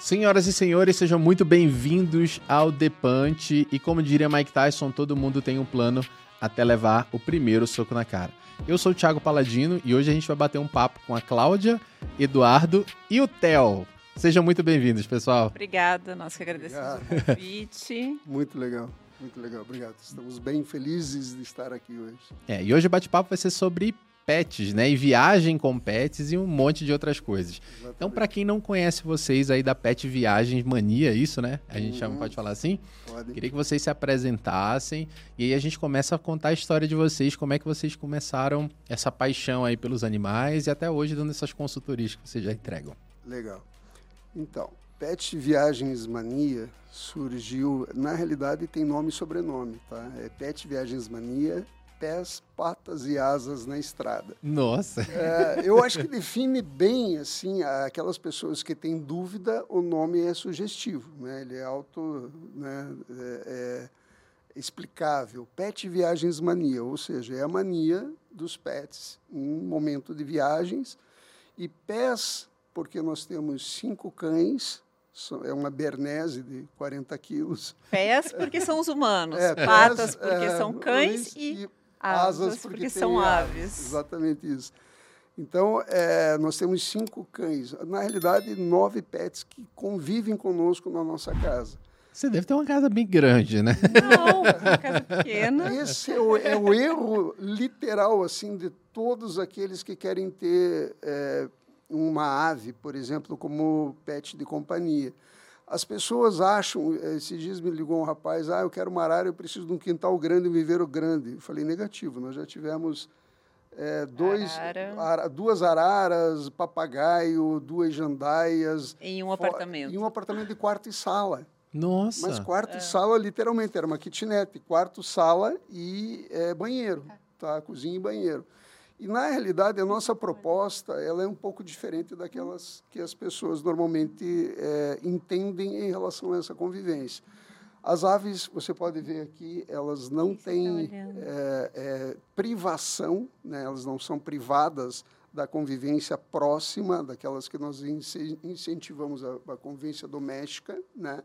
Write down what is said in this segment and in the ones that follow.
Senhoras e senhores, sejam muito bem-vindos ao Depante. E como diria Mike Tyson, todo mundo tem um plano até levar o primeiro soco na cara. Eu sou o Thiago Paladino e hoje a gente vai bater um papo com a Cláudia, Eduardo e o Theo. Sejam muito bem-vindos, pessoal. Obrigada, nós que agradecemos Obrigado. o convite. Muito legal, muito legal, obrigado. Estamos bem felizes de estar aqui hoje. É, e hoje o bate-papo vai ser sobre pets, né? E viagem com pets e um monte de outras coisas. Exatamente. Então, para quem não conhece vocês aí da Pet Viagens Mania, isso, né? A gente uhum. chama, pode falar assim? Pode. Queria que vocês se apresentassem e aí a gente começa a contar a história de vocês, como é que vocês começaram essa paixão aí pelos animais e até hoje dando essas consultorias que vocês já entregam. Legal. Então, Pet Viagens Mania surgiu, na realidade tem nome e sobrenome, tá? É Pet Viagens Mania pés, patas e asas na estrada. Nossa! É, eu acho que define bem, assim, aquelas pessoas que têm dúvida, o nome é sugestivo, né? Ele é auto, né? É, é explicável. Pet Viagens Mania, ou seja, é a mania dos pets em um momento de viagens. E pés, porque nós temos cinco cães, é uma bernese de 40 quilos. Pés porque são os humanos, é, patas porque é, são cães e, e asas porque, porque são aves. Exatamente isso. Então, é, nós temos cinco cães. Na realidade, nove pets que convivem conosco na nossa casa. Você deve ter uma casa bem grande, né? Não, uma casa pequena. Esse é o, é o erro literal, assim, de todos aqueles que querem ter é, uma ave, por exemplo, como pet de companhia. As pessoas acham, eh, esses dias me ligou um rapaz, ah, eu quero uma arara, eu preciso de um quintal grande, um viveiro grande. Eu falei, negativo, nós já tivemos é, dois, Arara. ara, duas araras, papagaio, duas jandaias. Em um apartamento. Em um apartamento de quarto e sala. Nossa! Mas quarto é. e sala, literalmente, era uma kitnet, quarto, sala e é, banheiro, tá? Cozinha e banheiro. E, na realidade, a nossa proposta ela é um pouco diferente daquelas que as pessoas normalmente é, entendem em relação a essa convivência. As aves, você pode ver aqui, elas não têm é, é, privação, né? elas não são privadas da convivência próxima, daquelas que nós incentivamos a, a convivência doméstica, né?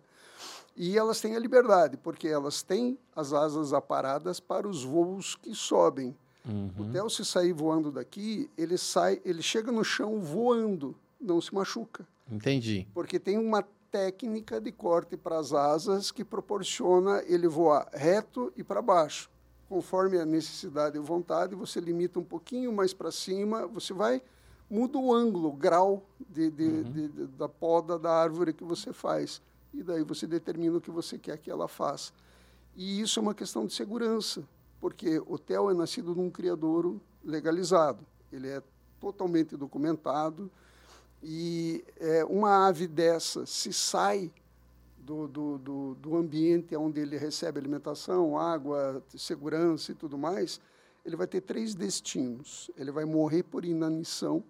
E elas têm a liberdade, porque elas têm as asas aparadas para os voos que sobem. Uhum. O Theo, se sair voando daqui, ele sai, ele chega no chão voando, não se machuca. Entendi. Porque tem uma técnica de corte para as asas que proporciona ele voar reto e para baixo. Conforme a necessidade e vontade, você limita um pouquinho mais para cima, você vai, muda o ângulo, o grau de, de, uhum. de, da poda da árvore que você faz. E daí você determina o que você quer que ela faça. E isso é uma questão de segurança porque o TEL é nascido num criadouro legalizado. Ele é totalmente documentado e é, uma ave dessa, se sai do, do, do, do, ambiente onde ele recebe alimentação, água, segurança e tudo mais, ele vai ter três destinos. Ele vai morrer por inanição,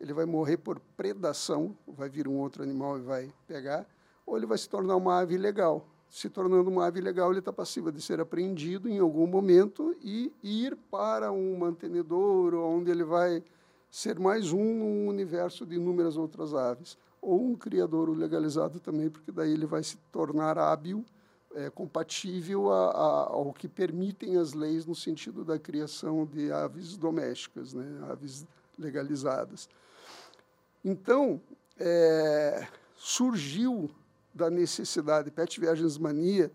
ele vai morrer por predação, vai vir um outro animal e vai pegar, ou ele vai se tornar uma ave legal se tornando uma ave legal, ele está passivo de ser apreendido em algum momento e ir para um mantenedor, onde ele vai ser mais um num universo de inúmeras outras aves. Ou um criador legalizado também, porque daí ele vai se tornar hábil, é, compatível a, a, ao que permitem as leis no sentido da criação de aves domésticas, né, aves legalizadas. Então, é, surgiu da necessidade. Pet Viagens Mania,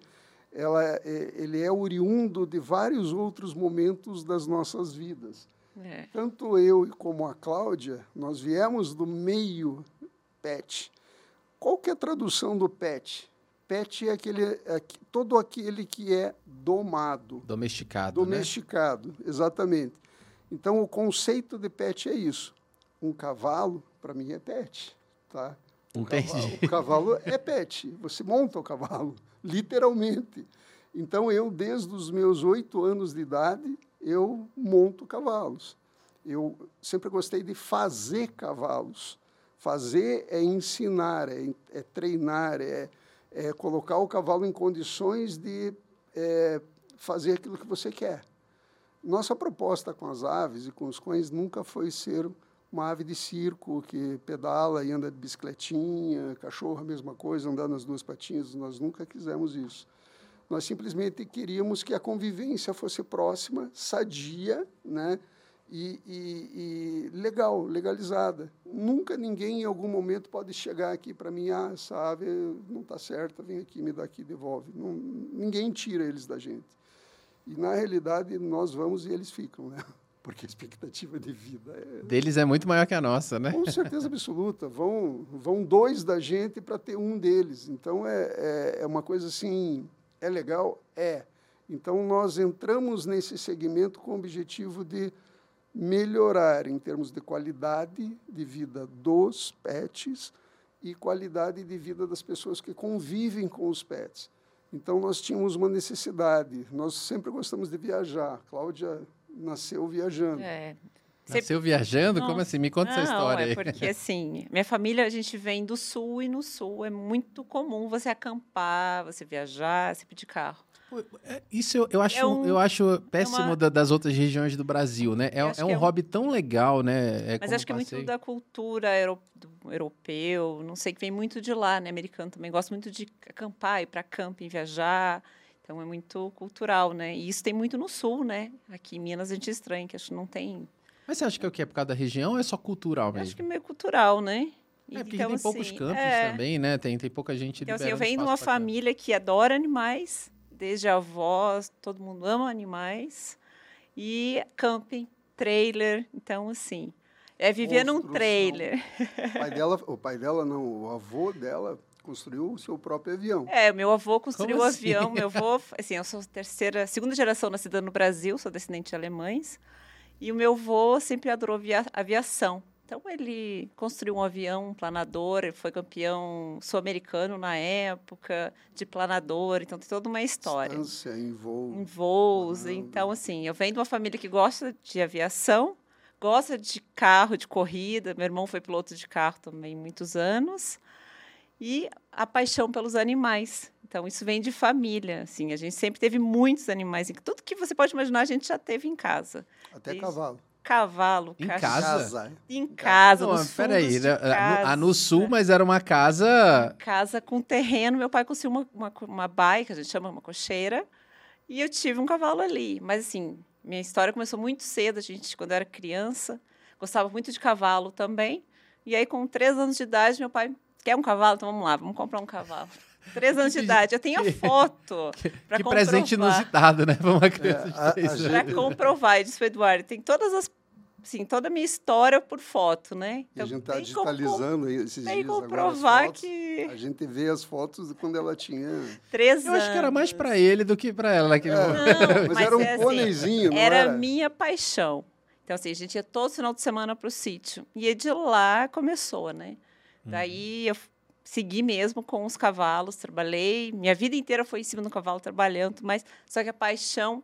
ela, é, ele é oriundo de vários outros momentos das nossas vidas. É. Tanto eu como a Cláudia, nós viemos do meio pet. Qual que é a tradução do pet? Pet é aquele, é todo aquele que é domado. Domesticado. Né? Domesticado, né? exatamente. Então, o conceito de pet é isso. Um cavalo, para mim, é pet. Tá? O cavalo, o cavalo é pet, você monta o cavalo, literalmente. Então, eu, desde os meus oito anos de idade, eu monto cavalos. Eu sempre gostei de fazer cavalos. Fazer é ensinar, é, é treinar, é, é, colocar o cavalo em condições de é, fazer aquilo que você quer. Nossa proposta com as aves e com os cães nunca foi ser uma ave de circo que pedala e anda de bicicletinha, cachorro a mesma coisa, andar nas duas patinhas, nós nunca quisemos isso. Nós simplesmente queríamos que a convivência fosse próxima, sadia, né? E, e, e, legal, legalizada. Nunca ninguém em algum momento pode chegar aqui para mim, ah, essa ave não está certa, vem aqui, me dá aqui, devolve. Não, ninguém tira eles da gente. E, na realidade, nós vamos e eles ficam, né? Porque a expectativa de vida é... Deles é muito maior que a nossa, né? Com certeza absoluta. Vão, vão dois da gente para ter um deles. Então, é, é, é uma coisa assim... É legal? É. Então, nós entramos nesse segmento com o objetivo de melhorar em termos de qualidade de vida dos pets e qualidade de vida das pessoas que convivem com os pets. Então, nós tínhamos uma necessidade. Nós sempre gostamos de viajar. Cláudia nasceu viajando. É. Nasceu viajando? Não, Como assim? Me conta não, essa história. É porque, assim, minha família, a gente vem do sul e no sul é muito comum você acampar, você viajar, sempre de carro. É, isso eu, eu acho, é um, eu acho péssimo é uma... das outras regiões do Brasil, né? É, é um, é hobby tão legal, né? É Mas acho que é muito da cultura europeu, não sei, que vem muito de lá, né? Americano também gosta muito de acampar, ir para camping, viajar. Então é muito cultural, né? E isso tem muito no sul, né? Aqui em Minas a gente estranha, que acho que não tem. Mas você acha que é o que? É por causa da região ou é só cultural mesmo? Eu acho que é meio cultural, né? É, porque então, tem assim, poucos campos é... também, né? Tem, tem pouca gente Então, assim, eu venho de uma família que adora animais, desde avós, todo mundo ama animais. E camping, trailer, então assim, é viver num trailer. O pai dela, o pai dela não, o avô dela construiu o seu próprio avião. É, meu avô construiu o assim? avião. Meu avô, assim, eu sou terceira, segunda geração nascida no Brasil, sou descendente de alemães. E o meu avô sempre adorou via, aviação. Então ele construiu um avião, um planador, ele foi campeão sul-americano na época de planador, então tem toda uma história. Distância em voo. Em voos. Então, assim, eu venho de uma família que gosta de aviação, gosta de carro, de corrida. Meu irmão foi piloto de carro também muitos anos. E a paixão pelos animais. Então, isso vem de família. Assim, a gente sempre teve muitos animais. Tudo que você pode imaginar, a gente já teve em casa. Até Desde... cavalo cavalo, em casa? Em casa, Não, nos peraí, né? no, no, sul, mas era uma casa... Casa com terreno, meu pai construiu uma, uma, uma bike, a gente chama uma cocheira, e eu tive um cavalo ali. Mas, assim, minha história começou muito cedo, a gente, quando eu era criança, gostava muito de cavalo também, e aí, com três anos de idade, meu pai, quer um cavalo? Então, vamos lá, vamos comprar um cavalo. Três anos de idade. Eu tenho a foto. Que, que presente inusitado, né? Para uma criança é, Para comprovar, disse o Eduardo. Tem todas as assim, toda a minha história por foto, né? Então, e a gente está digitalizando esses tem dias comprovar fotos, que a gente vê as fotos de quando ela tinha três Eu acho que era mais para ele do que para ela que é, não, mas, mas, era um é assim, pôneizinho, não era? Era minha paixão. Então assim, a gente ia todo final de semana para o sítio e de lá começou, né? Uhum. Daí eu segui mesmo com os cavalos, trabalhei, minha vida inteira foi em cima do cavalo trabalhando, mas só que a paixão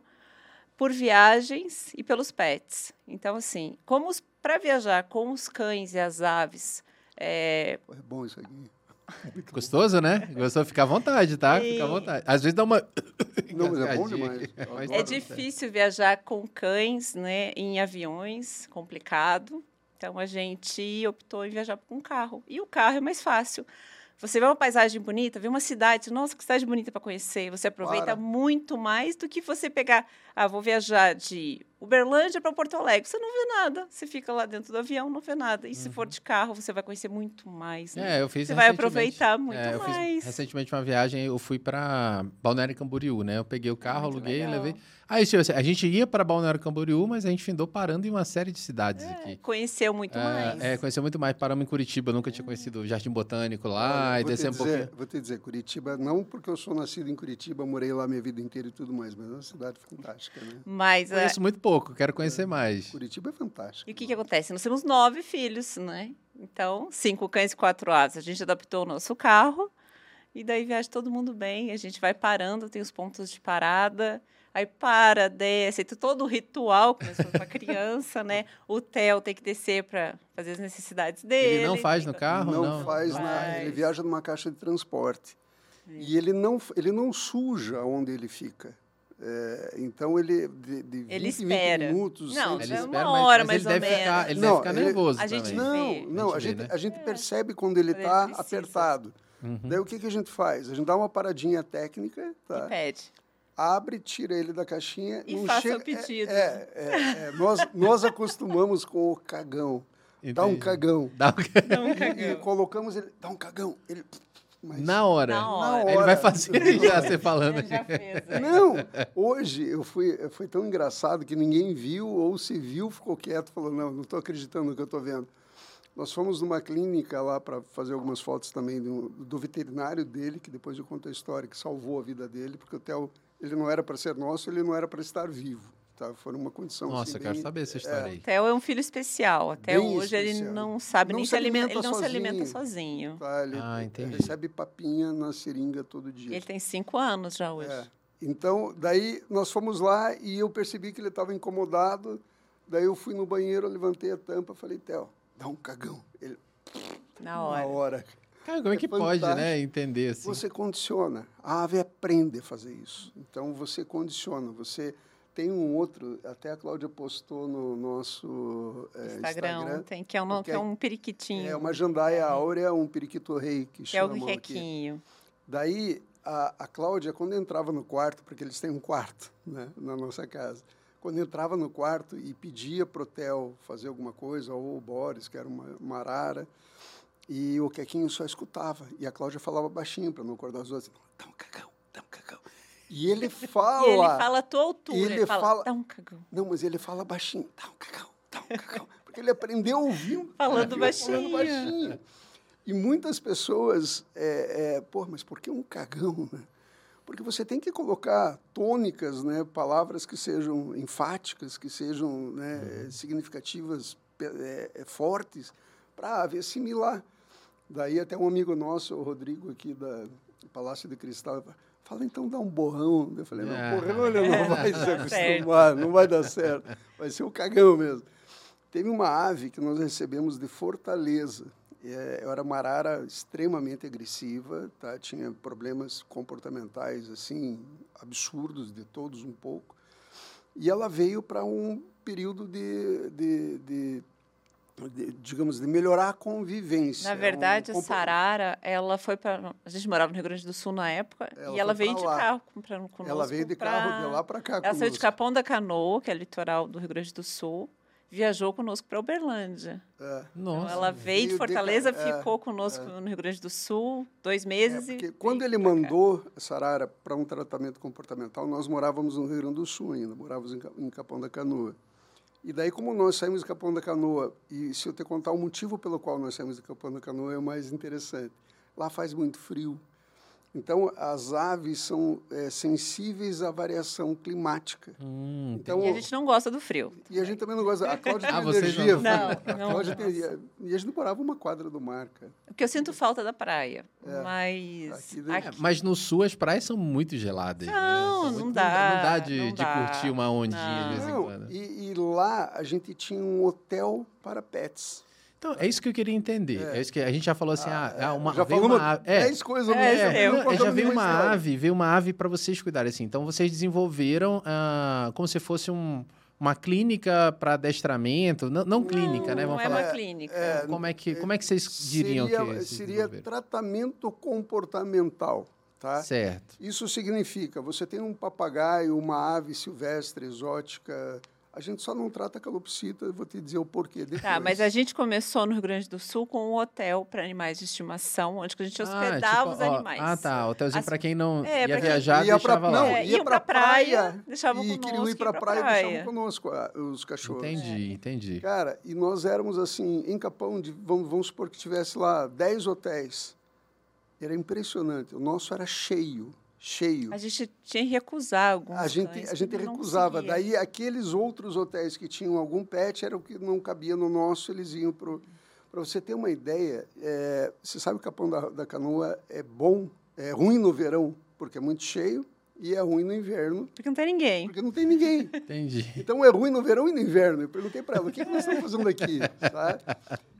por viagens e pelos pets. Então, assim, como para viajar com os cães e as aves. É, é bom isso aqui. Muito Gostoso, bom. né? Gostou? Fica à vontade, tá? E... Fica à vontade. Às vezes dá uma. Não, mas é bom demais. É difícil viajar com cães, né? Em aviões, complicado. Então a gente optou em viajar com carro. E o carro é mais fácil. Você vê uma paisagem bonita, vê uma cidade, nossa, que cidade bonita para conhecer. Você aproveita Para. muito mais do que você pegar, ah, vou viajar de Uberlândia para Porto Alegre. Você não vê nada. Você fica lá dentro do avião, não vê nada. E uhum. se for uhum. de carro, você vai conhecer muito mais. Né? É, eu fiz Você vai aproveitar muito é, eu mais. Fiz recentemente uma viagem, eu fui para Balneário Camboriú, né? Eu peguei o carro, muito aluguei, legal. levei. Aí, tipo assim, a gente ia para Balneário Camboriú, mas a gente findou parando em uma série de cidades é, aqui. Conheceu muito é, mais. É, conheceu muito mais. Paramos em Curitiba, nunca tinha conhecido o Jardim Botânico lá, e descer um pouquinho. Vou te dizer, Curitiba, não porque eu sou nascido em Curitiba, morei lá minha vida inteira e tudo mais, mas é uma cidade fantástica, né? Mas, Conheço é... muito pouco, quero conhecer mais. Curitiba é fantástico. E o que, que acontece? Nós temos nove filhos, né? Então, cinco cães e quatro aves. A gente adaptou o nosso carro e daí viaja todo mundo bem. A gente vai parando, tem os pontos de parada. Aí para, desce, todo o ritual começou para criança, né? O Theo tem que descer para fazer as necessidades dele. Ele não faz no carro? Não, não faz, faz. Na, ele viaja numa caixa de transporte. E ele não, ele não suja onde ele fica. É, então ele de, de 20 Ele espera. minutos. Não, Ele é espera, uma mas- hora, mas mais ele ou deve ficar, menos. ele Não, deve ficar ele- nervoso a gente também. Não, não, A a gente gente, vê, né? a gente percebe quando ele está apertado. Uhum. Daí o que, que a gente faz? A gente dá uma paradinha técnica, tá? E pede. abre, tira ele da caixinha. E não faça chega, o pedido. É, é, é, é, nós, nós acostumamos com o cagão. Dá um Entendi. cagão. Dá um- Dá um E, e cagão. colocamos ele, dá um cagão. Ele, mas- Na hora. Na hora. Ele vai fazer já você falando Ele já fez. né? Não, hoje eu fui, foi tão engraçado que ninguém viu, ou se viu, ficou quieto, falou, não, não estou acreditando no que eu estou vendo. Nós fomos numa clínica lá para fazer algumas fotos também do, do veterinário dele, que depois eu conto a história, que salvou a vida dele, porque o Theo, ele não era para ser nosso, ele não era para estar vivo. Tá? Foi uma condição Nossa, assim, eu quero bem- saber essa história aí. Theo é um filho especial. Até Bem hoje ele especial. não sabe Não nem se se alimenta Ele não se sozinho. alimenta sozinho. Tá? Ele Ah, entendi. recebe papinha na seringa todo dia. Ele tem cinco anos já hoje. É. Então, daí nós fomos lá e eu percebi que ele estava incomodado. Daí eu fui no banheiro, levantei a tampa, falei, Theo, dá um cagão. Ele, Na na hora. hora. Cara, como é que pode, fantástico. né? Entender assim. Você condiciona. A ave aprende a fazer isso. Então você condiciona. Você tem um outro, até a Cláudia postou no nosso é, Instagram, Instagram. tem que é, um, que é um periquitinho. É uma jandaia áurea, um periquito rei, que, que é o chamam aqui. Daí, a, a Cláudia, quando entrava no quarto, porque eles têm um quarto né, na nossa casa, quando entrava no quarto e pedia pro Theo fazer alguma coisa, ou o Boris, que era uma, uma arara, e o Quequinho só escutava. E a Cláudia falava baixinho para não acordar os outros. Dá um cagão, dá um cagão. E ele fala... E ele fala a tua altura. Ele Ele, fala, fala- dá um cagão. Não, mas ele fala baixinho. Dá um cagão, dá um cagão. Porque ele aprendeu a ouvir. Falando Falando baixinho. baixinho. E muitas pessoas, é, é, pô, mas por que um cagão, né? Porque você tem que colocar tônicas, né, palavras que sejam enfáticas, que sejam né, significativas, pe- é, é, fortes, para assimilar. Daí até um amigo nosso, o Rodrigo, aqui da do Palácio de Cristal, fala, então dá um borrão. Eu falei, não, Ah. borrão ele não vai se acostumar, não vai dar certo. Vai ser o cagão mesmo. Teve uma ave que nós recebemos de Fortaleza. É, era uma arara extremamente agressiva, tá? tinha problemas comportamentais assim absurdos, de todos um pouco. E ela veio para um período de, de- de, digamos, de melhorar a convivência. Na verdade, Um a Sarara, ela foi para. A gente morava no Rio Grande do Sul na época Ela e ela veio de lá. carro comprando conosco. Ela veio de pra- carro de lá para cá. Ela saiu de conosco. Capão da Canoa, que é litoral do Rio Grande do Sul, viajou conosco para Uberlândia. É. Então, Nossa. ela veio veio de de Fortaleza, é, ficou conosco no Rio Grande do Sul dois É, meses porque e. quando ele cá. mandou essa arara para um tratamento comportamental, nós morávamos no Rio Grande do Sul ainda, morávamos em Capão da Canoa. E daí, como nós saímos de Capão da Canoa, e se eu te contar o motivo pelo qual nós saímos de Capão da Canoa, é o mais interessante. Lá faz muito frio. Então, as aves são é, sensíveis à variação climática. Hum, Então, E a gente não gosta do frio. e a gente também não gosta. A Cláudia tem Ah, energia. não. Não, a não Cláudia tem, gosto. e a gente morava uma quadra do mar, cara. Porque eu sinto falta da praia. É. Mas. Aqui dentro- É, mas no sul as praias são muito geladas. né? Não, não muito- dá, Não dá de, não de dá. curtir uma ondinha de vez em Não, quando. e, e lá a gente tinha um hotel para pets. Então, é isso que eu queria entender. É, isso que a gente já falou assim, ah, ah, uma, Já veio uma ave- é, 10 coisas É, mesmo é, não, não já veio uma história. ave, veio uma ave para vocês cuidarem assim. Então vocês desenvolveram ah, como se fosse um- uma clínica para adestramento, não, não clínica, né? Não Vamos é falar. uma clínica. é, como é que como é que vocês diriam seria, que se seria tratamento comportamental, tá? Certo. Isso significa, você tem um papagaio, uma ave silvestre, exótica, a gente só não trata calopsita, eu vou te dizer o porquê depois. Tá, mas a gente começou no Rio Grande do Sul com um hotel para animais de estimação, onde a gente hospedava tipo, os ó, animais. Ah, tá. Hotelzinho As- para quem não É, ia pra quem- viajar, ia pra, deixava não, lá. É, ia pra praia, praia, deixavam e queriam ir ia pra pra praia, praia. deixavam conosco ah, os cachorros. Entendi, entendi. Cara, e nós éramos assim, em Capão, de, vamos, vamos supor que tivesse lá 10 hotéis. Era impressionante. O nosso era cheio, cheio. A gente tinha que recusar alguns A gente, cães, a gente recusava. Daí, aqueles outros hotéis que tinham algum pet, era o que não cabia no nosso, eles iam para Para você ter uma ideia, é, você sabe que o Capão da, da Canoa é bom, é ruim no verão, porque é muito cheio, e é ruim no inverno, Porque não tem ninguém. porque não tem ninguém. Entendi. Então é ruim no verão e no inverno. Eu perguntei para ela, o que, que nós estamos fazendo aqui? Tá?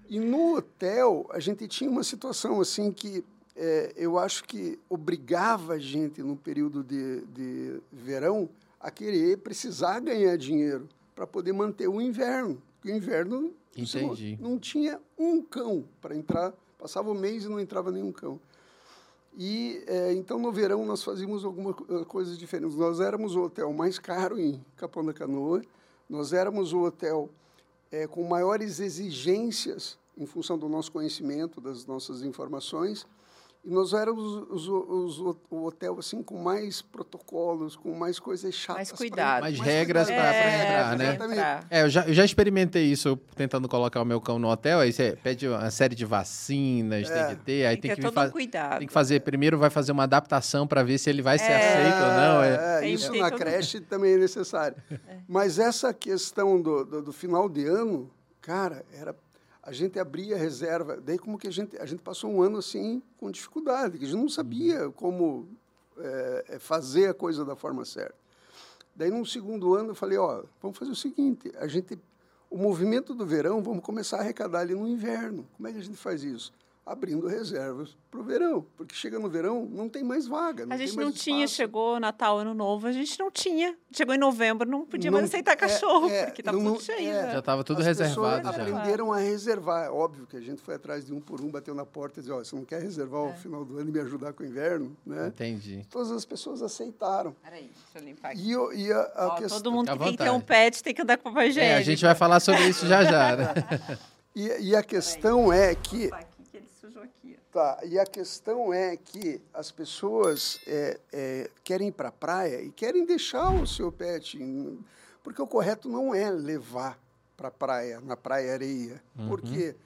E no hotel, a gente tinha uma situação assim que é, eu acho que obrigava a gente, no período de, de verão, a querer precisar ganhar dinheiro para poder manter o inverno. O inverno Entendi. Não, não tinha um cão para entrar, passava o mês e não entrava nenhum cão. E é, então no verão nós fazíamos algumas coisas diferentes. Nós éramos o hotel mais caro em Capão da Canoa, nós éramos o hotel é, com maiores exigências em função do nosso conhecimento, das nossas informações. E nós éramos os, os, os, o hotel assim com mais protocolos, com mais coisas chatas. Mais cuidado. Mais, mais regras para é, entrar, né? Exatamente. É, eu já, eu já experimentei isso, tentando colocar o meu cão no hotel. Aí você pede uma série de vacinas, É. tem que ter. Aí Tem, tem, que que, ter todo fa- um cuidado. tem que fazer. Primeiro vai fazer uma adaptação para ver se ele vai ser É. aceito ou não. É. É, isso tem na creche também é necessário. Mas essa questão do, do, do final de ano, cara, era a gente abria reserva. Daí como que a gente a gente passou um ano assim com dificuldade, que a gente não sabia como é, é, fazer a coisa da forma certa. Daí no segundo ano eu falei, ó, vamos fazer o seguinte, a gente o movimento do verão, vamos começar a arrecadar ali no inverno. Como é que a gente faz isso? Abrindo reservas para o verão, porque chega no verão não tem mais vaga. A tem gente mais não tinha, espaço. chegou Natal, Ano Novo, a gente não tinha. Chegou em novembro, não podia Não- mais aceitar cachorro, é, porque tá não- tudo cheio. é. né? Já estava tudo As reservado pessoas já. aprenderam a reservar. É Óbvio que a gente foi atrás de um por um, bateu na porta e disse, ó, você não quer reservar É. o final do ano e me ajudar com o inverno? Né? Entendi. Todas as pessoas aceitaram. Peraí, deixa eu limpar aqui. E, e a, a Ó, questão... todo mundo que tem que ter um pet tem que andar com papel higiênico. É, a gente vai falar sobre isso já já, né? E, e a questão é que... limpar aqui, que ele sujou aqui. ó. Tá, e a questão é que as pessoas é, é, querem ir para a praia e querem deixar o seu pet, em- porque o correto não é levar para a praia, na praia areia, Uhum. porque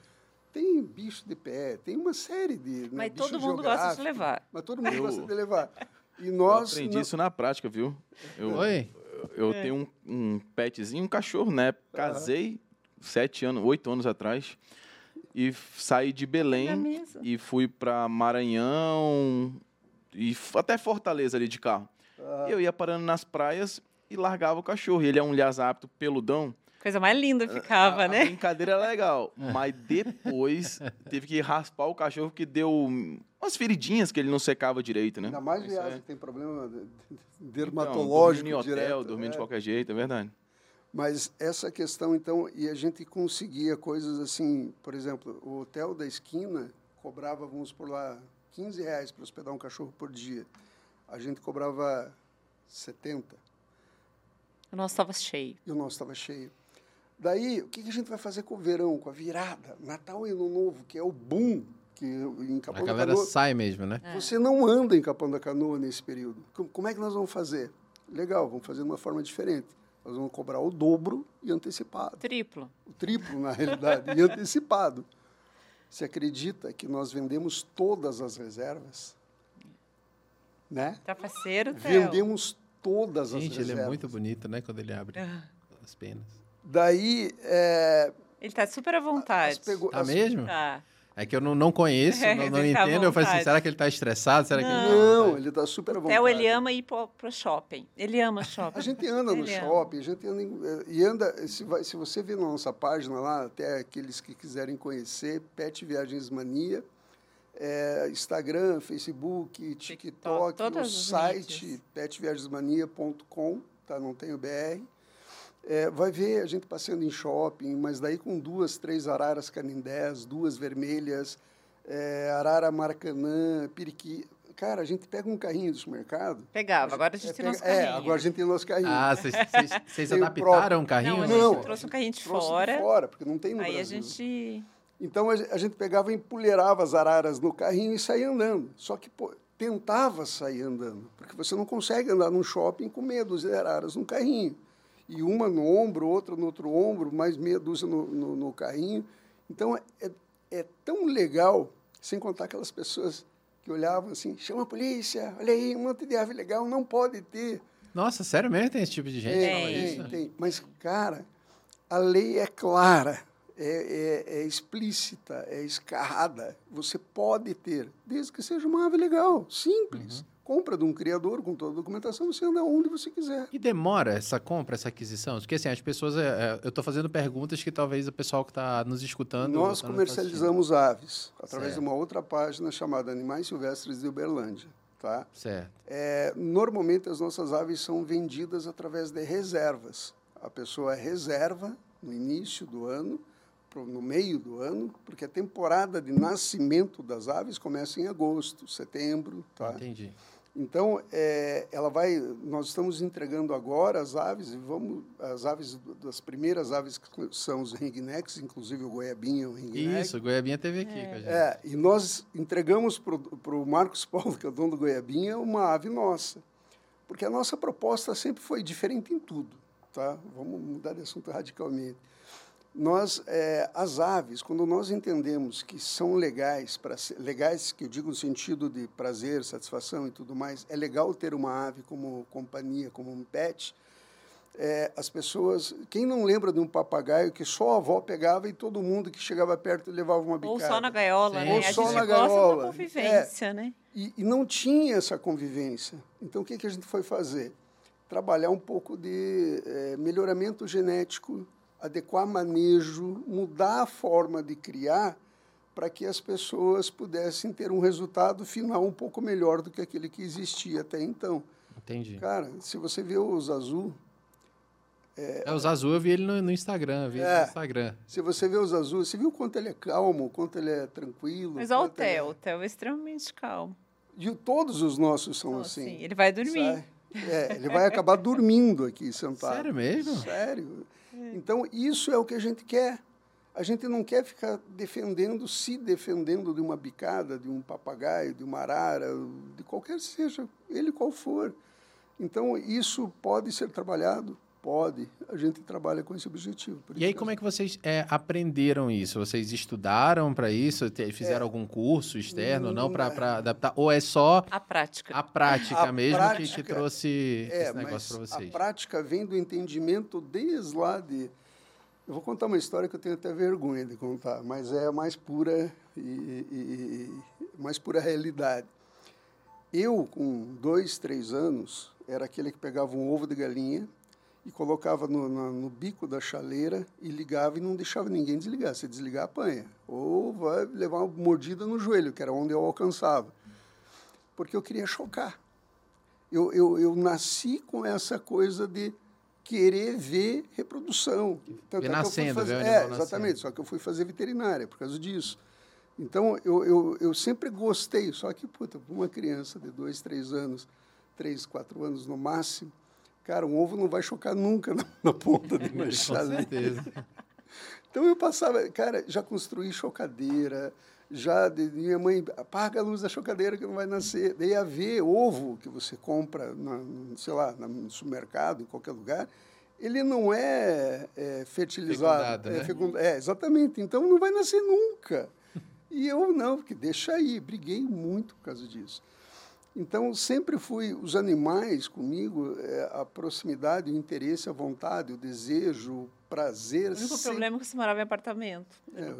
tem bicho de pé, tem uma série de. né, Mas todo mundo gosta de levar. Mas todo mundo Eu- gosta de levar. E Eu nós. aprendi não- isso na prática, viu? Eu, Oi? eu É. tenho um, um petzinho, um cachorro, né? Casei sete anos, oito anos atrás e saí de Belém e fui para Maranhão e até Fortaleza ali de carro. Ah. E eu ia parando nas praias e largava o cachorro. E ele é um lhasa apto peludão. Coisa mais linda ficava, a, a né? brincadeira é legal, mas depois teve que raspar o cachorro porque deu umas feridinhas que ele não secava direito, né? Ainda mais viagem é. que tem problema de- de- Então, dermatológico dormindo em hotel, direto. dormindo de é. qualquer jeito, é verdade. Mas essa questão, então, e a gente conseguia coisas assim, por exemplo, o hotel da esquina cobrava, vamos por lá, 15 reais para hospedar um cachorro por dia. A gente cobrava 70 O nosso estava cheio. e o nosso estava cheio. Daí, o que que a gente vai fazer com o verão, com a virada? Natal e Ano Novo, que é o boom, que em A Capão da galera Canoa... sai mesmo, né? Você não anda em Capão da Canoa nesse período. Com- Como é que nós vamos fazer? Legal, vamos fazer de uma forma diferente. Nós vamos cobrar o dobro e antecipado. Triplo. o triplo na realidade, e antecipado. Você acredita que nós vendemos todas as reservas? Né? Trapaceiro, Theo. Vendemos todas as Gente, ele reservas. é muito bonito, né? Quando ele abre Ah. as penas. Daí, é, Ele tá super à vontade. pegou, Tá as- mesmo? Tá. É que eu não, não conheço, É, não, não tá entendo. Eu falei assim, será que ele tá estressado? Será que ele... Não, ele está super à vontade. Theo, ele ama ir pro, pro shopping. Ele ama shopping. A gente anda no Ele ama. shopping, a gente anda em- eh, e anda. Se, vai- se você ver na nossa página lá, até aqueles que quiserem conhecer, Pet Viagens Mania, é, Instagram, Facebook, TikTok, todas o site mídias. petviagemania.com, tá? Não tem o BR. É, vai ver a gente passeando em shopping, mas daí com duas, três araras canindés, duas vermelhas, é, arara maracanã, periqui. Cara, a gente pega um carrinho do supermercado. Pegava, agora a gente é, tem nosso é, carrinho. agora a gente tem nosso carrinho. Ah, vocês- adaptaram o carrinho? Não, a gente Não, trouxe um carrinho de Trouxe fora. de fora, porque não tem no Aí a Brasil. gente... Então a ge- a gente pegava e empulheirava as araras no carrinho e saía andando. Só que pô, tentava sair andando, porque você não consegue andar num shopping com meia dúzia de araras no carrinho. E uma no ombro, outra no outro ombro, mais meia dúzia no, no, no carrinho. Então é, é, é tão legal, sem contar aquelas pessoas que olhavam assim, chama a polícia, olha aí, um monte de ave legal, não pode ter. Nossa, sério mesmo? Tem esse tipo de gente? Tem? Tem, tem. Mas, cara, a lei é clara, é, é- é explícita, é escarrada. Você pode ter, desde que seja uma ave legal, simples. Compra de um criador com toda a documentação, você anda onde você quiser. E demora essa compra, essa aquisição? Porque assim, as pessoas. é, é, eu estou fazendo perguntas que talvez o pessoal que está nos escutando. Nós tá comercializamos aves através Certo. de uma outra página chamada Animais Silvestres de Uberlândia. tá? Certo. É, normalmente as nossas aves são vendidas através de reservas. A pessoa reserva no início do ano, no meio do ano, porque a temporada de nascimento das aves começa em agosto, setembro, tá? Entendi. Então, é, ela vai. Nós estamos entregando agora as aves, e vamos. As aves, das primeiras aves que são os ringnecks, inclusive o goiabinha, o ringneck. Isso, o Goiabinha teve aqui com a gente. É, e nós entregamos para o Marcos Paulo, que é o dono do Goiabinha, uma ave nossa. Porque a nossa proposta sempre foi diferente em tudo. Tá? Vamos mudar de assunto radicalmente. Nós, é, as aves, quando nós entendemos que são legais, para legais que eu digo no sentido de prazer, satisfação e tudo mais, é legal ter uma ave como companhia, como um pet. É, as pessoas, quem não lembra de um papagaio que só a avó pegava e todo mundo que chegava perto levava uma bicada? Ou só na gaiola, Sim. né? Ou a só gente na gosta gaiola. da convivência, né? E, e não tinha essa convivência. Então, o que, que a gente foi fazer? Trabalhar um pouco de eh, melhoramento genético, adequar manejo, mudar a forma de criar para que as pessoas pudessem ter um resultado final um pouco melhor do que aquele que existia até então. Entendi. Cara, se você vê os azul, É, os azul eu vi ele no, no Instagram, eu vi ele É. no Instagram. se você vê os azul, você viu quanto ele é calmo, o quanto ele é tranquilo. Mas olha o ele é- Theo, o Theo é extremamente calmo. E o- todos os nossos são Então, assim. assim, ele vai dormir. Sai. É, ele vai acabar dormindo aqui sentado. Sério mesmo? Sério. Então, isso é o que a gente quer. A gente não quer ficar defendendo, se defendendo de uma bicada, de um papagaio, de uma arara, de qualquer seja, ele qual for. Então, isso pode ser trabalhado? Pode. A gente trabalha com esse objetivo. E aí, como é que vocês é, aprenderam isso? Vocês estudaram para isso? Te- Fizeram algum curso externo, não, para adaptar? Ou é só A prática. a prática A mesmo que- que, prática- trouxe É, esse negócio para vocês? a prática vem do entendimento desde lá de... Eu vou contar uma história que eu tenho até vergonha de contar, mas é a mais pura e, e- e- mais pura realidade. Eu, com dois, três anos, era aquele que pegava um ovo de galinha e colocava no, na- no bico da chaleira e ligava e não deixava ninguém desligar. Se desligar, apanha. Ou vai levar uma mordida no joelho, que era onde eu alcançava. Porque eu queria chocar. Eu, eu, eu nasci com essa coisa de querer ver reprodução. Tanto Ver é nascendo, fazer- É, exatamente. nascendo. Só que eu fui fazer veterinária por causa disso. Então, eu, eu, eu sempre gostei. Só que, puta, uma criança de dois, três anos, três, quatro anos no máximo, cara, um ovo não vai chocar nunca na, na ponta de uma Com chaleira. certeza. Então eu passava, cara, já construí chocadeira, já de, minha mãe apaga a luz da chocadeira que não vai nascer. Daí a ver ovo que você compra, na, sei lá, no supermercado, em qualquer lugar, ele não é, é fertilizado. Fecundado, é, né? fecund- é, exatamente. Então não vai nascer nunca. E eu não, porque deixa aí, briguei muito por causa disso. Então, sempre fui, os animais comigo, é, a proximidade, o interesse, a vontade, o desejo, o prazer. O único sempre- problema é que você morava em apartamento.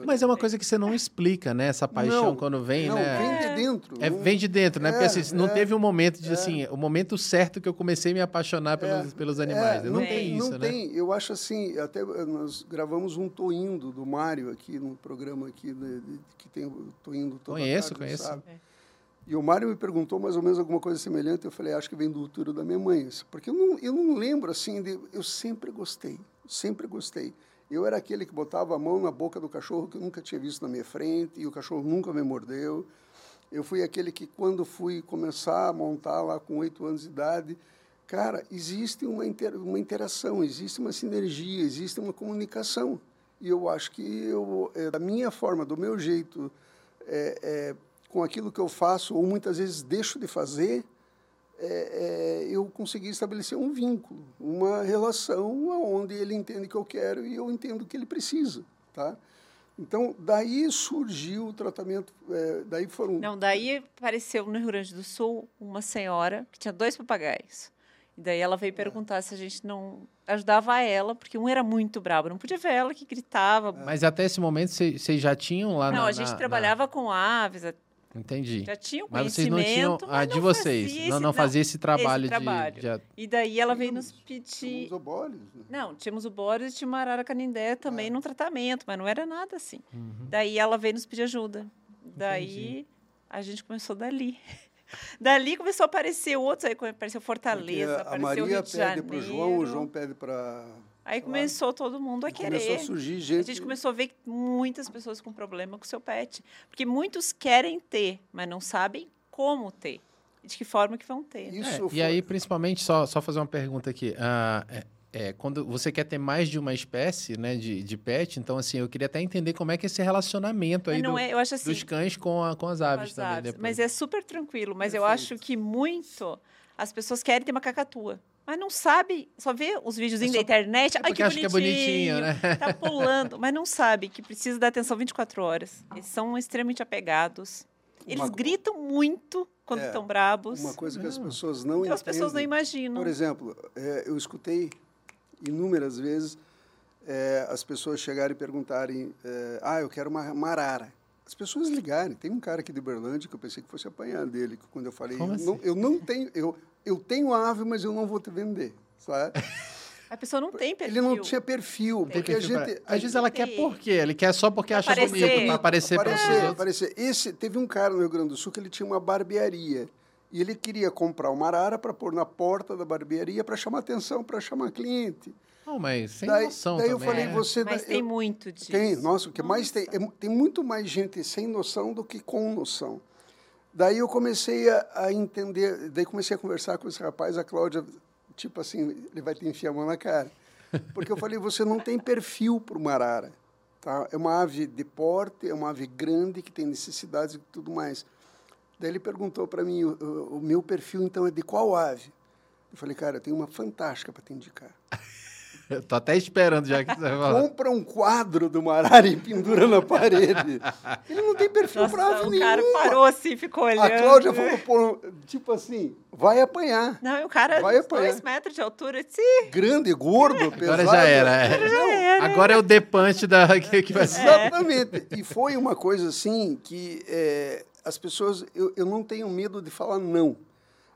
Mas é uma coisa que você não explica, né? Essa paixão Não, quando vem, não, né? vem de dentro. É, não- vem de dentro, né? Porque É, assim, não é, teve um momento de assim, o momento certo que eu comecei a me apaixonar pelos, pelos animais. É, né? não, não tem isso, não né? tem. Eu acho assim, até eh, nós gravamos um Toindo do Mário aqui no programa aqui de- de- que tem o Toindo toda Conheço, tarde, conheço. sabe? É. E o Mário me perguntou mais ou menos alguma coisa semelhante. Eu falei, acho que vem do útero da minha mãe. isso. Porque eu não, eu não lembro assim, de, eu sempre gostei, sempre gostei. Eu era aquele que botava a mão na boca do cachorro que eu nunca tinha visto na minha frente e o cachorro nunca me mordeu. Eu fui aquele que, quando fui começar a montar lá com oito anos de idade, cara, existe uma, inter, uma interação, existe uma sinergia, existe uma comunicação. E eu acho que eu, é, da minha forma, do meu jeito, é, é, com aquilo que eu faço, ou muitas vezes deixo de fazer, é, é, eu consegui estabelecer um vínculo, uma relação onde ele entende que eu quero e eu entendo que ele precisa, tá? Então, daí surgiu o tratamento, é, daí foram... Não, daí apareceu no Rio Grande do Sul uma senhora que tinha dois papagaios. E daí ela É. veio perguntar se a gente não ajudava ela, porque um era muito brabo, não podia ver ela que gritava. Mas até esse momento vocês já tinham lá não, na... a gente na- trabalhava com aves, na- Entendi. já tinha o Mas vocês não tinham... Ah, mas de vocês. fazia não, esse- não fazia esse trabalho, de- trabalho. de... E daí ela veio Tínhamos- nos pedir... Os obólios, né? Não, tínhamos o Boris e tinha uma arara canindé também É. no tratamento, mas não era nada assim. Uhum. Daí ela veio nos pedir ajuda. Daí a gente começou dali. Dali começou a aparecer outros, aí apareceu Porque Fortaleza, a apareceu Maria Rio de pede para o João, o Janeiro. João pede para. Aí começou todo mundo a querer. Começou a surgir A gente. gente começou a ver muitas pessoas com problema com o seu pet. Porque muitos querem ter, mas não sabem como ter. E de que forma que vão ter. Isso É, foi- E aí, principalmente, só, só fazer uma pergunta aqui. Ah, é, é, quando você quer ter mais de uma espécie né, de, de pet, então, assim, eu queria até entender como é que é esse relacionamento aí do- é, eu acho assim. dos cães com, a- com as aves com as também. aves. depois. Mas é super tranquilo. Mas eu Perfeito. acho que muito as pessoas querem ter uma cacatua. Mas não sabe, só vê os videozinhos É só- da internet. É Ai, que acha que é bonitinho. bonitinho, né? Tá pulando, mas não sabe que precisa dar atenção 24 horas. Eles são extremamente apegados. Eles Uma- gritam muito quando É, estão brabos. Uma coisa que as Não. pessoas não Então as pessoas não entendem. imaginam. Por exemplo, é, eu escutei inúmeras vezes é, as pessoas chegarem e perguntarem: é, Ah, eu quero uma, uma arara. As pessoas ligarem. Tem um cara aqui de Uberlândia que eu pensei que fosse apanhar dele, que quando eu falei: Como não, assim? Eu não tenho. Eu, eu tenho ave, mas eu não vou te vender. Sabe? A pessoa não tem perfil. Ele não tinha perfil, Tem porque a Perfil pra- gente. Às vezes ela quer Tem. por quê? Ele quer só porque Pra acha aparecer. bonito, pra aparecer para aparecer, outros. aparecer. Esse, teve um cara no Rio Grande do Sul que ele tinha uma barbearia. E ele queria comprar uma arara para pôr na porta da barbearia para chamar atenção, para chamar cliente. Não, mas sem daí noção daí também. eu falei, né? você... Mas eu- tem muito disso. Tem, nossa, o que mais tem, Nossa. é tem muito mais gente sem noção do que com noção. Daí eu comecei a, a entender, daí comecei a conversar com esse rapaz, a Cláudia, tipo assim, ele vai te enfiar a mão na cara. Porque eu falei, você não tem perfil para uma arara. Tá? É uma ave de porte, é uma ave grande que tem necessidades e tudo mais. Daí ele perguntou para mim, o, o- o meu perfil então é de qual ave? Eu falei, cara, eu tenho uma fantástica para te indicar. Eu tô até esperando já que você vai falar. compra um quadro do Marara e pendura na parede. Ele não tem perfil Nossa, pra ave o nenhuma. cara parou assim, ficou olhando. A Cláudia falou, pô, tipo assim, vai apanhar. Não, o cara, Vai apanhar. dois metros de altura, disse, Grande, gordo, pesado. Agora já era. é. Agora é o depunch da, que, que vai ser. Exatamente. E foi uma coisa assim que é, as pessoas. Eu, eu não tenho medo de falar não.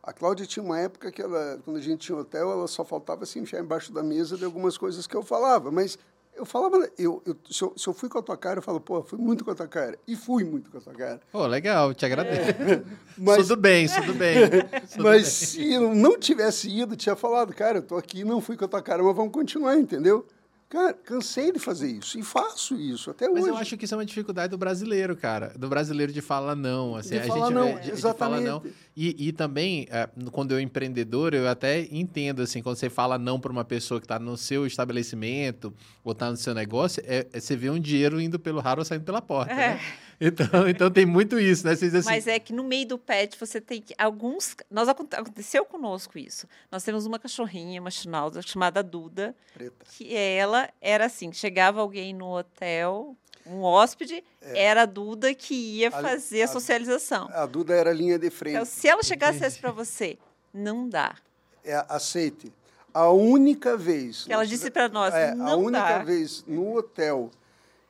A Cláudia tinha uma época que ela, quando a gente tinha hotel, ela só faltava se enfiar embaixo da mesa de algumas coisas que eu falava. Mas eu falava, eu, eu, se, eu, se eu fui com a tua cara, eu falo, pô, fui muito com a tua cara. E fui muito com a tua cara. Pô, legal, te agradeço. Mas- Tudo bem, tudo bem. Tudo Mas bem. se eu não tivesse ido, tinha falado, cara, eu tô aqui, não fui com a tua cara, mas vamos continuar, entendeu? Cara, cansei de fazer isso e faço isso até Mas hoje. eu acho que isso é uma dificuldade do brasileiro, cara. Do brasileiro de falar não. Assim, De a falar gente não, vê- de, de falar não. exatamente. E, e também, é, quando eu empreendedor, eu até entendo, assim, quando você fala não para uma pessoa que está no seu estabelecimento ou está no seu negócio, é, é você vê um dinheiro indo pelo raro ou saindo pela porta, né? Então, então tem muito isso, né? Assim, Mas é que no meio do pet você tem que. Alguns. Nós aconte- aconteceu conosco isso. Nós temos uma cachorrinha, uma chinalda, chamada Duda, Preta. que ela era assim: chegava alguém no hotel, um hóspede, era a Duda que ia A- fazer a, a- socialização. A Duda era linha de frente. Então, se ela chegasse para você, não dá. É, aceite. A única vez. Que ela nós disse para nós, é, a não única dá. vez no hotel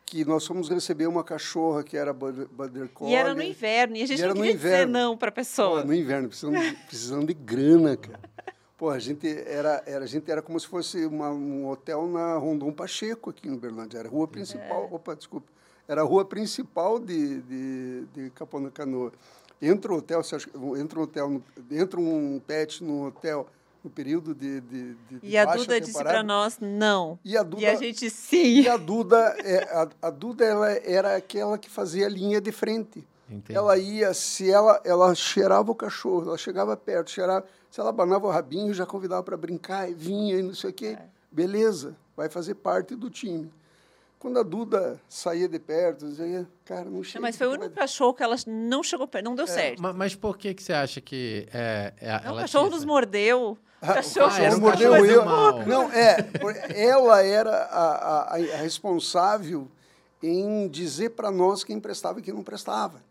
que nós fomos receber uma cachorra que era Border Collie. E era no inverno, e a gente E não no queria dizer não para a pessoa. Pô, no inverno, precisando de, precisando de grana, cara. Pô, a gente era, era, a gente era como se fosse uma- um hotel na Rondon Pacheco aqui em Uberlândia. Era a rua principal. Opa, desculpa. Era a rua principal de, de, de Capão da Canoa. Entra o hotel, você acha, entra um hotel, no- entra um pet no hotel no período de, de, de E a Duda disse temporada. para nós não. E a Duda, E a gente sim. e a Duda, é, a, a Duda ela era aquela que fazia a linha de frente. Entendi. Ela ia, se ela, ela cheirava o cachorro, ela chegava perto, cheirava, se ela abanava o rabinho, já convidava para brincar, e vinha e não sei o quê. É. Beleza, vai fazer parte do time. Quando a Duda saía de perto, dizia, cara, não chega. Mas foi o vai único cachorro que ela não chegou perto, não deu certo. Ma- Mas, por que, que você acha que é, é, Não, ela o cachorro tinha nos mordeu. O cachorro, Ah, era um mordeu cachorro eu. mal. Não, é. Ela era a, a- a responsável em dizer para nós quem prestava e quem não prestava.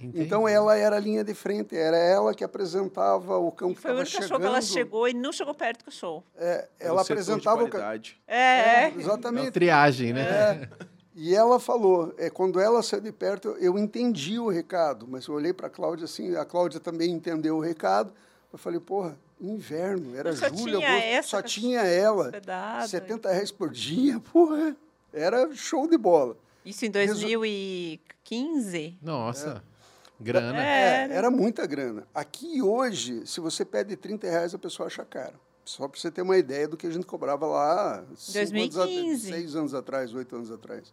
Entendi. Então ela era a linha de frente, era ela que apresentava o cão que Foi o estava único chegando. cachorro que ela chegou e não chegou perto do cachorro. É, ela o apresentava o cachorro. qualidade. É, é. É Exatamente. triagem, né? É. E ela falou, é, quando ela saiu de perto, eu, eu entendi o recado, mas eu olhei para a Cláudia assim, a Cláudia também entendeu o recado. Eu falei, porra, inverno, era Só julho, tinha agosto, essa só tinha ela. hospedada. 70 reais por dia, porra, era show de bola. Isso em Resu- 2015. Nossa. Grana. É, era muita grana. Aqui hoje, se você pede 30 reais, a pessoa acha caro. Só para você ter uma ideia do que a gente cobrava lá cinco anos at- 2015. seis anos atrás, oito anos atrás.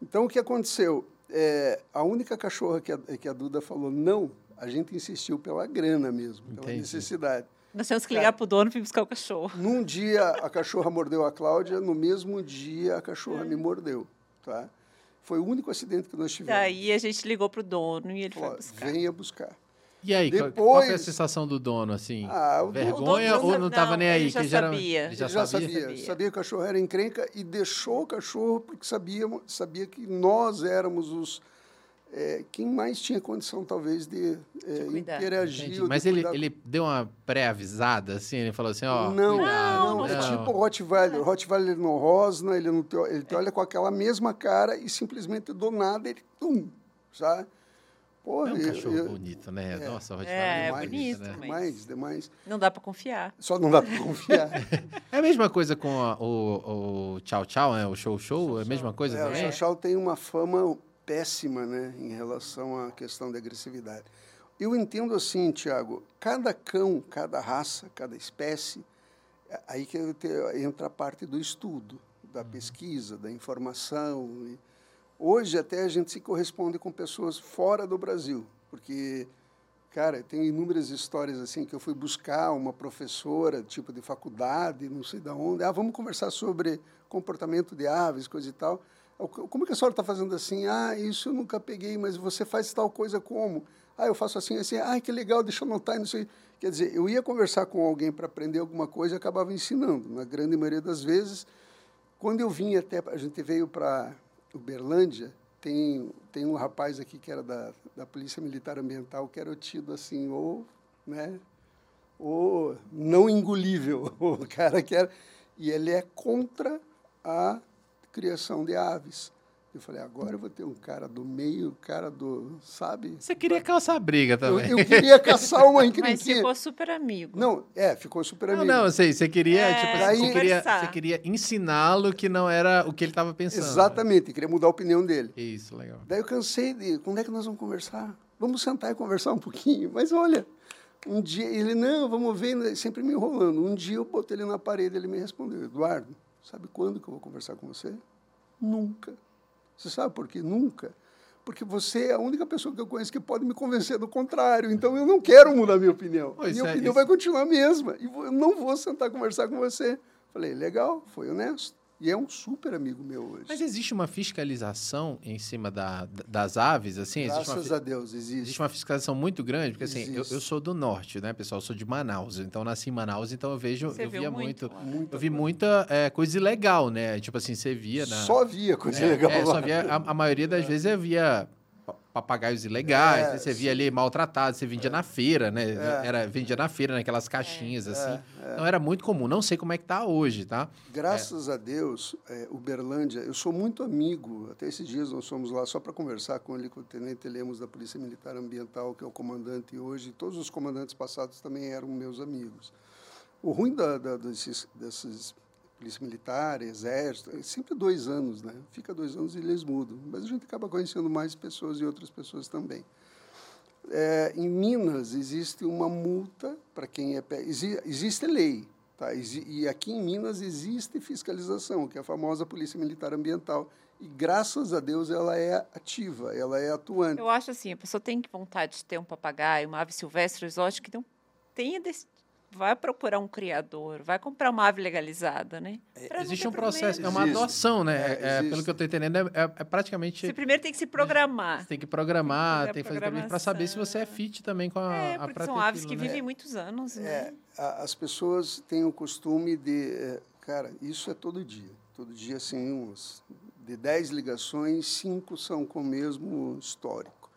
Então, o que aconteceu? É, a única cachorra que a, que a Duda falou não, a gente insistiu pela grana mesmo, pela Entendi. necessidade. Nós temos que ligar pro dono para ir buscar o cachorro. Num dia a cachorra mordeu a Cláudia, no mesmo dia a cachorra É. me mordeu. Tá? Foi o único acidente que nós tivemos. Daí a gente ligou pro dono e ele foi Falou, buscar. venha buscar. E aí, qual- qual foi a Depois- sensação do dono, assim? Ah, o dono- Vergonha o dono ou não estava nem aí? ele já que já era- sabia. Ele já, Ele já sabia? sabia, Sabia. sabia. que o cachorro era encrenca e deixou o cachorro porque sabia, sabia que nós éramos os é, quem mais tinha condição talvez de, é, interagir. Ou de Mas ele, cuidar. ele deu uma pré-avisada, assim? Ele falou assim, ó, não, cuidado. não, é tipo Rottweiler. Rottweiler ele não rosna, ele não te, ele te olha com aquela mesma cara e simplesmente do nada ele tum, sabe? Porra, É um eu- cachorro eu- bonito, né? é. Nossa, o É, Rottweiler é demais, bonito, né? mas- demais, demais. Não dá para confiar. Só não dá para confiar. É a mesma coisa com a- o, o Tchau Tchau, né? O Show Show, é a mesma coisa É, o também? Chachal tem uma fama péssima né, em relação à questão da agressividade. Eu entendo assim, Tiago, cada cão, cada raça, cada espécie, aí que entra a parte do estudo, da pesquisa, da informação. Hoje até a gente se corresponde com pessoas fora do Brasil, porque, cara, tem inúmeras histórias assim que eu fui buscar uma professora, tipo de faculdade, não sei de onde, ah, vamos conversar sobre comportamento de aves, coisa e tal. Eu, Como que a senhora está fazendo assim? Ah, isso eu nunca peguei, mas você faz tal coisa como? Ah, eu faço assim, assim. Ah, que legal, deixa eu anotar. Não sei. Quer dizer, eu ia conversar com alguém para aprender alguma coisa e acabava ensinando. Na grande maioria das vezes, quando eu vim até, a gente veio para Uberlândia, tem, tem um rapaz aqui que era da, da Polícia Militar Ambiental, que era tido assim, ou, né, ou não engolível, o cara que era, e ele é contra a criação de aves. Eu falei, agora eu vou ter um cara do meio, cara do, sabe? Você queria calçar briga Eu, também. eu queria caçar uma Mas encrenquinha. ficou super amigo. Não, é, ficou super Não, amigo. não, eu sei, você queria, É, tipo, assim, você, queria, você queria ensiná-lo que não era o que ele estava pensando. Exatamente, queria mudar a opinião dele. Isso, legal. Daí eu cansei de, quando é que nós vamos conversar? Vamos sentar e conversar um pouquinho. Mas olha, um dia, ele, não, vamos ver, né, sempre me enrolando. Um dia eu botei ele na parede, ele me respondeu, Eduardo, sabe quando que eu vou conversar com você? Nunca. Você sabe por quê? Nunca. Porque você é a única pessoa que eu conheço que pode me convencer do contrário. Então eu não quero mudar minha opinião. Pô, isso minha é- opinião isso- vai continuar a mesma. E eu não vou sentar conversar com você. Falei, legal, foi honesto. E é um super amigo meu hoje. Mas existe uma fiscalização em cima da, das aves, assim? Existe uma, Graças fi- a Deus, existe. existe uma fiscalização muito grande? Porque, assim, eu, eu sou do norte, né, pessoal? Eu sou de Manaus. Então, eu nasci em Manaus, então eu vejo, Você eu via muito muito... eu vi coisa. muita é, coisa ilegal, né? Tipo assim, você via na... Só via coisa É, legal é, lá. só via, a, a maioria das vezes eu via papagaios ilegais, É, né? você via ali maltratados, você vendia na feira, né? É. Era, vendia na feira, naquelas caixinhas, assim. é. Então era muito comum. Não sei como é que tá hoje, tá? Graças a Deus, é, Uberlândia, eu sou muito amigo, até esses dias nós fomos lá só para conversar com ele, com o Tenente Lemos da Polícia Militar Ambiental, que é o comandante hoje, todos os comandantes passados também eram meus amigos. O ruim da, da, desses, desses Polícia Militar, Exército, é sempre dois anos, né? Fica dois anos e eles mudam. Mas a gente acaba conhecendo mais pessoas e outras pessoas também. É, em Minas existe uma multa para quem é exi, existe lei tá e aqui em Minas existe fiscalização que é a famosa polícia militar ambiental e graças a Deus ela é ativa ela é atuante Eu acho assim, a pessoa tem vontade de ter um papagaio, uma ave silvestre exótica, então tenha vai procurar um criador, vai comprar uma ave legalizada, né? Pra não Existe um processo, é uma Existe. adoção, né? É, É, é, pelo que eu estou entendendo, é, é- é praticamente. Você primeiro tem que se programar. Você tem que programar, Tem tem que que fazer para saber se você é fit também com a, É, a porque pra são aves que né? vivem muitos anos, né? É, as pessoas têm o costume de. é, Cara, isso é todo dia. Todo dia, assim, uns, de 10 ligações, cinco são com o mesmo histórico.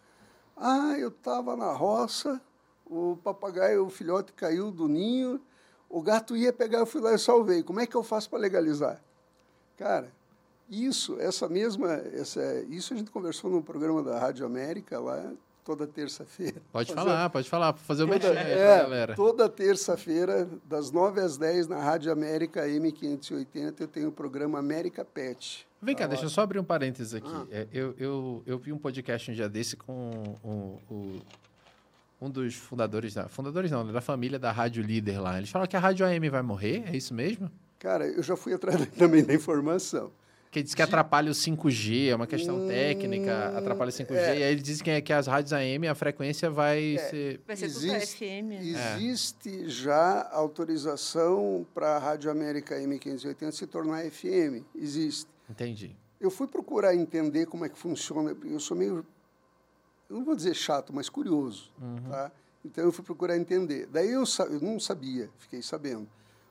Ah, eu estava na roça, o papagaio, o filhote caiu do ninho, o gato ia pegar, eu fui lá e salvei. Como é que eu faço para legalizar? Cara, isso, essa mesma. Essa, isso a gente conversou no programa da Rádio América lá. toda terça-feira. Pode fazer, falar, pode falar, fazer o toda, é, galera. Toda terça-feira, das 9 às 10, na Rádio América M580, eu tenho o programa América Pet. Vem cá, Tá deixa eu só abrir um parênteses aqui. Ah. É, eu, eu, eu vi um podcast um dia desse com o, o- um dos fundadores da. Fundadores não, né, da família da Rádio Líder lá. Eles falam que a Rádio AM vai morrer, é isso mesmo? Cara, eu já fui atrás também da informação. Que diz que atrapalha o 5G, é uma questão Hum, técnica, atrapalha o 5G. é. E aí eles dizem que, é que as rádios AM, a frequência vai ser. Vai ser tudo Existe- FM. É. Existe já autorização para a Rádio América M580 se tornar FM. Existe. Entendi. Eu fui procurar entender como é que funciona. Eu sou meio, eu não vou dizer chato, mas curioso, tá? Então eu fui procurar entender. Daí eu, eu não sabia, fiquei sabendo.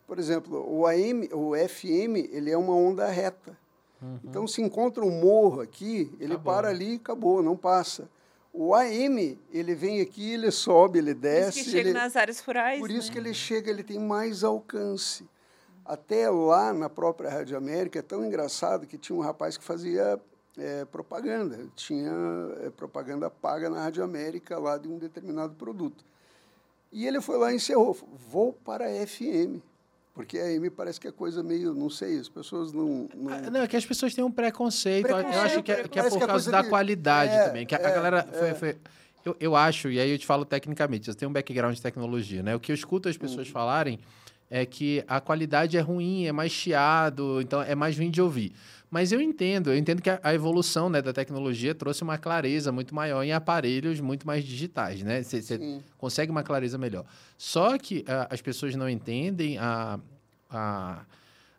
Por exemplo, o AM, o FM, ele é uma onda reta. Então se encontra um morro aqui, ele Acabou, para né? ali, acabou, não passa. O AM, ele vem aqui, ele sobe, ele Por desce, isso que chega ele... nas áreas rurais. Por isso né? que ele chega, ele tem mais alcance. Até lá na própria Rádio América é tão engraçado que tinha um rapaz que fazia eh, propaganda, tinha eh, propaganda paga na Rádio América lá de um determinado produto. E ele foi lá e encerrou, vou para a FM, porque a AM parece que é coisa meio, não sei, as pessoas não... não- Ah, Não, é que as pessoas têm um preconceito. Eu Preconceito, acho que é, que é por que é causa da de- qualidade é, também. Que a, é, galera foi. é. foi- eu, eu acho, e aí eu te falo tecnicamente, eu tenho um background de tecnologia, né? O que eu escuto as pessoas Uhum. falarem é que a qualidade é ruim, é mais chiado, então é mais ruim de ouvir. Mas eu entendo, eu entendo que a, evolução né, da tecnologia trouxe uma clareza muito maior em aparelhos muito mais digitais, né? Você consegue uma clareza melhor. Só que ah, as pessoas não entendem a, a,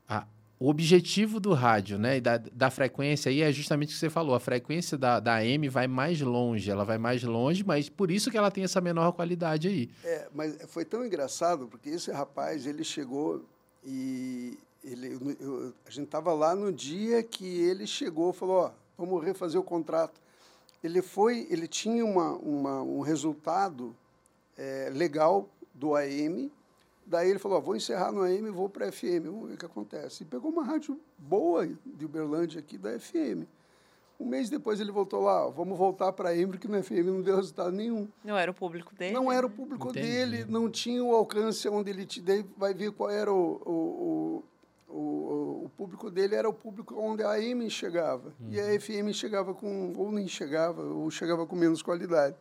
a- o objetivo do rádio, né? Da, da frequência aí é justamente o que você falou. A frequência da, da AM vai mais longe, ela vai mais longe, mas por isso que ela tem essa menor qualidade aí. É, mas foi tão engraçado, porque esse rapaz, ele chegou e ele, eu- a gente estava lá no dia que ele chegou, falou, ó, vamos refazer o contrato. Ele foi, ele tinha uma, uma, um resultado é, legal do AM, daí ele falou, ó, vou encerrar no AM e vou para a FM, vamos ver o que acontece. E pegou uma rádio boa de Uberlândia aqui da FM. Um mês depois ele voltou lá, ó, vamos voltar para a AM, porque no FM não deu resultado nenhum. Não era o público dele. Não era o público Entendi. dele, não tinha o alcance onde ele te daí vai ver qual era o, o, o, o, o público dele era o público onde a AM chegava e a FM chegava com ou nem chegava ou chegava com menos qualidade.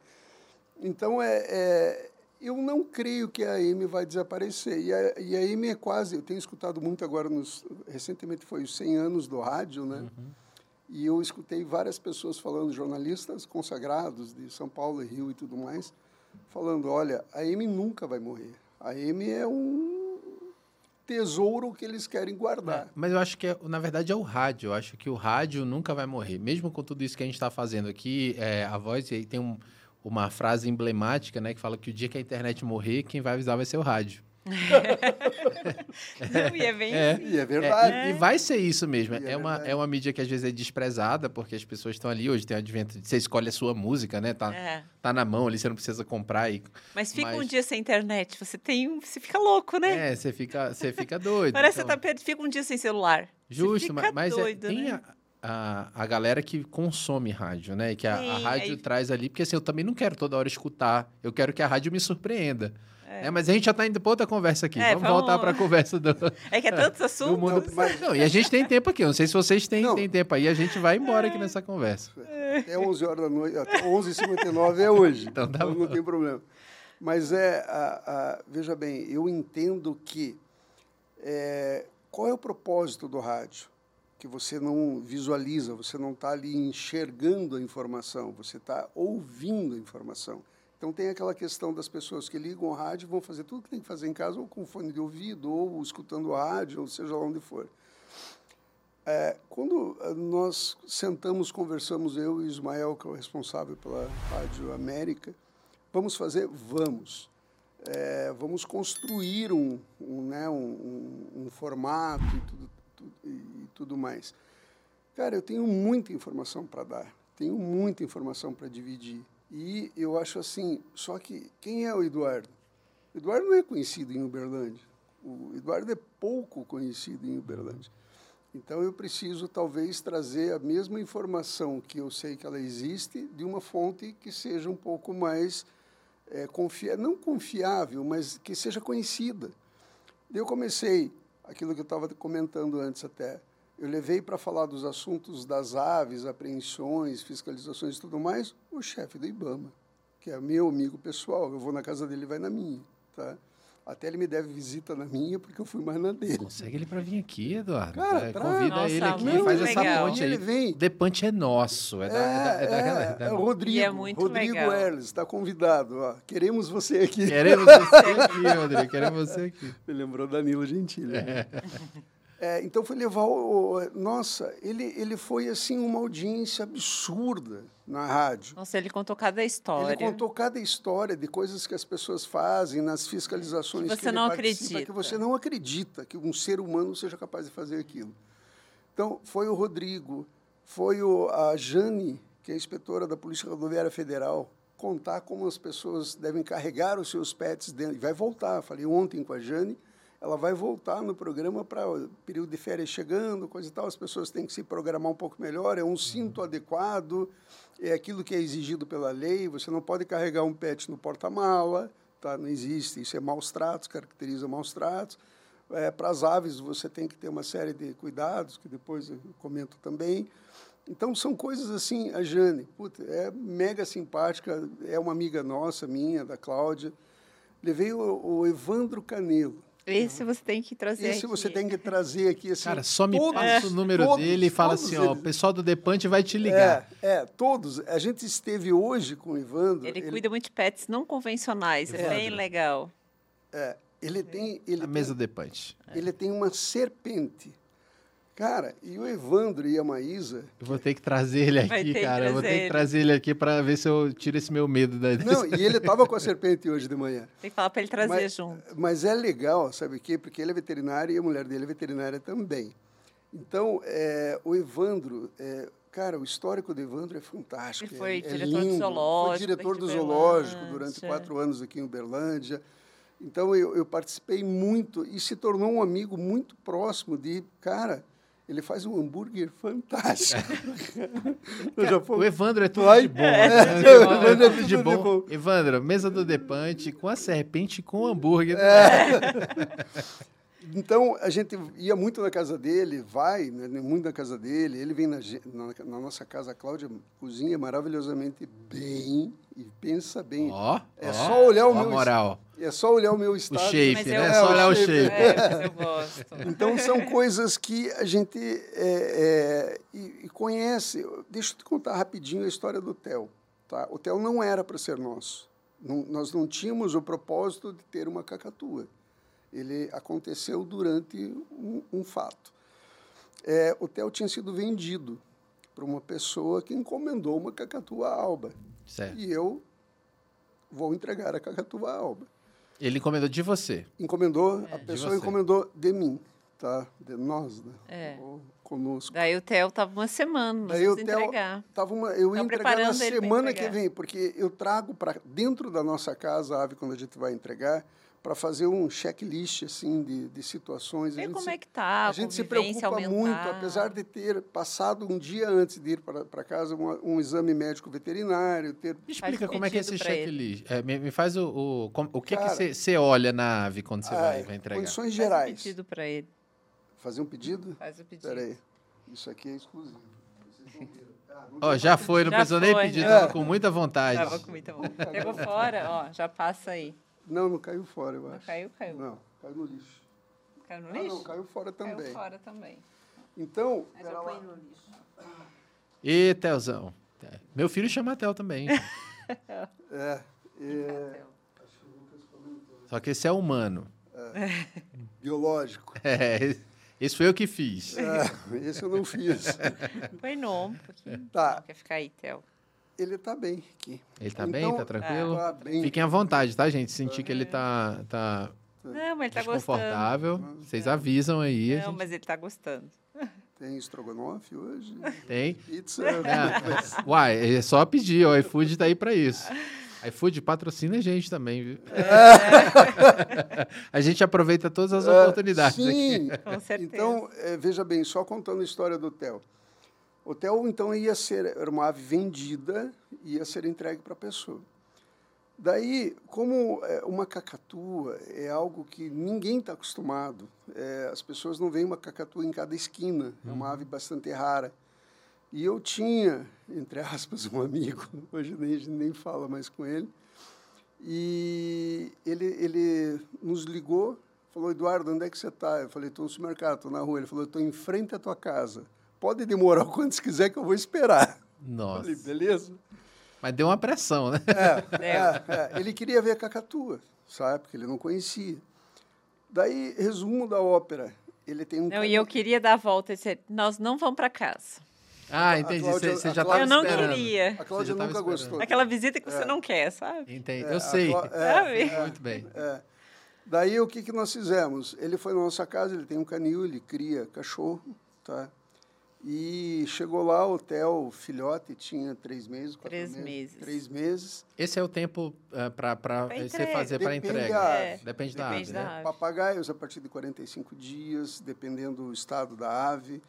Então é, é eu não creio que a AM vai desaparecer e a, e a AM é quase eu tenho escutado muito agora nos recentemente foi os 100 anos do rádio, né? E eu escutei várias pessoas falando, jornalistas consagrados de São Paulo, Rio e tudo mais, falando: olha, a M nunca vai morrer. A M é um tesouro que eles querem guardar. Mas eu acho que, é- na verdade, é o rádio. Eu acho que o rádio nunca vai morrer. Mesmo com tudo isso que a gente está fazendo aqui, é, a voz aí tem um- uma frase emblemática, né? Que fala que o dia que a internet morrer, quem vai avisar vai ser o rádio. Não, e é bem É. assim. E é verdade. É, e, e vai ser isso mesmo. É É, uma, verdade. é uma mídia que às vezes é desprezada, porque as pessoas estão ali. Hoje tem o advento. de- Você escolhe a sua música, né? Tá, É. tá na mão ali, você não precisa comprar. E, Mas fica um Mas- dia sem internet, você tem um, você fica louco, né? é, você fica, você fica doido. Parece que então. você tá perdido, fica um dia sem celular. Você Justo, fica ma- mas é- doido, tem né? a, a, a galera que consome rádio, né? Que a, a Sim, rádio aí- traz ali, porque assim, eu também não quero toda hora escutar. Eu quero que a rádio me surpreenda. É. né? Mas a gente já tá indo pra outra conversa aqui. É, vamos, vamos- voltar pra conversa do, É que é tantos assuntos. mundo. Não, mas- Não, e a gente tem tempo aqui. Não sei se vocês têm, Não. têm tempo aí. A gente vai embora aqui nessa conversa. Até 11 horas da noite, até 11h59 é hoje. Então tá não bom. tem problema. Mas é, a- a- veja bem, eu entendo que é, qual é o propósito do rádio? Que você não visualiza, você não está ali enxergando a informação, você está ouvindo a informação. Então tem aquela questão das pessoas que ligam o rádio e vão fazer tudo que tem que fazer em casa, ou com fone de ouvido, ou escutando rádio, ou seja lá onde for. É, quando eh, nós sentamos, conversamos, eu e Ismael, que é o responsável pela Rádio América, vamos fazer? Vamos. É, vamos construir um, um, né, um, um- um formato e tudo- e tudo mais. Cara, eu tenho muita informação para dar, tenho muita informação para dividir. E eu acho assim, só que quem é o Eduardo? O Eduardo não é conhecido em Uberlândia. O Eduardo é pouco conhecido em Uberlândia. Então eu preciso talvez trazer a mesma informação que eu sei que ela existe de uma fonte que seja um pouco mais é, confia não confiável, mas que seja conhecida. Eu comecei aquilo que eu estava comentando antes até. Eu levei para falar dos assuntos das aves, apreensões, fiscalizações e tudo mais, o chefe do IBAMA, que é meu amigo pessoal. Eu vou na casa dele, vai na minha, tá? Até ele me deve visita na minha, porque eu fui mais na dele. Consegue ele para vir aqui, Eduardo. Cara, é, traz. convida Nossa, ele aqui, muito faz essa legal. ponte Ele aí. vem. O Depante é nosso. É, da, é, da, é, da, é, da- é o Rodrigo. E é muito Rodrigo legal. Erles, está convidado. Ó. Queremos você aqui. Queremos você aqui, Rodrigo. Queremos você aqui. Me lembrou Danilo Gentili. né? É, então foi levar o, o- Nossa, ele, ele foi assim uma audiência absurda na rádio. Nossa, ele contou cada história. Ele contou cada história de coisas que as pessoas fazem nas fiscalizações Que você ele não acredita. que você não acredita que um ser humano seja capaz de fazer aquilo. Então, foi o Rodrigo, foi o, a Jane, que é inspetora da Polícia Rodoviária Federal, contar como as pessoas devem carregar os seus pets dentro. E vai voltar, falei ontem com a Jane, ela vai voltar no programa para período de férias chegando, coisa e tal. As pessoas têm que se programar um pouco melhor. É um cinto adequado, é aquilo que é exigido pela lei. Você não pode carregar um pet no porta-mala, tá? não existe. Isso é maus tratos, caracteriza maus tratos. É, para as aves, você tem que ter uma série de cuidados, que depois eu comento também. Então, são coisas assim. A Jane, puta, é mega simpática, é uma amiga nossa, minha, da Cláudia. Levei o, o Evandro Canelo. Esse você tem que trazer Esse aqui. você tem que trazer aqui. Assim, Cara, só me todos, passa o número todos, dele e fala assim, ó, o eles. pessoal do Depante vai te ligar. É, é, todos. A gente esteve hoje com o Evandro. Ele, cuida muito de pets não convencionais. É bem Evandro. legal. é, ele tem, ele A tem, mesa do Depante. ele tem uma serpente. Cara, e o Evandro e a Maísa. Eu vou ter que trazer ele Vai aqui, cara. Eu vou ter que ele. trazer ele aqui pra ver se eu tiro esse meu medo da Não, e ele estava com a serpente hoje de manhã. Tem que falar para ele trazer mas, junto. Mas é legal, sabe o quê? Porque ele é veterinário e a mulher dele é veterinária também. Então, é, o Evandro, é, cara, o histórico do Evandro é fantástico. Ele foi é, é diretor do zoológico Foi diretor do zoológico durante quatro anos aqui em Uberlândia. Então, eu, eu participei muito e se tornou um amigo muito próximo de, cara, ele faz um hambúrguer fantástico. O Evandro é tudo Vai. de bom. É, né? o É Evandro é tudo tudo de de bom. Evandro, mesa do Depante com a serpente e com o hambúrguer. Então, a gente ia muito na casa dele, vai né, muito na casa dele, ele vem na, na, na nossa casa, a Cláudia cozinha maravilhosamente bem e pensa bem. Ó, É ó, só olhar o a meu- moral. É só olhar o meu O estado. shape, Mas né? eu É só olhar o shape. É, eu gosto. Então, são coisas que a gente é, é, e, e conhece. Deixa eu te contar rapidinho a história do Theo. Tá? O Theo não era para ser nosso. Não- nós não tínhamos o propósito de ter uma cacatua. Ele aconteceu durante um, um fato. É, o Theo tinha sido vendido para uma pessoa que encomendou uma cacatua alba. Certo. E eu vou entregar a cacatua alba. Ele encomendou de você. Encomendou, a De pessoa encomendou de mim, tá? De nós, né? É. Ou conosco. Daí o Theo tava uma semana, Daí o Theo entregar. tava uma, eu ia entregar na semana que vem, porque eu trago para dentro da nossa casa a ave quando a gente vai entregar para fazer um checklist assim de, de situações. Ver como se- é que tá, a gente se preocupa aumentar. muito, apesar de ter passado um dia antes de ir para casa um, um exame médico veterinário, ter Me explica um como é que é pedido esse checklist. É, me, me faz o. O, o que Cara, que você olha na ave quando você vai, vai entregar? condições Faz um gerais. pedido para ele. Fazer um pedido? Faz o pedido. Espera aí. Isso aqui é exclusivo. Ah, Ó, já foi, não Já precisou nem foi. pedir, É. tava com muita vontade. Tava com muita vontade. Pegou fora, ó, já passa aí. Não, não caiu fora, eu Não acho. caiu, caiu. Não, caiu no lixo. Caiu no Ah, lixo? não, caiu fora também. Caiu fora também. Então, Mas eu ponho no lixo. E Telzão. É, Meu filho chama Tel também. É, é, Só que esse é humano. biológico. É, esse foi eu que fiz. É, esse eu não fiz. Põe no ombro um pouquinho. Tá. Não, quer ficar aí, Theo. Ele tá bem aqui. Ele tá Então, bem? Tá tranquilo? Tá bem. Fiquem à vontade, tá, gente? Sentir que ele tá, tá Não, mas ele tá gostando. desconfortável, vocês avisam aí. Não, gente mas ele tá gostando. Tem estrogonofe hoje? Tem. Pizza? É, uai, é só pedir, o iFood tá aí pra isso. iFood patrocina a gente também, viu? É. a gente aproveita todas as é, oportunidades. Sim, aqui. com certeza. Então, é, veja bem, só contando a história do hotel. O hotel, então, ia ser, era uma ave vendida, ia ser entregue para a pessoa. Daí, como é, uma cacatua é algo que ninguém está acostumado, é, as pessoas não veem uma cacatua em cada esquina, é uma uhum. ave bastante rara. E eu tinha, entre aspas, um amigo, hoje nem, a gente nem fala mais com ele, e ele, ele nos ligou, falou, Eduardo, onde é que você está? Eu falei, estou no supermercado, estou na rua. Ele falou, estou em frente à tua casa. Pode demorar o quanto quiser que eu vou esperar. Nossa. Falei, beleza. Mas deu uma pressão, né? É, é, é, Ele queria ver a cacatua, sabe? Porque ele não conhecia. Daí, resumo da ópera. Ele tem um. Não, e eu queria dar a volta e dizer: nós não vamos para casa. Ah, entendi. Cláudia, você, já estava Eu não queria. A Cláudia nunca esperando. gostou. Aquela visita que é. você não quer, sabe? Entendi. É, eu sei. É, Muito bem. É. Daí, o que, que nós fizemos? Ele foi na nossa casa, ele tem um canil, ele cria cachorro, tá? E chegou lá, o hotel, filhote, tinha três meses, quatro três meses, meses. Três meses. Esse é o tempo uh, para você fazer para entrega? É. Depende da Depende ave, da né? ave. Papagaios a partir de 45 dias, dependendo do estado da ave.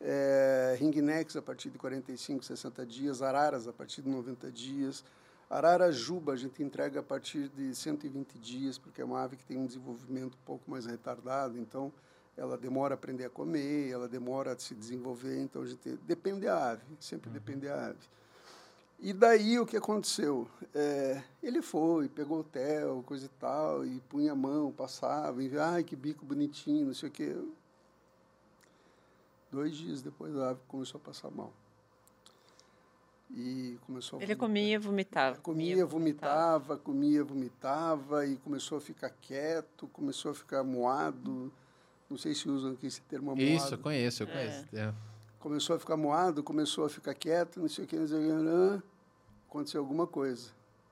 É, ringnex a partir de 45, 60 dias. Araras a partir de 90 dias. Arara juba a gente entrega a partir de 120 dias, porque é uma ave que tem um desenvolvimento um pouco mais retardado. Então, ela demora a aprender a comer, ela demora a se desenvolver, então a gente depende da ave, sempre uhum. depende da ave. E daí o que aconteceu? É, ele foi, pegou o hotel, coisa e tal, e punha a mão, passava, e ai que bico bonitinho, não sei o quê. Dois dias depois a ave começou a passar mal. E começou Ele comia, vomitava. Comia, vomitava, comia, vomitava, e começou a ficar quieto, começou a ficar moado. Não sei se usam aqui esse termo moado. Isso, eu conheço, eu conheço. É. É. Começou a ficar moado, começou a ficar quieto, não sei o que, não sei o que. Aconteceu alguma coisa.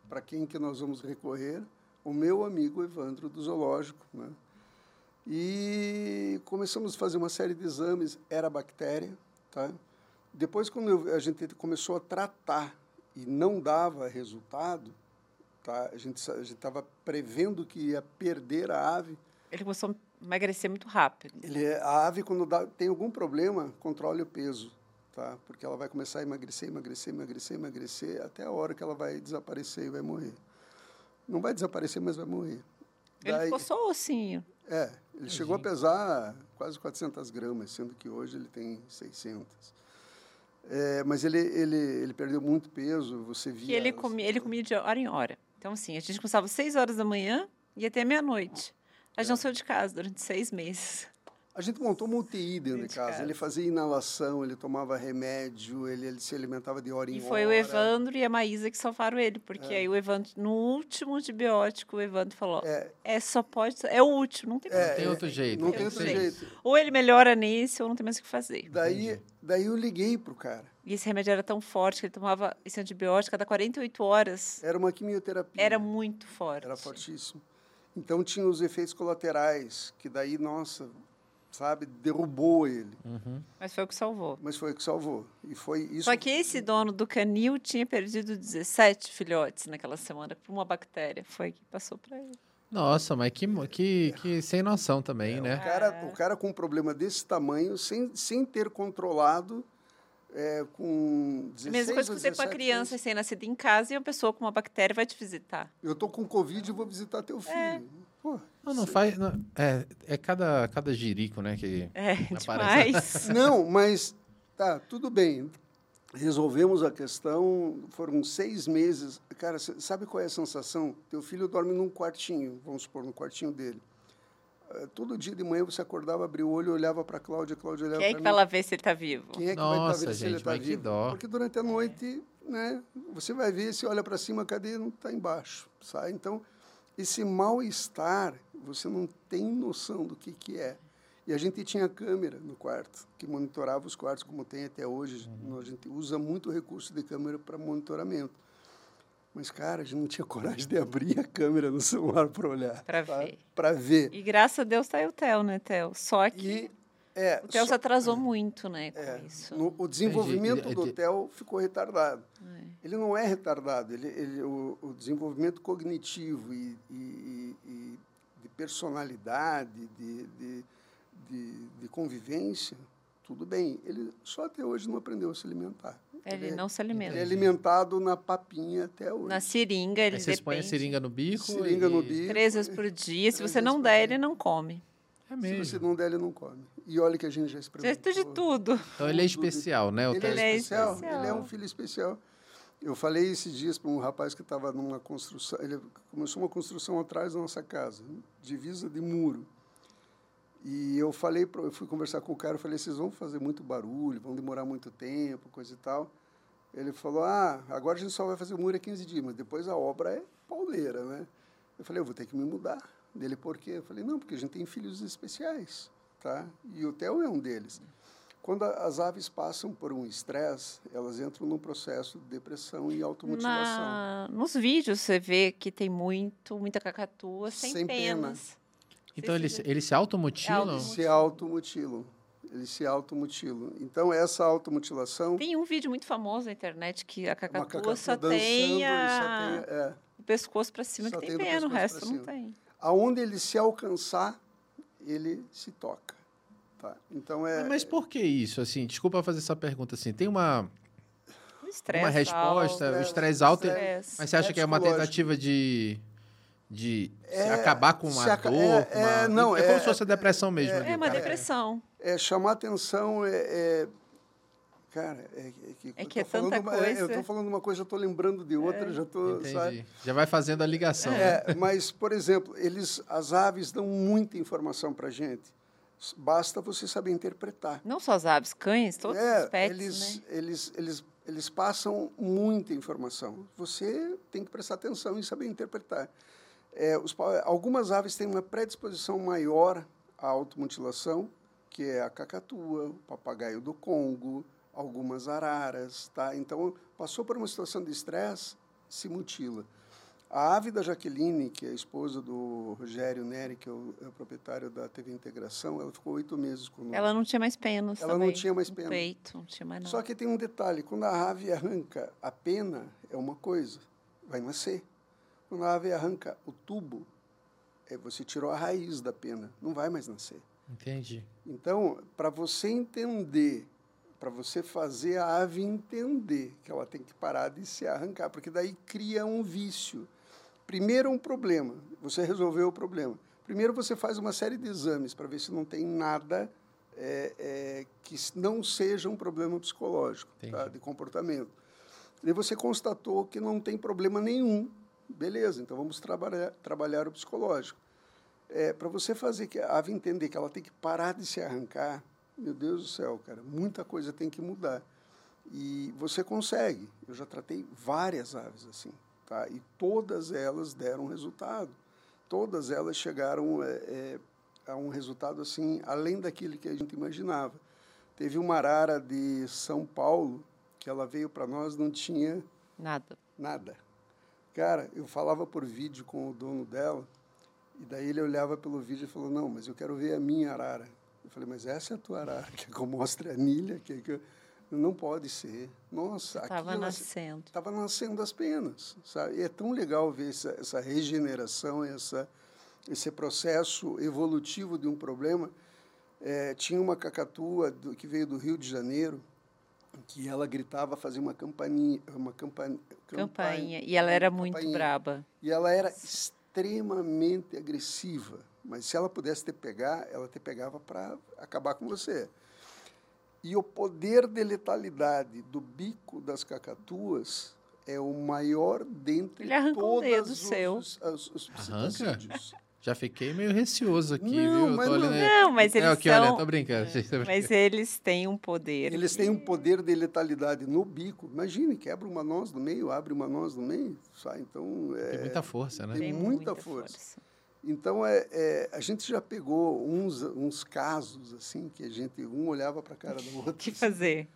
Para quem que nós vamos recorrer? O meu amigo Evandro do Zoológico. Né? E começamos a fazer uma série de exames, era bactéria. Tá? Depois, quando eu, a gente começou a tratar e não dava resultado, tá? a gente estava prevendo que ia perder a ave. Ele começou a emagrecer muito rápido. Ele, é, a ave, quando dá, tem algum problema, controle o peso, tá? Porque ela vai começar a emagrecer, emagrecer, emagrecer, emagrecer, até a hora que ela vai desaparecer e vai morrer. Não vai desaparecer, mas vai morrer. Ele Daí, ficou só ossinho. É, ele chegou a pesar quase 400 gramas, sendo que hoje ele tem 600. É, mas ele, ele, ele perdeu muito peso, você via... Que ele comia, ele comia de hora em hora. Então, assim, a gente começava às 6 horas da manhã e até meia-noite. A gente não saiu de casa durante seis meses. A gente montou uma UTI dentro de casa. casa. Ele fazia inalação, ele tomava remédio, ele, ele se alimentava de hora em hora. E foi o Evandro e a Maísa que salvaram ele, porque é. aí o Evandro, no último antibiótico, o Evandro falou: é, é só pode. É o último, não tem, é, não tem outro jeito. Não tem outro jeito. jeito. Ou ele melhora nesse, ou não tem mais o que fazer. Daí, daí eu liguei pro cara. E esse remédio era tão forte que ele tomava esse antibiótico a cada 48 horas. Era uma quimioterapia. Era muito forte. Era fortíssimo. Então tinha os efeitos colaterais, que daí, nossa, sabe, derrubou ele. Uhum. Mas foi o que salvou. Mas foi o que salvou. E foi isso. Só que esse dono do canil tinha perdido 17 filhotes naquela semana por uma bactéria. Foi que passou para ele. Nossa, mas que, que, que sem noção também, é, né? O cara, o cara com um problema desse tamanho, sem, sem ter controlado é, com 16 Mesma coisa que você com a criança sem nascida em casa e uma pessoa com uma bactéria vai te visitar. Eu tô com Covid e vou visitar teu filho. É. Pô, não, não faz. Não, é, é cada, cada jirico, né? Que é, demais. não, mas tá, tudo bem. Resolvemos a questão, foram seis meses. Cara, sabe qual é a sensação? Teu filho dorme num quartinho, vamos supor, no quartinho dele. Eh, todo dia de manhã você acordava, abria o olho, olhava para Cláudia, Cláudia olhava para Quem é que vai lá ver se ele está vivo? Quem é que Nossa, vai tá ver gente, se ele está vivo? Dó. Porque durante a noite, né, você vai ver, se olha para cima, cadê? Não está embaixo, sabe? Então, esse mal-estar, você não tem noção do que, que é. E a gente tinha câmera no quarto, que monitorava os quartos, como tem até hoje. Uhum. A gente usa muito recurso de câmera para monitoramento. Mas, cara, a gente não tinha coragem de abrir a câmera no celular para olhar. Para tá? ver. Para ver. E graças a Deus tá aí o Theo, né, Theo? Só que. E É, O Theo se atrasou muito, né, com é, isso. no- o desenvolvimento do Ele- hotel ficou retardado. É. Ele não é retardado, ele, ele- o, o desenvolvimento cognitivo e, e- e- e de personalidade, de, de, de- de convivência, tudo bem. Ele só até hoje não aprendeu a se alimentar. Ele é- não se Ele alimenta. é alimentado na papinha até hoje. Na seringa, ele Aí vocês põem a depende. seringa no bico. Seringa e... no bico. Três vezes por dia. Se você não der, ele não come. É Se mesmo. você não der, ele não come. E olha que a gente já experimentou. Precisa de tudo. Então ele é especial, né? O Ele, é é especial, especial. ele é um filho especial. Eu falei esses dias para um rapaz que estava numa construção, ele começou uma construção atrás da nossa casa, divisa de muro. E eu falei, eu fui conversar com o cara, eu falei, vocês vão fazer muito barulho, vão demorar muito tempo, coisa e tal. Ele falou, ah, agora a gente só vai fazer o muro em 15 dias, mas depois a obra é pauleira, né? Eu falei, eu vou ter que me mudar. Dele, por quê? Eu falei, não, porque a gente tem filhos especiais, tá? E o Theo é um deles. Quando a- as aves passam por um estresse, elas entram num processo de depressão e automutilação. Na, nos vídeos você vê que tem muito, muita cacatua sem, Sem pena. Então eles, eles se automutilam? Auto- Se automutilam. Eles se automutilam. Então, essa automutilação... Tem um vídeo muito famoso na internet que a cacatua cacatua só tem, a- só tem é, o pescoço para cima que tem pena, o resto não tem. aonde ele se alcançar, ele se toca. Tá? Então, é... Mas por que isso? Assim, desculpa fazer essa pergunta assim. Tem uma, uma resposta, alto, o é, estresse alto. estresse. Mas você acha que é uma tentativa de, de se É, acabar com uma aca- dor? é- com uma- é, não, é como é- se fosse a depressão mesmo. ali, É uma cara. depressão. é chamar atenção é, é- cara é, é que, É eu que é tanta uma- é, eu coisa. estou falando uma coisa já estou lembrando de outra já estou. Já vai fazendo a ligação. né? é, mas por exemplo eles as aves dão muita informação para gente basta você saber interpretar Não só as aves, cães, todos é, os pets, eles, né? eles eles eles passam muita informação você tem que prestar atenção e saber interpretar é, os algumas aves têm uma predisposição maior à automutilação, que é a cacatua, o papagaio do Congo, algumas araras, tá? Então, passou por uma situação de estresse, se mutila. A ave da Jaqueline, que é a esposa do Rogério Neri, que é o, é o proprietário da TV Integração, ela ficou oito meses conosco. Ela não tinha mais penas Ela não também, tinha mais pena. peito, não tinha mais nada. Só que tem um detalhe, quando a ave arranca a pena, é uma coisa, vai nascer. Quando a ave arranca o tubo, é, você tirou a raiz da pena, não vai mais nascer. Entendi. Então, para você entender, para você fazer a ave entender que ela tem que parar de se arrancar, porque daí cria um vício. Primeiro um problema, você resolveu o problema. Primeiro você faz uma série de exames para ver se não tem nada é, é, que não seja um problema psicológico, tá, de comportamento. E você constatou que não tem problema nenhum. Beleza, então vamos trabalhar, trabalhar o psicológico. É, para você fazer que a ave entender que ela tem que parar de se arrancar, meu Deus do céu, cara, muita coisa tem que mudar. E você consegue. Eu já tratei várias aves assim, tá? E todas elas deram resultado. Todas elas chegaram é, é, a um resultado assim além daquilo que a gente imaginava. Teve uma arara de São Paulo que ela veio para nós não tinha Nada. Nada. Cara, eu falava por vídeo com o dono dela, e daí ele olhava pelo vídeo e falou: Não, mas eu quero ver a minha arara. Eu falei: Mas essa é a tua arara? Que eu mostre a anilha? Quer que eu... Não pode ser. Nossa, Estava aquilo nascendo. estava nascendo as penas, sabe? E é tão legal ver essa, essa regeneração, essa, esse processo evolutivo de um problema. É, tinha uma cacatua do, que veio do Rio de Janeiro, que ela gritava, fazia uma campainha, uma campan, Campainha. E ela era muito campainha. braba. E ela era extremamente agressiva. Mas se ela pudesse te pegar, ela te pegava para acabar com você. E o poder de letalidade do bico das cacatuas é o maior dentre Ele um todos os, seu. os, os, os Arranca? psitacídeos. Já fiquei meio receoso aqui, Não, viu? Eu mas olhando... Não, mas eles é, aqui, são... olha, tô brincando. brincando. Mas eles têm um poder. Eles têm um poder de letalidade no bico. Imagine, quebra uma noz no meio, abre uma noz no meio, sai. Então, é, Tem muita força, né? tem muita força. Então, é, é, a gente já pegou uns, uns casos, assim, que a gente, um olhava para a cara do O outro. que assim, fazer?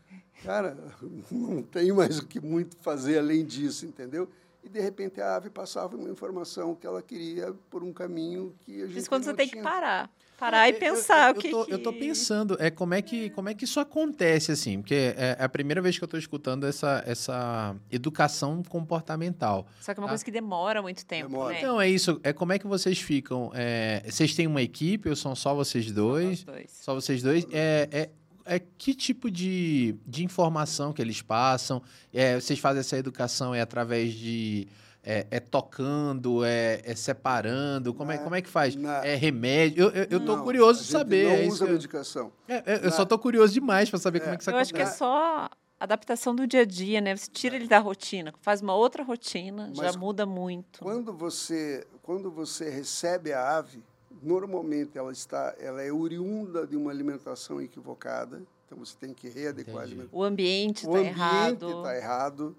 Cara, não tem mais o que muito fazer além disso, entendeu? E de repente a ave passava uma informação que ela queria por um caminho que a gente Isso quando você não tem que tinha. parar. Parar e pensar eu, o que, tô, que... eu tô pensando, é como é que como é que isso acontece assim, porque é é a primeira vez que eu estou escutando essa essa educação comportamental. Só que é uma Tá. coisa que demora muito tempo, Demora. né? Então é isso. É como é que vocês ficam? É, vocês têm uma equipe ou são só vocês dois? Nós dois. Só vocês dois? É, é, é que tipo de, de informação que eles passam? É, vocês fazem essa educação é através de é, é tocando, é, é separando? Como, é, Na- como é que faz? na- É remédio? Eu, eu, eu tô Não, curioso de saber. Não é isso usa eu- medicação. é, é, eu Na- só tô curioso demais para saber como é que isso Eu acho que é acontece. só adaptação do dia a dia, né? Você tira ele da rotina, faz uma outra rotina, Mas já muda muito. Quando você, quando você recebe a ave, normalmente ela está, ela é oriunda de uma alimentação equivocada. Então você tem que readequar a alimentação. O ambiente O está ambiente errado. está errado.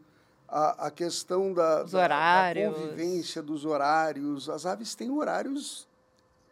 A, a questão da, Os da- da convivência dos horários. As aves têm horários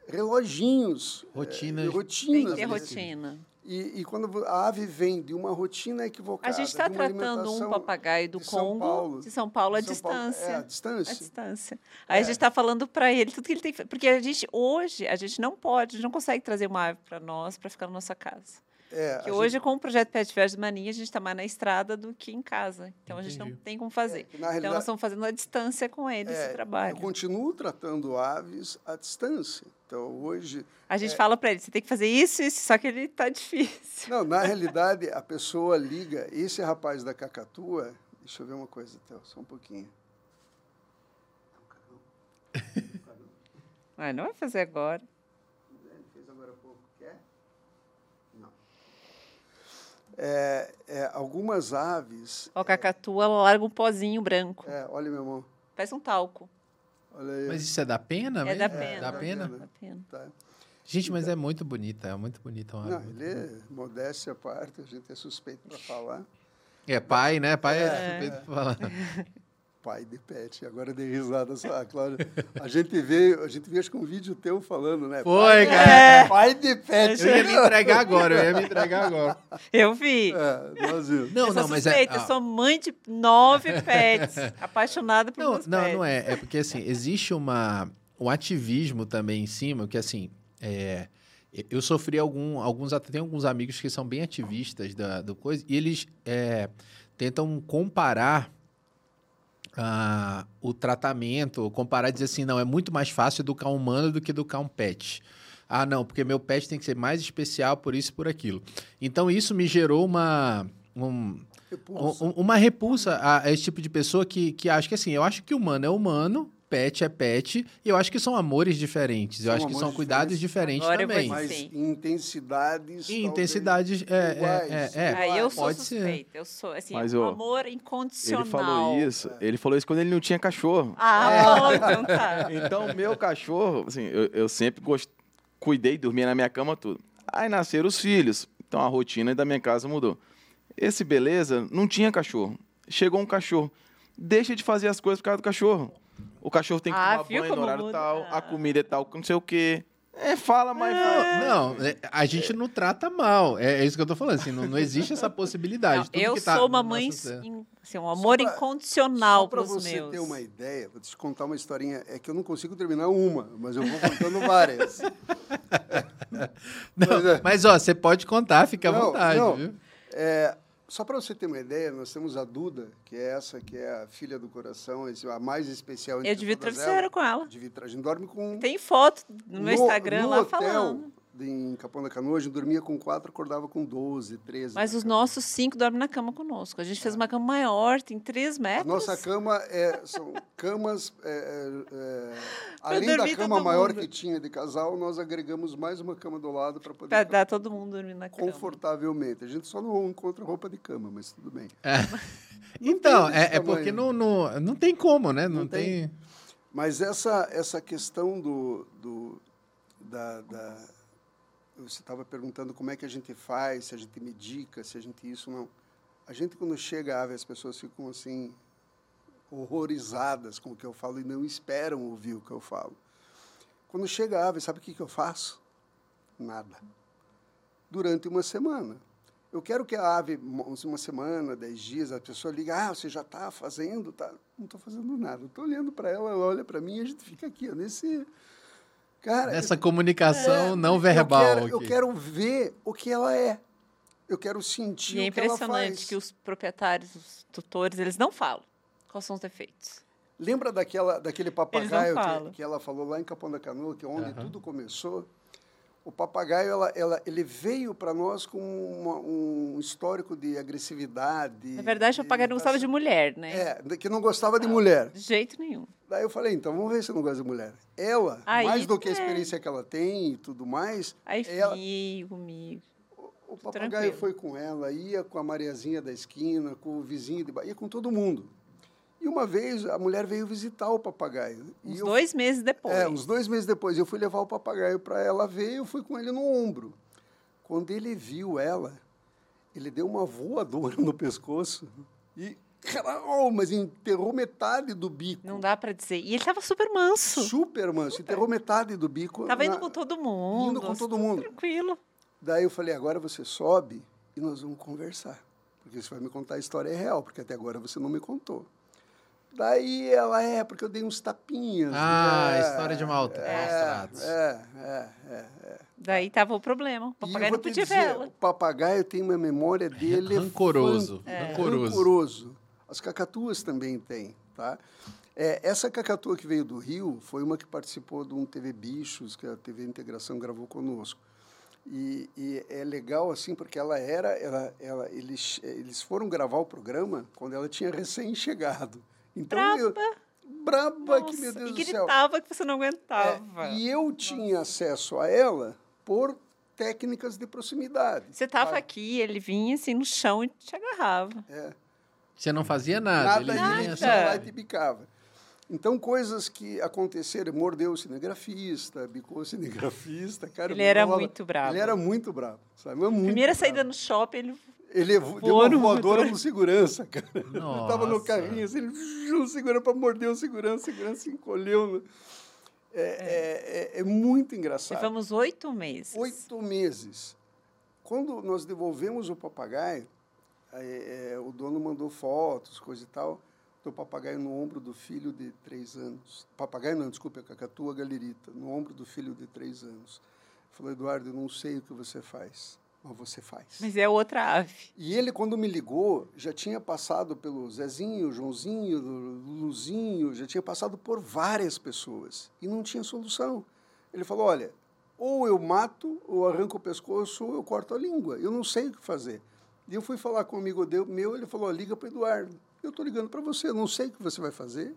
reloginhos. Rotinas. Tem rotinas. que ter rotina. E, e quando a ave vem de uma rotina equivocada. A gente está tratando um alimentação papagaio do de São Congo, Paulo. de São Paulo, à São Paulo- distância. É, à À distância. distância. Aí a gente está falando para ele tudo que ele tem que fazer. Porque a gente, hoje, a gente não pode, a gente não consegue trazer uma ave para nós, para ficar na nossa casa. É, Porque a hoje, com o projeto Pet Verdes Mania, a gente está mais na estrada do que em casa. Então, a gente não Entendi. tem como fazer. gente- na Então, nós estamos fazendo à distância com ele É, esse trabalho. Eu continuo tratando aves à distância. Então, hoje. A gente É. fala para ele, você tem que fazer isso, isso, só que ele está difícil. Não, na realidade, a pessoa liga. Esse rapaz da cacatua. Deixa eu ver uma coisa, Théo, só um pouquinho. Mas não vai fazer agora. Ele fez agora há pouco. Quer? Não. É, é, algumas aves. Ó, a cacatua ela larga um pozinho branco. É, olha, meu irmão. Parece um talco. Olha aí. Mas isso é da pena É mesmo? da pena. Da pena? Dá pena. Tá. Gente, mas é muito bonita, é muito bonita uma Não, ele é modéstia à parte, a gente é suspeito para falar. É pai, né? Pai é, É. suspeito pra falar. Pai de pet. Agora dei risada só, a Cláudia. A gente vê, a gente vê acho que um vídeo teu falando, né? Foi, pai, cara. Pai de pet. Eu ia me entregar agora, eu ia me entregar agora. Eu vi. É, nós vimos. Não, eu sou não, mas é. suspeita, eu ah, sou mãe de nove pets, apaixonada por Não, meus não, pets. não é. É porque, assim, existe uma, um ativismo também em cima, que, assim, é, eu sofri algum, alguns, até tem alguns amigos que são bem ativistas da, do coisa, e eles é, tentam comparar ah, o tratamento, comparar e dizer assim, não, é muito mais fácil educar um humano do que educar um pet. Ah, não, porque meu pet tem que ser mais especial por isso e por aquilo. Então, isso me gerou uma... um- Repulsa. um- uma repulsa a, a esse tipo de pessoa que, que acha que assim, eu acho que humano é humano, pet é pet, e eu acho que são amores diferentes. eu São acho que são cuidados diferentes eu vou também. Mas Sim. intensidades. E intensidades é, iguais, é, é, é. Aí eu sou Pode ser. suspeita, eu sou, assim, Mas, um ó, amor incondicional. Ele falou isso. Ele falou isso quando ele não tinha cachorro. Ah, bom, então tá. Então, meu cachorro, assim, eu, eu sempre gost... cuidei, dormia na minha cama, tudo. Aí nasceram os filhos. Então a rotina da minha casa mudou. Esse beleza não tinha cachorro. Chegou um cachorro. Deixa de fazer as coisas por causa do cachorro. O cachorro tem que Ah, tomar banho no horário muda? tal, a comida é tal, não sei o quê. É, fala, mas fala. Não, é, a gente não trata mal. É, é isso que eu tô falando. Assim, não, não existe essa possibilidade. Não, eu que tá sou uma no mãe, in- assim, um amor pra- incondicional para para os você meus. ter uma ideia, vou te contar uma historinha. É que eu não consigo terminar uma, mas eu vou contando várias. Não, Mas é. mas, ó, você pode contar, fica à vontade, não. viu? É, só para você ter uma ideia, nós temos a Duda, que é essa, que é a filha do coração, a mais especial Eu todas travesseiro elas. com ela. Divide tra- A gente dorme com... Tem foto no meu Instagram no lá hotel, falando. Em Capão da Canoa, a gente dormia com quatro, acordava com 12, 13. Mas os cama. nossos cinco dormem na cama conosco. A gente fez uma cama maior, tem três A metros. nossa cama é, são camas. é, é, é, além da dormir cama maior mundo. que tinha de casal, nós agregamos mais uma cama do lado para poder ficar dar todo mundo dormindo na cama. confortavelmente. A gente só não encontra roupa de cama, mas tudo bem. Então, é, é tamanho. porque não, não, não tem como, né? Não, Não tem. tem... Mas essa, essa questão do, do da, da- você estava perguntando como é que a gente faz, se a gente medica, se a gente isso não. A gente quando chega a ave, as pessoas ficam assim horrorizadas com o que eu falo e não esperam ouvir o que eu falo. Quando chega a ave, sabe o que, que eu faço? Nada. Durante uma semana. Eu quero que a ave, uma semana, dez dias, a pessoa liga, ah, você já está fazendo? Tá. Não estou fazendo nada. Estou olhando para ela, ela olha para mim e a gente fica aqui, ó, nesse... Cara, Nessa eu, comunicação é, não verbal. Eu quero, eu quero, ver o que ela é. Eu quero sentir e é o que. É impressionante que os proprietários, os tutores, eles não falam quais são os defeitos. Lembra daquela, daquele papagaio que, que, ela falou lá em Capão da Canoa, que é onde uhum. tudo começou? O papagaio, ela, ela, ele veio para nós com uma, um histórico de agressividade. Na verdade, o papagaio não gostava de mulher, né? É, que não gostava de mulher. De jeito nenhum. Daí eu falei, então vamos ver se não gosta de mulher. Ela, Aí, mais do que a é. experiência que ela tem e tudo mais. Aí ela, comigo. O, o papagaio Tranquilo. foi com ela, ia com a Mariazinha da esquina, com o vizinho de ia com todo mundo. E uma vez a mulher veio visitar o papagaio. Uns eu, dois meses depois. É, uns dois meses depois. Eu fui levar o papagaio para ela ver e eu fui com ele no ombro. Quando ele viu ela, ele deu uma voadora no pescoço e Caralho, mas enterrou metade do bico. Não dá para dizer. E ele estava super manso. Super manso. Super. Enterrou metade do bico. Tava indo com todo mundo. Indo com todo mundo. Tranquilo. Daí eu falei, agora você sobe e nós vamos conversar. Porque você vai me contar a história real, porque até agora você não me contou. Daí ela é, porque eu dei uns tapinhas. Ah, né? história de malta. É, é, é, é, é. Daí tava o problema. O papagaio não podia dizer, ver ela. O papagaio tem uma memória dele. Rancoroso. É. Rancoroso. Rancoroso. As cacatuas também têm, tá? É, essa cacatua que veio do Rio foi uma que participou de um TV Bichos, que a TV Integração gravou conosco. E, e, é legal assim porque ela era, ela, ela, eles, eles foram gravar o programa quando ela tinha recém chegado. Então, braba. Eu, braba Nossa, que, meu Deus do céu. E gritava que você não aguentava. É, e eu tinha acesso a ela por técnicas de proximidade. Você estava tá? aqui, ele vinha assim no chão e te agarrava. É. Você não fazia nada. Nada, ele vinha só lá e te bicava. Então, coisas que aconteceram, mordeu o cinegrafista, bicou o cinegrafista, cara. Ele era muito bravo. Ele era muito bravo, sabe? Muito Primeira bravo. saída no shopping, ele ele deu uma voadora no segurança, cara. Nossa. Ele tava no carrinho, assim, ele segurou para morder o segurança, o segurança encolheu. É, é. É, é, muito engraçado. Levamos oito meses. Oito meses. Quando nós devolvemos o papagaio, é, é, o dono mandou fotos, coisa e tal, do papagaio no ombro do filho de três anos. Papagaio não, desculpe, a cacatua galerita, no ombro do filho de três anos. Falou, Eduardo, eu não sei o que você faz mas você faz. Mas é outra ave. E ele, quando me ligou, já tinha passado pelo Zezinho, Joãozinho, Luzinho, já tinha passado por várias pessoas e não tinha solução. Ele falou: olha, ou eu mato, ou arranco o pescoço, ou eu corto a língua. Eu não sei o que fazer. E eu fui falar com um amigo meu, ele falou: liga para o Eduardo. Eu estou ligando para você, eu não sei o que você vai fazer,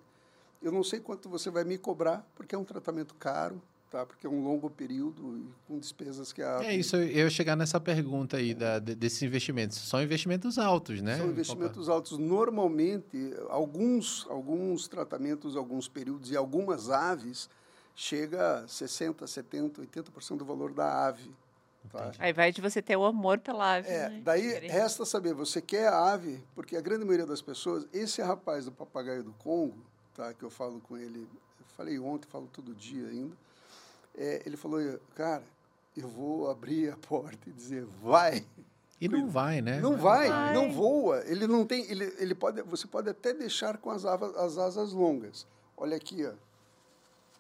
eu não sei quanto você vai me cobrar, porque é um tratamento caro, tá? Porque é um longo período e com despesas que a... É isso, eu ia chegar nessa pergunta aí da, desses investimentos. São investimentos altos, né? São investimentos Opa. altos. Normalmente, alguns, alguns tratamentos, alguns períodos e algumas aves chega a 60%, 70%, 80% do valor da ave. Tá? Aí vai de você ter o amor pela ave. É, né? daí resta saber, você quer a ave, porque a grande maioria das pessoas, esse rapaz do papagaio do Congo, tá, que eu falo com ele, eu falei ontem, falo todo dia ainda, é, ele falou, cara, eu vou abrir a porta e dizer, vai. E não vai, né? Não vai, vai, não voa. Ele não tem, ele, ele pode, você pode até deixar com as, avas, as asas longas. Olha aqui, ó.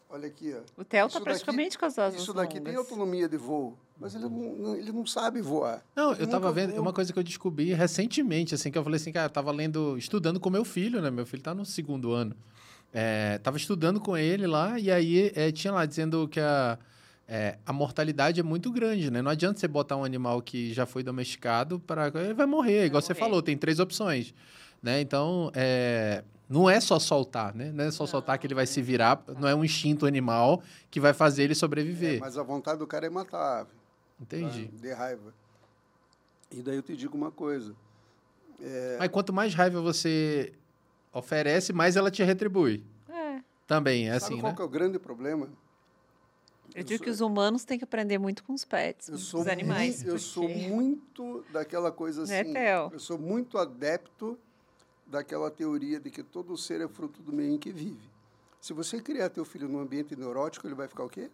Olha aqui, ó. O Theo está praticamente com as asas Isso daqui longas. tem autonomia de voo, mas ele não, ele não sabe voar. Não, eu estava vendo, voou. uma coisa que eu descobri recentemente, assim, que eu falei assim, cara, eu estava lendo, estudando com meu filho, né? Meu filho está no segundo ano. É, tava estudando com ele lá e aí é, tinha lá dizendo que a, é, a mortalidade é muito grande, né? Não adianta você botar um animal que já foi domesticado para ele vai morrer, igual vai você morrer. falou, tem três opções, né? Então, é, não é só soltar, né? Não é só não, soltar que ele vai se virar, não é um instinto animal que vai fazer ele sobreviver. É, mas a vontade do cara é matar a ave. Entendi. Tá? De raiva. E daí eu te digo uma coisa. É... Mas quanto mais raiva você oferece, mais ela te retribui. É. Também, é Sabe assim, qual né? é o grande problema? Eu, eu digo sou... que os humanos têm que aprender muito com os pets, eu com os animais. Muito, eu sou muito daquela coisa né, assim. É, eu sou muito adepto daquela teoria de que todo ser é fruto do meio em que vive. Se você criar teu filho num ambiente neurótico, ele vai ficar o quê?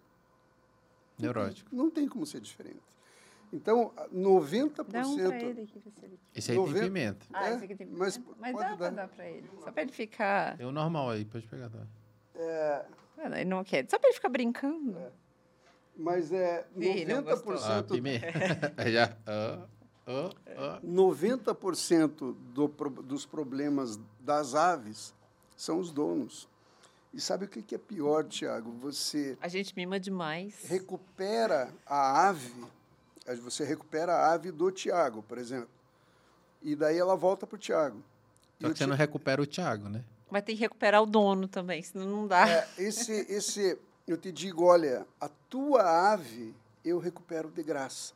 Neurótico. Não tem, não tem como ser diferente. Então, 90%. Dá um ele aqui. Esse aí 90 tem pimenta. Ah, É, esse aqui tem mas pimenta. Mas pode dá pra dar. pra ele. Só pra ele ficar. Tem o normal aí, pode pegar. Tá? Ah, Ele não quer. Só pra ele ficar brincando. Mas é Ih, não gostou. 90%, Ah, pimenta. Já. Ah, ah, ah. 90% do, dos problemas das aves são os donos. E sabe o que é pior, Tiago? Você A gente mima demais. recupera a ave, você recupera a ave do Tiago, por exemplo. E daí ela volta para o Tiago. Só que você não recupera o Thiago, né? Mas tem que recuperar o dono também, senão não dá. É, esse, esse, eu te digo, olha, a tua ave eu recupero de graça.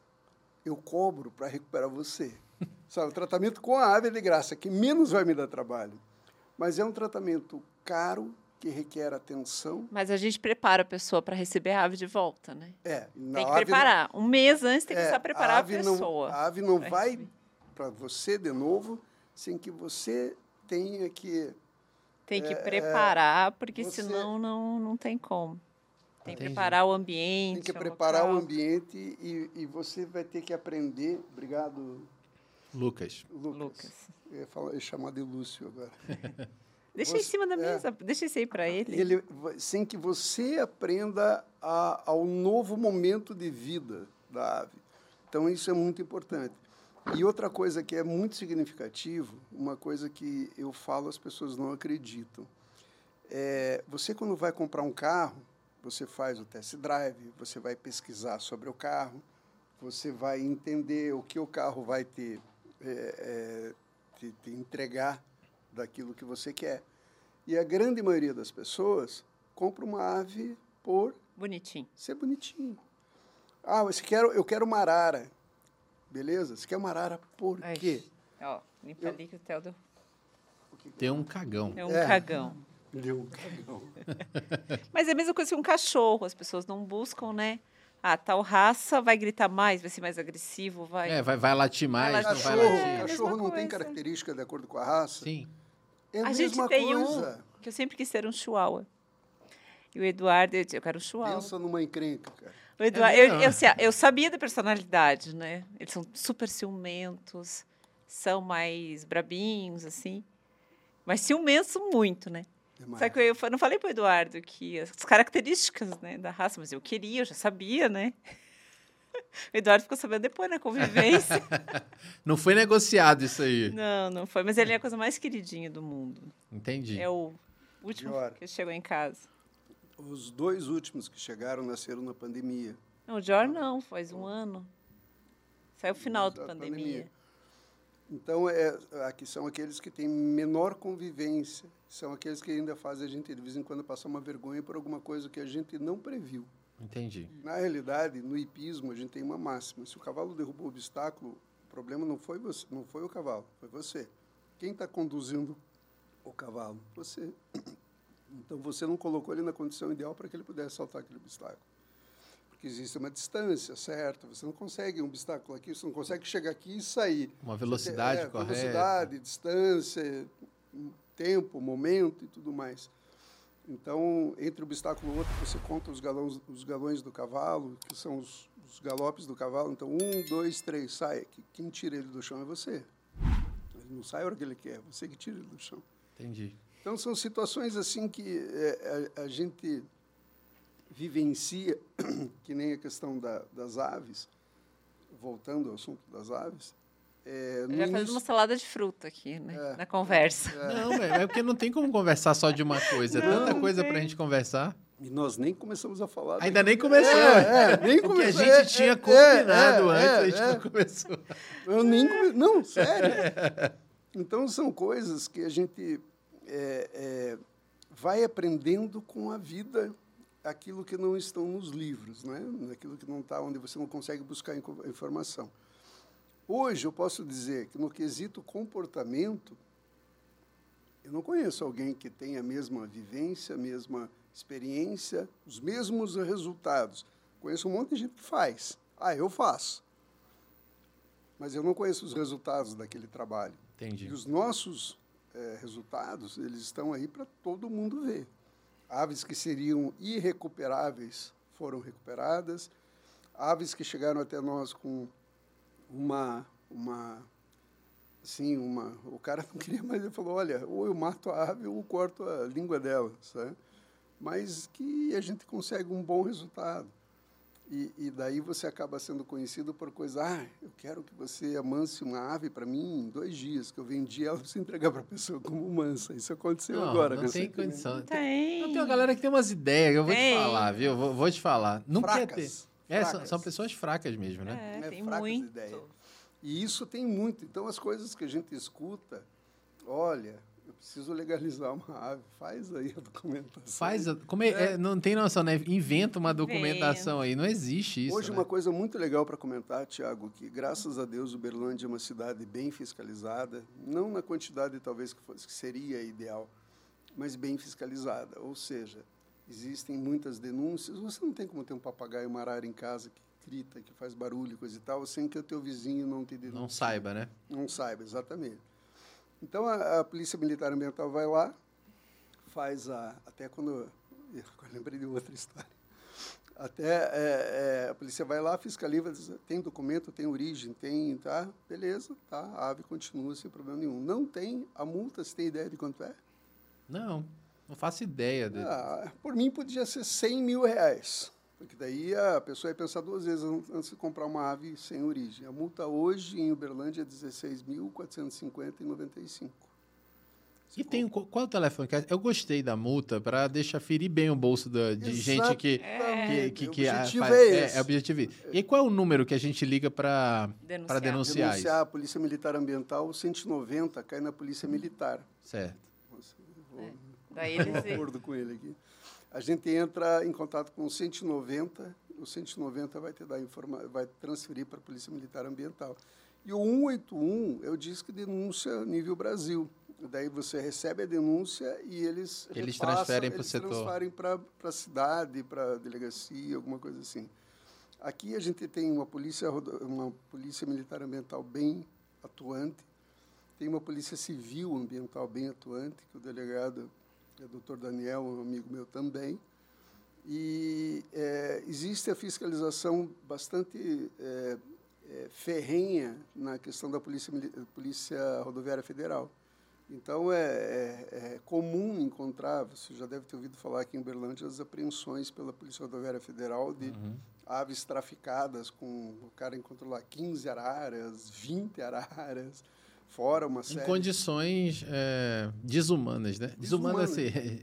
Eu cobro para recuperar você. Sabe, o tratamento com a ave é de graça, que menos vai me dar trabalho. Mas é um tratamento caro, que requer atenção. Mas a gente prepara a pessoa para receber a ave de volta, né? É, Tem que preparar. Um mês antes tem que É, começar a preparar a, pessoa. Não, a ave não vai para você de novo sem que você tenha que. Tem que é, preparar, porque você- senão não, não tem como. Tem que Entendi. preparar o ambiente. Tem que o preparar o local. ambiente e, e você vai ter que aprender. Obrigado, Lucas. Lucas. Lucas. Eu ia, falar, eu ia chamar de Lúcio agora. Deixa em Você- cima da é. mesa, deixa isso aí para ele. Ele, sem que você aprenda a, ao novo momento de vida da ave. Então, isso é muito importante. E outra coisa que é muito significativo, uma coisa que eu falo, as pessoas não acreditam. É, você, quando vai comprar um carro, você faz o test drive, você vai pesquisar sobre o carro, você vai entender o que o carro vai te, é, é, te, te entregar daquilo que você quer. E a grande maioria das pessoas compra uma ave por Bonitinho. ser bonitinho. Ah, você quer, eu quero uma arara. Beleza? Você quer uma arara por Ai, quê? Ó, limpa ali que o Theo deu- Tem um cagão. é um É. cagão. Deu um cagão. Mas é a mesma coisa que um cachorro. As pessoas não buscam, né? Ah, tal raça vai gritar mais, vai ser mais agressivo, vai. É, vai, vai latir mais, Vai não latir. vai Cachorro, latir. É, cachorro mesma não tem coisa. característica de acordo com a raça. Sim. É a, a gente mesma tem coisa. um que eu sempre quis ter um chihuahua. E o Eduardo, eu, disse, eu quero um chihuahua. Pensa numa encrenca, cara. O Eduardo, mesmo? eu, eu, eu sabia da personalidade, né? Eles são super ciumentos, são mais brabinhos, assim. Mas ciumentos muito, né? Demais. Só que eu não falei pro Eduardo que as características né, da raça, mas eu queria, eu já sabia, né? O Eduardo ficou sabendo depois na convivência. Não foi negociado isso aí. não, não foi. Mas ele é a coisa mais queridinha do mundo. Entendi. É o último Pior. que chegou em casa. Os dois últimos que chegaram nasceram na pandemia. Não, o Jor não, faz um ano. Saiu o final da Da pandemia. pandemia. Então, é, aqui são aqueles que têm menor convivência. São aqueles que ainda fazem a gente, de vez em quando, passar uma vergonha por alguma coisa que a gente não previu. Entendi. Na realidade, no hipismo, a gente tem uma máxima. Se o cavalo derrubou o obstáculo, o problema não foi, você, não foi o cavalo, foi você. Quem está conduzindo o cavalo? Você. Então, você não colocou ele na condição ideal para que ele pudesse saltar aquele obstáculo. Porque existe uma distância, certo? Você não consegue um obstáculo aqui, você não consegue chegar aqui e sair. Uma velocidade É, correta. Velocidade, distância, tempo, momento e tudo mais. Então, entre um obstáculo e outro, você conta os galões, os galões do cavalo, que são os, os galopes do cavalo. Então, um, dois, três, sai. Quem tira ele do chão é você. Ele não sai a hora que ele quer, é você que tira ele do chão. Entendi. Então, são situações assim que é, a, a gente vivencia, que nem a questão da, das aves, voltando ao assunto das aves. É, Já faz início- uma salada de fruta aqui, né? É. Na conversa. Não, é é porque não tem como conversar só de uma coisa. É tanta Não coisa tem. pra gente conversar. E nós nem começamos a falar. Ainda nem começou. É, é, nem O que a começou. gente É, tinha é, combinado é, antes, a é, gente é. não começou. Eu nem come... Não, sério. Então, são coisas que a gente é, é, vai aprendendo com a vida aquilo que não estão nos livros, né? aquilo que não está onde você não consegue buscar informação. Hoje, eu posso dizer que, no quesito comportamento, eu não conheço alguém que tenha a mesma vivência, a mesma experiência, os mesmos resultados. Conheço um monte de gente que faz. Ah, eu faço. Mas eu não conheço os resultados daquele trabalho. Entendi. E os nossos eh, resultados, eles estão aí para todo mundo ver. Aves que seriam irrecuperáveis foram recuperadas. Aves que chegaram até nós com uma, uma, assim, uma, o cara não queria mais, ele falou, olha, ou eu mato a ave ou eu corto a língua dela, sabe? Mas que a gente consegue um bom resultado. E, e, daí você acaba sendo conhecido por coisa, ah, eu quero que você amance uma ave para mim em dois dias, que eu vendi ela para você entregar para a pessoa como mansa. Isso aconteceu não, agora. Não tem condição. Tem. Não, tem uma galera que tem umas ideias, eu vou tem. te falar, viu? Vou, vou te falar. Não fracas, quer ter. É, são, são, pessoas fracas mesmo, né? É, É tem fracas muito. ideias. E isso tem muito. Então, as coisas que a gente escuta, olha, eu preciso legalizar uma ave, faz aí a documentação. Faz. a- Como é, é, não tem noção, né? Inventa uma documentação aí. Não existe isso. Hoje, né? uma coisa muito legal para comentar, Tiago, que graças a Deus Uberlândia é uma cidade bem fiscalizada, não na quantidade talvez que, fosse, que seria ideal, mas bem fiscalizada. Ou seja, existem muitas denúncias. Você não tem como ter um papagaio uma arara em casa que grita, que faz barulho, coisa e tal, sem que o teu vizinho não te denuncie. Não saiba, né? Não saiba, exatamente. Então a, a Polícia Militar Ambiental vai lá, faz a. Até quando. eu lembrei de outra história. Até é, é, a polícia vai lá, fiscaliza, diz, tem documento, tem origem, tem, tá? Beleza, tá? A ave continua sem problema nenhum. Não tem, a multa, você tem ideia de quanto é? Não, não faço ideia. De... Ah, por mim podia ser 100 mil reais. Porque daí a pessoa ia pensar duas vezes an- antes de comprar uma ave sem origem. A multa hoje em Uberlândia é 16.450,95. E tem qual, qual é o telefone? que Eu gostei da multa para deixar ferir bem o bolso da, de gente que que, Exatamente. que, O que a- objetivo faz- é é, esse. é o objetivo. E qual é o número que a gente liga para Denunciar. para denunciar, Denunciar a Polícia Militar Ambiental, o 190 cai na Polícia Militar. isso? Certo. Nossa, eu vou Daí ter um eles. acordo com ele aqui. A gente entra em contato com o 190, o 190 vai te dar informa vai transferir para a Polícia Militar Ambiental. E o 181 é o disco de denúncia nível Brasil. Daí você recebe a denúncia e eles Eles repassam, transferem pro eles setor. transferem para a cidade, para a delegacia, alguma coisa assim. Aqui a gente tem uma polícia uma polícia militar ambiental bem atuante, tem uma polícia civil ambiental bem atuante, que o delegado é doutor Daniel, um amigo meu também. E é, existe a fiscalização bastante é, é, ferrenha na questão da polícia, polícia Rodoviária Federal. Então, é, é- é comum encontrar, você já deve ter ouvido falar aqui em Uberlândia, as apreensões pela Polícia Rodoviária Federal de aves traficadas, com o cara encontrou lá 15 araras, 20 araras, fora uma Em série... condições é, desumanas, né? Desumanas, assim.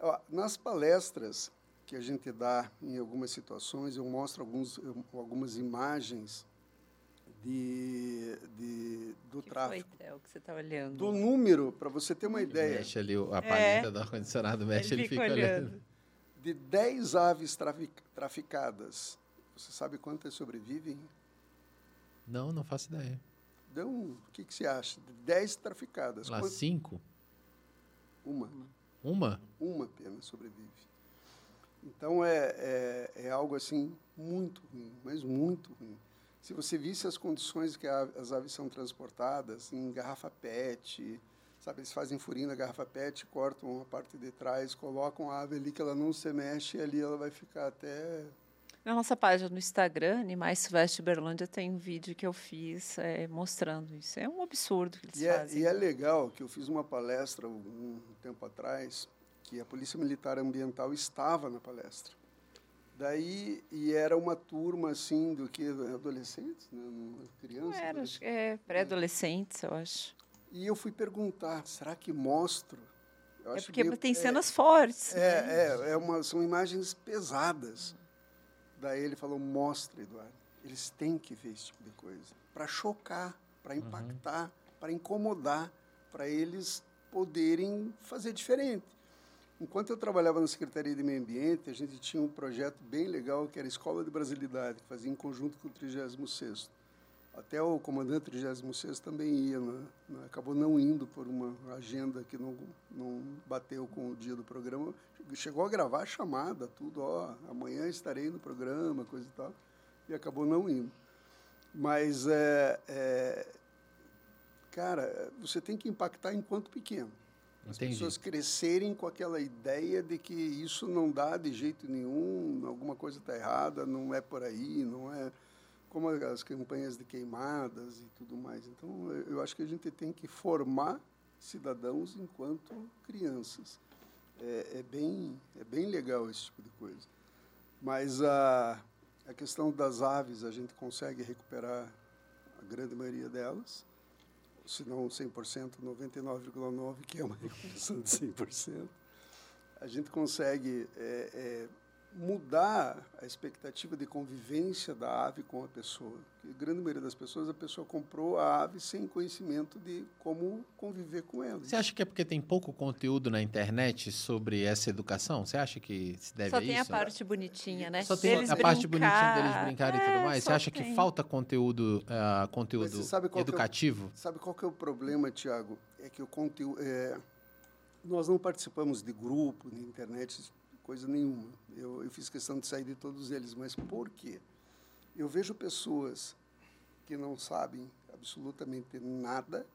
Ó, Nas palestras que a gente dá em algumas situações, eu mostro alguns, eu- algumas imagens de, de, do que tráfico. foi, Theo, que você está olhando? Do número, para você ter uma ideia, Mexe ali o- a paleta do ar-condicionado, mexe, ele, fica olhando. de 10 aves trafi- traficadas, você sabe quantas sobrevivem? Não, não faço ideia. Então, o que, que você acha? De 10 traficadas, Lá, quantas- cinco? uma. Uma? uma apenas sobrevive. Então é, é, é algo assim muito ruim, mas muito ruim. Se você visse as condições que a- as aves são transportadas em garrafa PET, sabe, eles fazem furinho na garrafa PET, cortam a parte de trás, colocam a ave ali que ela não se mexe e ali ela vai ficar até Na nossa página no Instagram, Animais Silvestres de Berlândia, tem um vídeo que eu fiz é, mostrando isso. É um absurdo que eles E é, fazem. e é legal que eu fiz uma palestra um, tempo atrás, que a Polícia Militar Ambiental estava na palestra. Daí, e era uma turma, assim, do que? Adolescentes, né? Crianças. Não era, adolescentes. acho é pré-adolescentes, eu acho. E eu fui perguntar, será que mostro? Eu É porque meio- tem é, cenas fortes. né? É, é, é uma, são imagens pesadas. Daí ele falou, mostra, Eduardo. Eles têm que ver esse tipo de coisa. Para chocar, para impactar, para incomodar, para eles poderem fazer diferente. Enquanto eu trabalhava na Secretaria de Meio Ambiente, a gente tinha um projeto bem legal que era a Escola de Brasilidade, que fazia em conjunto com o 36º. Até o comandante 36 também ia, né? acabou não indo por uma agenda que não, não bateu com o dia do programa. Chegou a gravar a chamada, tudo, ó, amanhã estarei no programa, coisa e tal, e acabou não indo. Mas, é, é, cara, você tem que impactar enquanto pequeno. As Entendi. pessoas crescerem com aquela ideia de que isso não dá de jeito nenhum, alguma coisa está errada, não é por aí, não é como as campanhas de queimadas e tudo mais. Então, eu acho que a gente tem que formar cidadãos enquanto crianças. É, é bem, é bem legal esse tipo de coisa. Mas a, a questão das aves, a gente consegue recuperar a grande maioria delas, se não 100%, 99,9%, que é uma recuperação de 100%. A gente consegue é, é, mudar a expectativa de convivência da ave com a pessoa. a grande maioria das pessoas, a pessoa comprou a ave sem conhecimento de como conviver com ela. Você acha que é porque tem pouco conteúdo na internet sobre essa educação? Você acha que se deve só a isso? Só tem a parte bonitinha, né? Só tem a parte bonitinha deles brincarem é, e tudo é, mais. Você acha tem. que falta conteúdo, uh, conteúdo sabe educativo? É o, sabe qual que é o problema, Tiago? É que o conteúdo... É, nós não participamos de grupo, na internet, coisa nenhuma. Eu, eu fiz questão de sair de todos eles, mas por quê? Eu vejo pessoas que não sabem absolutamente nada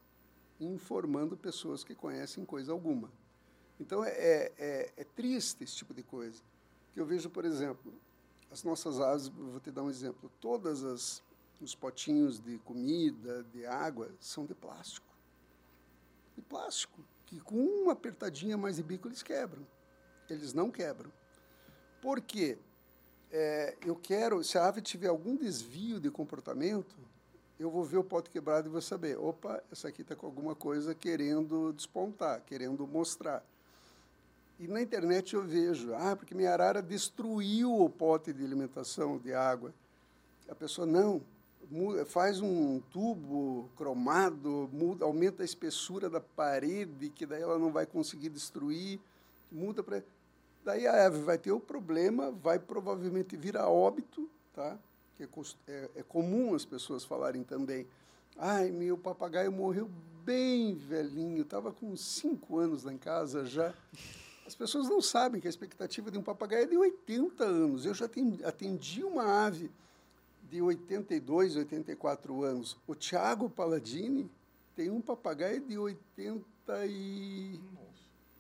informando pessoas que conhecem coisa alguma. Então é, é, é, é triste esse tipo de coisa. Que eu vejo, por exemplo, as nossas aves, vou te dar um exemplo, todas as os potinhos de comida, de água, são de plástico. De plástico, que com uma apertadinha mais de bico eles quebram eles não quebram. Por quê? É, eu quero, se a ave tiver algum desvio de comportamento, eu vou ver o pote quebrado e vou saber, opa, essa aqui está com alguma coisa querendo despontar, querendo mostrar. E na internet eu vejo, ah, porque minha arara destruiu o pote de alimentação de água. A pessoa, não, faz um tubo cromado, muda, aumenta a espessura da parede, que daí ela não vai conseguir destruir, muda para... Daí a ave vai ter o problema, vai provavelmente vir a óbito, tá? que é, é, é comum as pessoas falarem também. Ai, meu papagaio morreu bem velhinho, estava com cinco anos lá em casa já. As pessoas não sabem que a expectativa de um papagaio é de 80 anos. Eu já atendi uma ave de 82, 84 anos. O Tiago Palladini tem um papagaio de 80 e...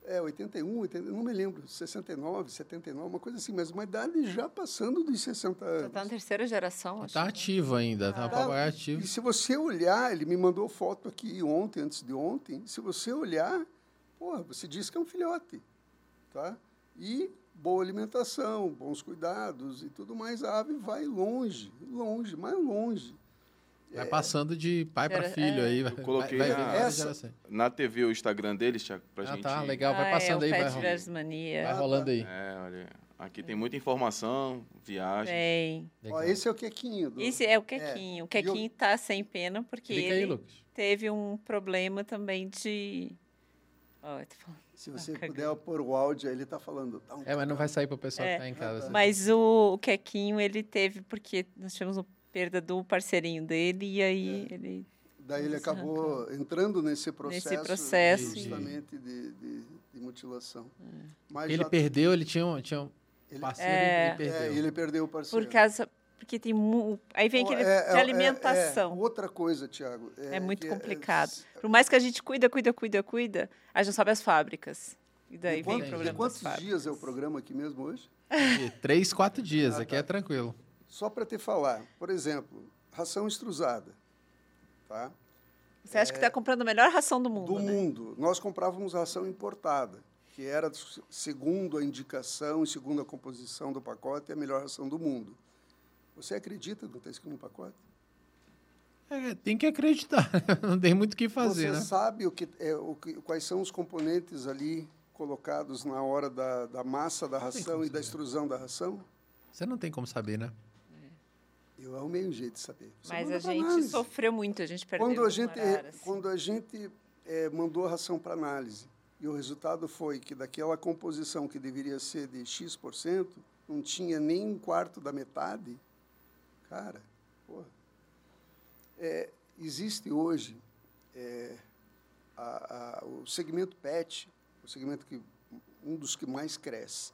É, 81, 80, não me lembro, 69, 79, uma coisa assim, mas uma idade já passando dos 60 anos. Já está na terceira geração, acho. Está ativo ainda, está ah, tá, ativo. E se você olhar, ele me mandou foto aqui ontem, antes de ontem, se você olhar, porra, você diz que é um filhote, tá? E boa alimentação, bons cuidados e tudo mais, a ave vai longe, longe, mais longe. Vai passando de pai para filho é. aí. Eu coloquei vai, vai na, essa, na TV o Instagram deles, Thiago, pra ah, gente. tá, legal. Vai ah, passando é, aí. Vai, Mania. vai rolando aí. É, olha. Aqui tem muita informação, viagem. Tem. Ó, esse é o Quequinho. Do... Esse é o Quequinho. É. O Quequinho tá sem pena porque Clica ele aí, teve um problema também de... Ó, Se você ah, puder pôr o áudio, ele tá falando. Tá um é, mas não vai sair para o pessoal é, que tá em casa. Mas o, o Quequinho, ele teve, porque nós tivemos um perda do parcerinho dele e aí é. ele daí ele acabou arrancou. entrando nesse processo, nesse processo justamente de, de, de mutilação. É. Mas ele já... perdeu, ele tinha um, tinha um ele, parceiro é, ele perdeu. É, ele perdeu o parceiro. Por causa porque tem aí vem aquele é, de é, alimentação. É, outra coisa, Tiago. É, muito complicado. Por mais que a gente cuida, cuida, cuida, cuida, a gente sobe as fábricas. E daí e vem o problema. Quantos dias é o programa aqui mesmo hoje? três, quatro dias. Ah, aqui tá. é tranquilo. Só para te falar, por exemplo, ração extrusada. Tá? Você acha é, que está comprando a melhor ração do mundo? Do né? mundo. Nós comprávamos ração importada, que era, segundo a indicação e segundo a composição do pacote, a melhor ração do mundo. Você acredita que não está escrito no pacote? É, tem que acreditar, não tem muito o que fazer. Você né? sabe o que, é, o que, quais são os componentes ali colocados na hora da, da massa da ração e da extrusão da ração? Você não tem como saber, né? Eu arrumei um jeito de saber. Você Mas a gente análise. sofreu muito, a gente perdeu quando a gente assim. Quando a gente é, mandou a ração para análise e o resultado foi que daquela composição que deveria ser de X%, não tinha nem um quarto da metade, cara, porra. É, existe hoje é, a, a, o segmento PET, o segmento que um dos que mais cresce.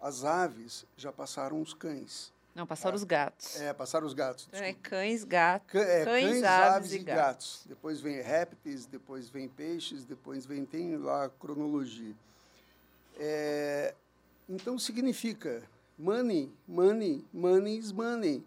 As aves já passaram os cães. Não, passaram ah, os gatos. É, passaram os gatos. É, cães, gatos. Cã, é, cães, cães, aves, aves e gatos. gatos. Depois vem répteis, depois vem peixes, depois vem tem lá a cronologia. É, então significa money, money, money is money.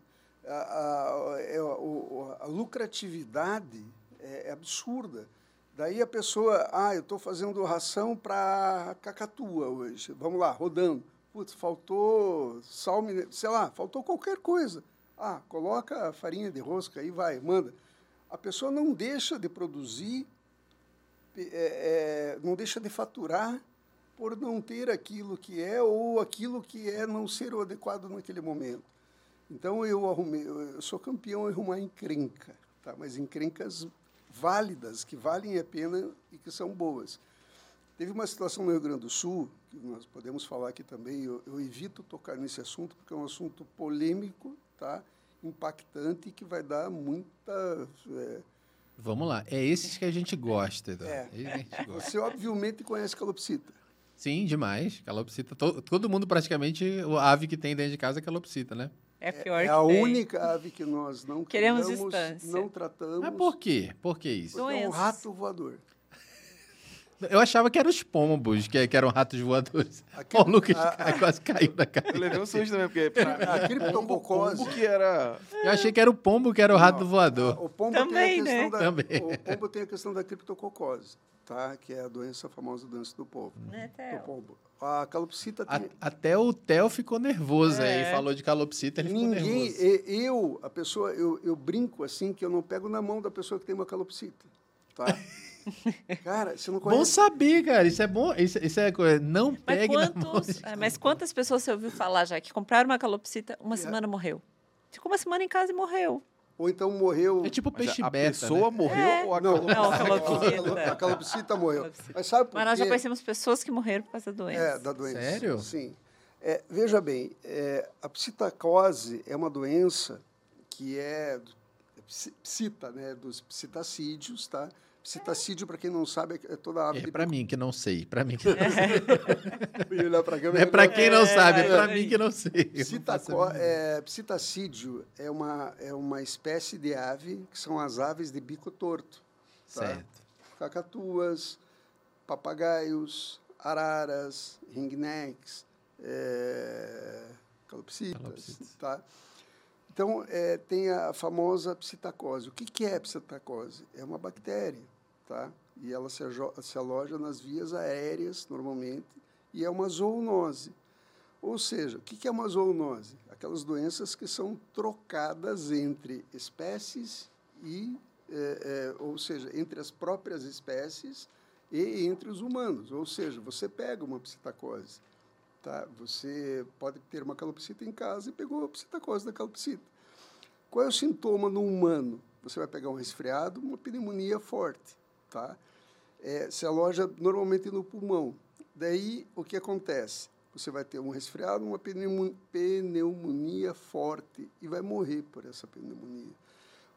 a, a, é, a, a lucratividade é, é, absurda. Daí a pessoa, ah, eu estou fazendo ração para cacatua hoje. Vamos lá, rodando. Putz, faltou sal, sei lá, faltou qualquer coisa. Ah, coloca a farinha de rosca aí, vai, manda. A pessoa não deixa de produzir, é, é, não deixa de faturar por não ter aquilo que é ou aquilo que é não ser o adequado naquele momento. Então eu arrumei, eu sou campeão em arrumar encrenca, tá? Mas encrencas válidas, que valem a pena e que são boas. Teve uma situação no Rio Grande do Sul, que nós podemos falar aqui também, eu, eu evito tocar nesse assunto, porque é um assunto polêmico, tá? impactante, que vai dar muita... É... Vamos lá, é esses que a gente gosta. Então. É. é gente gosta. Você obviamente conhece calopsita. Sim, demais. Calopsita, todo, todo mundo praticamente, a ave que tem dentro de casa é calopsita, né? É, pior é, é a única ave que nós não queremos criamos, distância. não tratamos. Mas por quê? Por que isso? Porque é um rato voador. Eu achava que eram os pombos, que, que eram ratos voadores. Aqui, o Lucas a, quase caiu na cara. Eu levei um susto também, porque pra a criptococose... pombo que era... Eu achei que era o pombo que era o rato voador. O pombo também, tem a questão né? da, Também. O pombo tem a questão da criptococose, tá? que é a doença, a famosa doença do pombo. Né, Do pombo. A calopsita A- tem... até o Theo ficou nervoso É. aí, falou de calopsita, ele ficou Ninguém, nervoso. e- eu, a pessoa, eu, eu brinco assim que eu não pego na mão da pessoa que tem uma calopsita, tá? Cara, você não Bom conhece. saber, cara. Isso é bom. Isso, isso é coisa. Não Mas, pegue na mão. quantos, é, mas quantas pessoas você ouviu falar já que compraram uma calopsita, uma É. semana morreu? Ficou uma semana em casa e morreu. Ou então morreu. É tipo Mas peixe a beta, pessoa né? morreu É. ou a Não, Não, a a calopsita. a calopsita morreu. Calopsita. Mas sabe por Mas nós já conhecemos pessoas que morreram por causa da doença. É, da doença. Sério? Sim. É, veja bem, é, a psitacose é uma doença que é psi- psita, né, dos psitacídeos, tá? Psitacídio, para quem não sabe, é toda ave É pra mim que não sei. Pra mim que É. não sei. Pra câmera, É pra quem não É, sabe, é é. mim que não sei. A mínima é, psitacídio é uma, é uma espécie de ave, que são as aves de bico torto. tá? Certo. Cacatuas, papagaios, araras, ringnecks, é, calopsitas, Calopsitas. tá? Então, é, tem a famosa psitacose. O que, que é psitacose? É uma bactéria, tá? E ela se, se aloja nas vias aéreas, normalmente, e é uma zoonose. Ou seja, o que é uma zoonose? Aquelas doenças que são trocadas entre espécies e, é, é, ou seja, entre as próprias espécies e entre os humanos. Ou seja, você pega uma psitacose, tá? Você pode ter uma calopsita em casa e pegou a psitacose da calopsita. Qual é o sintoma no humano? Você vai pegar um resfriado, uma pneumonia forte, tá? É, se aloja normalmente no pulmão. Daí, o que acontece? Você vai ter um resfriado, uma pneumo- pneumonia forte e vai morrer por essa pneumonia.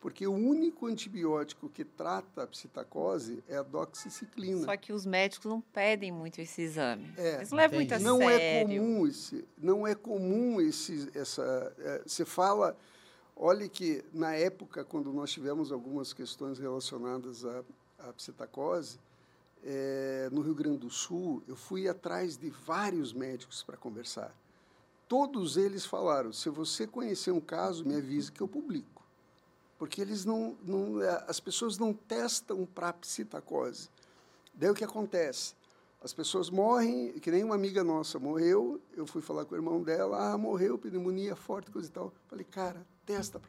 Porque o único antibiótico que trata a psitacose é a doxiciclina. Só que os médicos não pedem muito esse exame. É, Eles não levam muito a não é sério. comum esse, não é comum esse, essa. é, você fala, olhe que na época quando nós tivemos algumas questões relacionadas à, à psitacose, é, no Rio Grande do Sul, eu fui atrás de vários médicos para conversar. Todos eles falaram: se você conhecer um caso, me avise que eu publico, porque eles não, não é, as pessoas não testam para psitacose. Daí o que acontece? As pessoas morrem, que nem uma amiga nossa morreu, eu fui falar com o irmão dela, ah, morreu, pneumonia forte, coisa e tal. Falei, cara, testa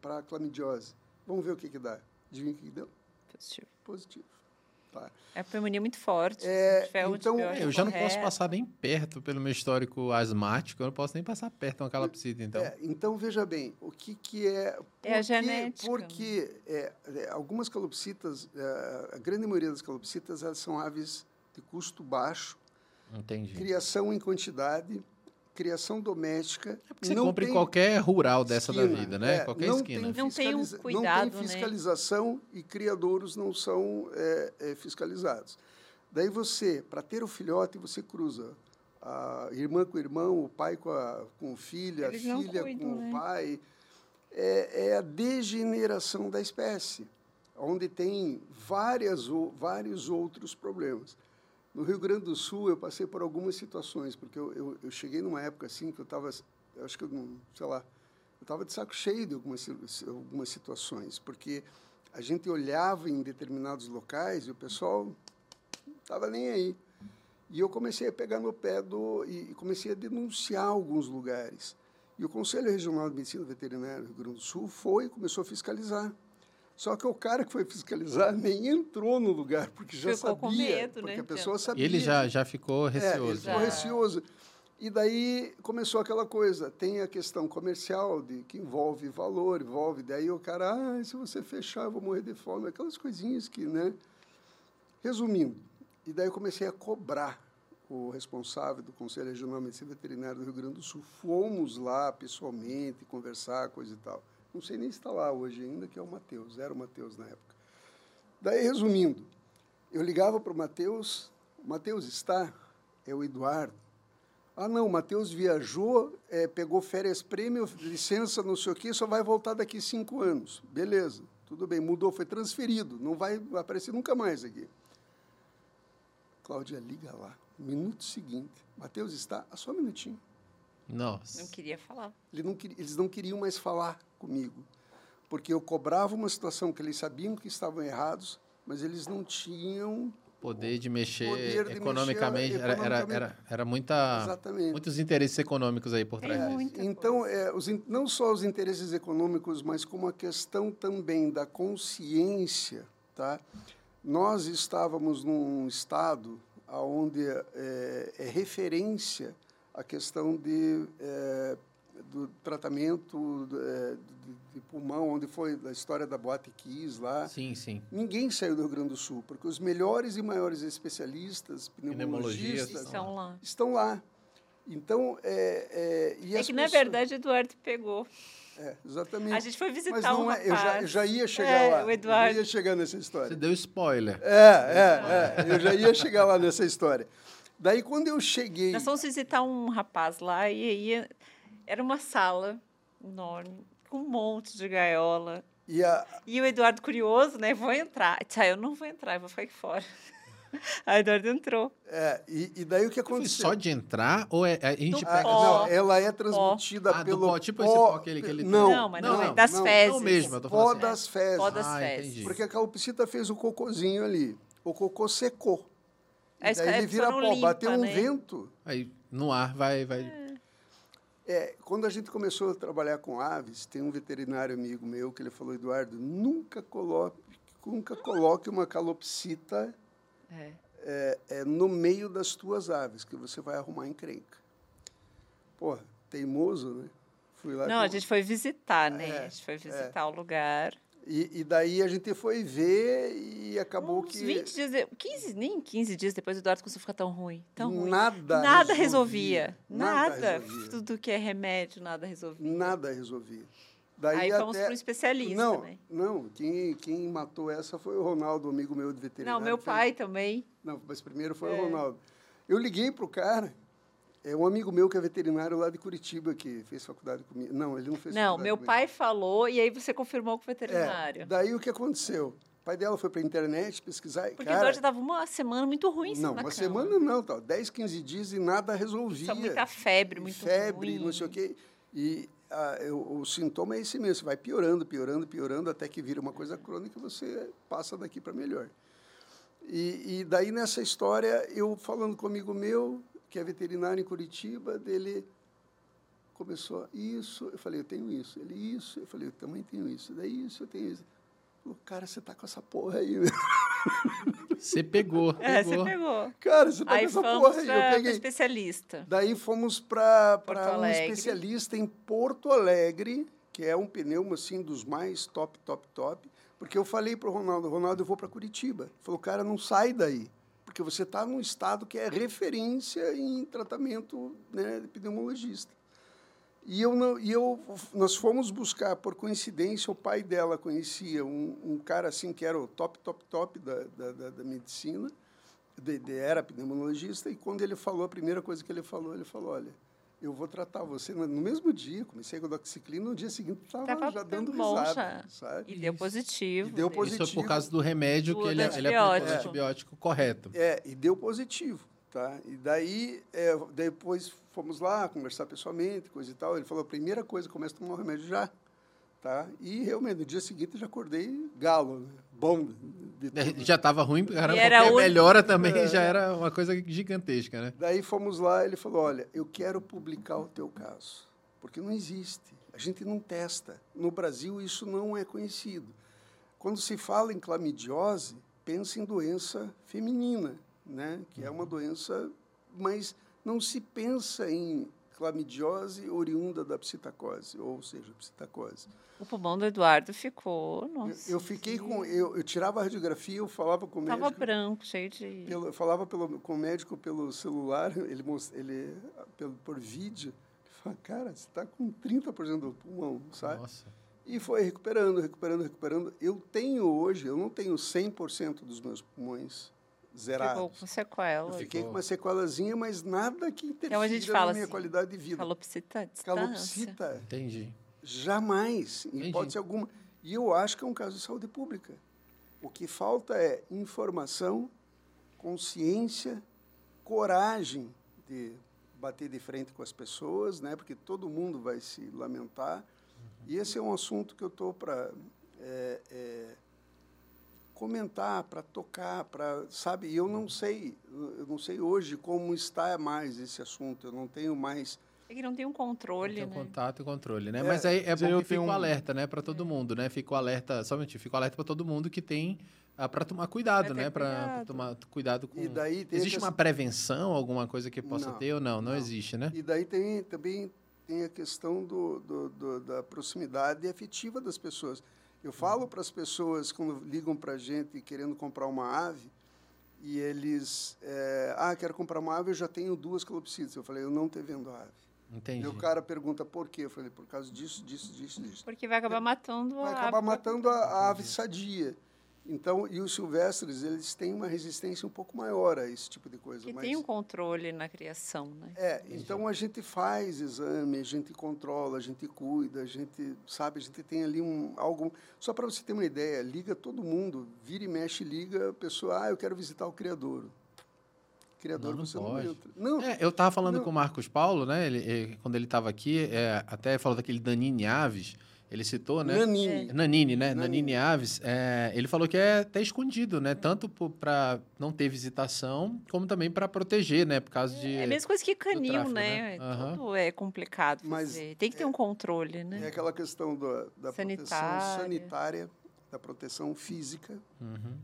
para clamidiose. Vamos ver o que, que dá. Adivinha o que, que deu? Positivo. Positivo. Tá. É a pneumonia muito forte. É, então- É, eu já não posso correto. passar nem perto pelo meu histórico asmático, eu não posso nem passar perto de uma calopsita, então. É, então, veja bem, o que, que é... por É a genética. Porque é, é, algumas calopsitas, é, a grande maioria das calopsitas, elas são aves de custo baixo, Entendi. criação em quantidade, criação doméstica. É porque você não compra em tem qualquer rural dessa da esquina, vida, né? é, qualquer não esquina. Tem Não tem um cuidado, Não tem né? fiscalização e criadouros não são é, é, fiscalizados. Daí você, para ter o filhote, você cruza a irmã com o irmão, o pai com a com o filho, a filha cuidam, com né? o pai. É, é a degeneração da espécie, onde tem várias, ou- vários outros problemas. No Rio Grande do Sul, eu passei por algumas situações, porque eu, eu, eu cheguei numa época assim que eu estava, acho que, eu não- sei lá, eu estava de saco cheio de algumas, algumas situações, porque a gente olhava em determinados locais e o pessoal estava nem aí. E eu comecei a pegar no pé do. e comecei a denunciar alguns lugares. E o Conselho Regional de Medicina Veterinária do Rio Grande do Sul foi e começou a fiscalizar. Só que o cara que foi fiscalizar nem entrou no lugar, porque já ficou sabia. Com medo, porque né? a pessoa sabia. Ele já, já ficou receoso. É, ele ficou Já. receoso. E daí começou aquela coisa, tem a questão comercial de que envolve valor, envolve, daí o cara, ah, se você fechar, eu vou morrer de fome, aquelas coisinhas que, né? Resumindo, e daí eu comecei a cobrar o responsável do Conselho Regional de Medicina Veterinária do Rio Grande do Sul. Fomos lá pessoalmente conversar, coisa e tal. Não sei nem se está lá hoje ainda, que é o Matheus, era o Matheus na época. Daí, resumindo, eu ligava para o Matheus, o Matheus está, é o Eduardo. Ah, não, o Matheus viajou, é, pegou férias prêmio, licença, não sei o quê, só vai voltar daqui cinco anos. Beleza, tudo bem, mudou, foi transferido, não vai aparecer nunca mais aqui. Cláudia, liga lá, minuto seguinte. Matheus está, ah, só um minutinho. Nossa. Não queria falar. Ele não eles não queriam mais falar comigo, porque eu cobrava uma situação que eles sabiam que estavam errados, mas eles não tinham Poder de mexer Poder de economicamente. mexer era, era, economicamente. era, era muita, exatamente. muitos interesses econômicos aí por Tem trás. disso. muita Então, é, os, não só os interesses econômicos, mas como a questão também da consciência, tá? Nós estávamos num estado onde é, é referência a questão de, é, do tratamento é, de, de pulmão, onde foi a história da Boate Kiss lá. Sim, sim. Ninguém saiu do Rio Grande do Sul, porque os melhores e maiores especialistas, Pneumologistas. pneumologistas, Estão lá. estão lá. Então, é, é, e É que, na pessoas- verdade, Eduardo pegou. É, exatamente. A gente foi visitar Mas não um é, eu, já, eu já ia chegar É, lá. o Eduardo. Eu já ia chegar nessa Você história. deu spoiler. É, é, é. Eu já ia chegar lá nessa história. Daí, quando eu cheguei... Nós fomos visitar um rapaz lá e aí era uma sala enorme, com um monte de gaiola. E a, E o Eduardo curioso, né? Vou entrar. Eu disse, "Ah, eu não vou entrar, eu vou ficar aqui fora. Aí o Eduardo entrou. é, e, e daí o que Foi aconteceu? só de entrar ou é, a gente Do pega... pó. não, ela é transmitida Ah, pelo pó, tipo esse pó aquele que ele tem. Não, Não, mas não, não, é das não, fezes. Não mesmo, eu tô pó falando assim. das fezes. Pó das Ah, fezes. entendi. Porque a calopsita fez o cocôzinho ali. O cocô secou. A E daí ele vira pó. limpa, Bateu um né? vento, Aí no ar vai... vai... É, quando a gente começou a trabalhar com aves, tem um veterinário amigo meu que ele falou, Eduardo, nunca coloque, nunca coloque uma calopsita É. é, é, no meio das tuas aves, que você vai arrumar encrenca. Porra, teimoso, né? Fui lá Não, com- a gente foi visitar, né? É, a gente foi visitar o lugar. E, e daí a gente foi ver e acabou Uns que 20 dias, de... 15, nem 15 dias depois o Eduardo começou a ficar tão ruim. Tão ruim. nada Nada resolvia. Nada Nada. resolvia. Tudo que é remédio, nada resolvia. Nada resolvia. Daí Aí fomos até- para um especialista, Não, né? não. Quem, quem matou essa foi o Ronaldo, amigo meu de veterinário. Não, meu pai também. Não, mas primeiro foi É. o Ronaldo. Eu liguei pro cara, é um amigo meu que é veterinário lá de Curitiba, que fez faculdade comigo. Não, ele não fez Não, faculdade meu comigo. pai falou e aí você confirmou com o É, veterinário. daí o que aconteceu? O pai dela foi pra internet pesquisar Porque o cara... Eduardo já estava uma semana muito ruim cima não, uma cama. semana não, tá, 10, 15 dias e nada resolvia. Só muita febre, muito febre, ruim. não sei o quê. E ah, eu- o sintoma é esse mesmo, você vai piorando, piorando, piorando, até que vira uma coisa crônica e você passa daqui para melhor. E, e daí, nessa história, eu falando com um amigo meu, que é veterinário em Curitiba, dele começou, isso, eu falei, eu tenho isso. Ele, isso, eu falei, eu também tenho isso. Daí, isso, eu tenho isso. Falou, cara, você tá com essa porra aí. Você pegou, É, você pegou. pegou. Cara, você tá Aí com essa porra aí. Eu peguei. especialista. Daí fomos para um especialista em Porto Alegre, que é um pneu assim dos mais top, top, top. Porque eu falei para o Ronaldo, Ronaldo, eu vou para Curitiba. Ele falou, cara, não sai daí, porque você está num estado que é referência em tratamento né, de pneumologista. E eu, não, e eu, nós fomos buscar, por coincidência, o pai dela conhecia um, um cara assim que era o top, top, top da, da, da, da medicina, de, de, era pneumologista, e quando ele falou, a primeira coisa que ele falou, ele falou, olha, eu vou tratar você no mesmo dia, comecei com a doxiclina, no dia seguinte estava Tava já dando risada, sabe? E deu positivo. E deu positivo. Isso é por causa do remédio Do que ele, ele aplicou o antibiótico. antibiótico correto. É, e deu positivo. Tá? E daí, é, depois fomos lá conversar pessoalmente, coisa e tal. Ele falou, a primeira coisa, começa a tomar o remédio já. Tá? E realmente, no dia seguinte, eu já acordei galo, né? bom. É, já estava ruim, cara, era qualquer o- melhora também É. já era uma coisa gigantesca, né? Daí fomos lá, ele falou, olha, eu quero publicar o teu caso, porque não existe. A gente não testa. No Brasil, isso não é conhecido. Quando se fala em clamidiose, pensa em doença feminina, né? que é uma doença, mas não se pensa em clamidiose oriunda da psitacose, ou seja, psitacose. O pulmão do Eduardo ficou. Eu, Nossa. eu fiquei com. Eu, eu tirava a radiografia, eu falava com o Tava médico. branco, cheio de. Pelo, eu falava pelo, com o médico pelo celular, ele, ele pelo, por vídeo, ele falava, cara, você está com 30% do pulmão, sabe? Nossa. E foi recuperando, recuperando, recuperando. Eu tenho hoje, eu não tenho 100% dos meus pulmões Ficou com sequela. Eu fiquei Ficou. com uma sequelazinha, mas nada que interfira Então a gente na fala minha assim, qualidade de vida. Calopsita distância. Calopsita, Entendi. jamais, em Entendi. hipótese alguma. E eu acho que é um caso de saúde pública. O que falta é informação, consciência, coragem de bater de frente com as pessoas, né? Porque todo mundo vai se lamentar. E esse é um assunto que eu estou para comentar, para tocar, para sabe. Eu não sei, eu não sei hoje como está mais esse assunto. Eu não tenho mais É que não tem um controle, Tem né? contato e controle, né? É, Mas aí é bom eu que fica o um- alerta, né, para todo mundo, né? Fica o alerta, somente fica o alerta para todo mundo que tem para tomar cuidado, né? Para tomar cuidado com E daí Existe uma prevenção, alguma coisa que possa Não, ter ou não? Não, não. existe, né? E daí tem também tem a questão do, do- do- da proximidade afetiva das pessoas. Eu falo para as pessoas quando ligam para a gente querendo comprar uma ave e eles, é, ah, quero comprar uma ave, eu já tenho duas calopsitas. Eu falei, eu não te vendo a ave. Entendi. E o cara pergunta por quê? Eu falei, por causa disso, disso, disso, disso. Porque vai acabar matando Vai a acabar ave. matando a, a ave sadia. Então, e os silvestres, eles têm uma resistência um pouco maior a esse tipo de coisa. Que mas- tem um controle na criação, né? é, então a gente faz exame, a gente controla, a gente cuida, a gente, sabe, a gente tem ali um algo. Só para você ter uma ideia, liga todo mundo, vira e mexe, liga a pessoa, ah, eu quero visitar o criador. Criador Não, não você pode. não entra. Não, É, eu tava falando Não. com o Marcos Paulo, né? Ele, ele- quando ele estava aqui, é, até falou daquele Danine Aves, ele citou, né? Nanini. Nanini, né? Nanini. Nanini Aves. é, ele falou que é até escondido, né? Tanto para não ter visitação, como também para proteger, né? Por causa de. É a mesma coisa que canil, tráfico, né? né? Aham. Tudo é complicado Mas fazer. Tem que ter um controle, né? É aquela questão da, da proteção Sanitária. sanitária, da proteção física Uhum.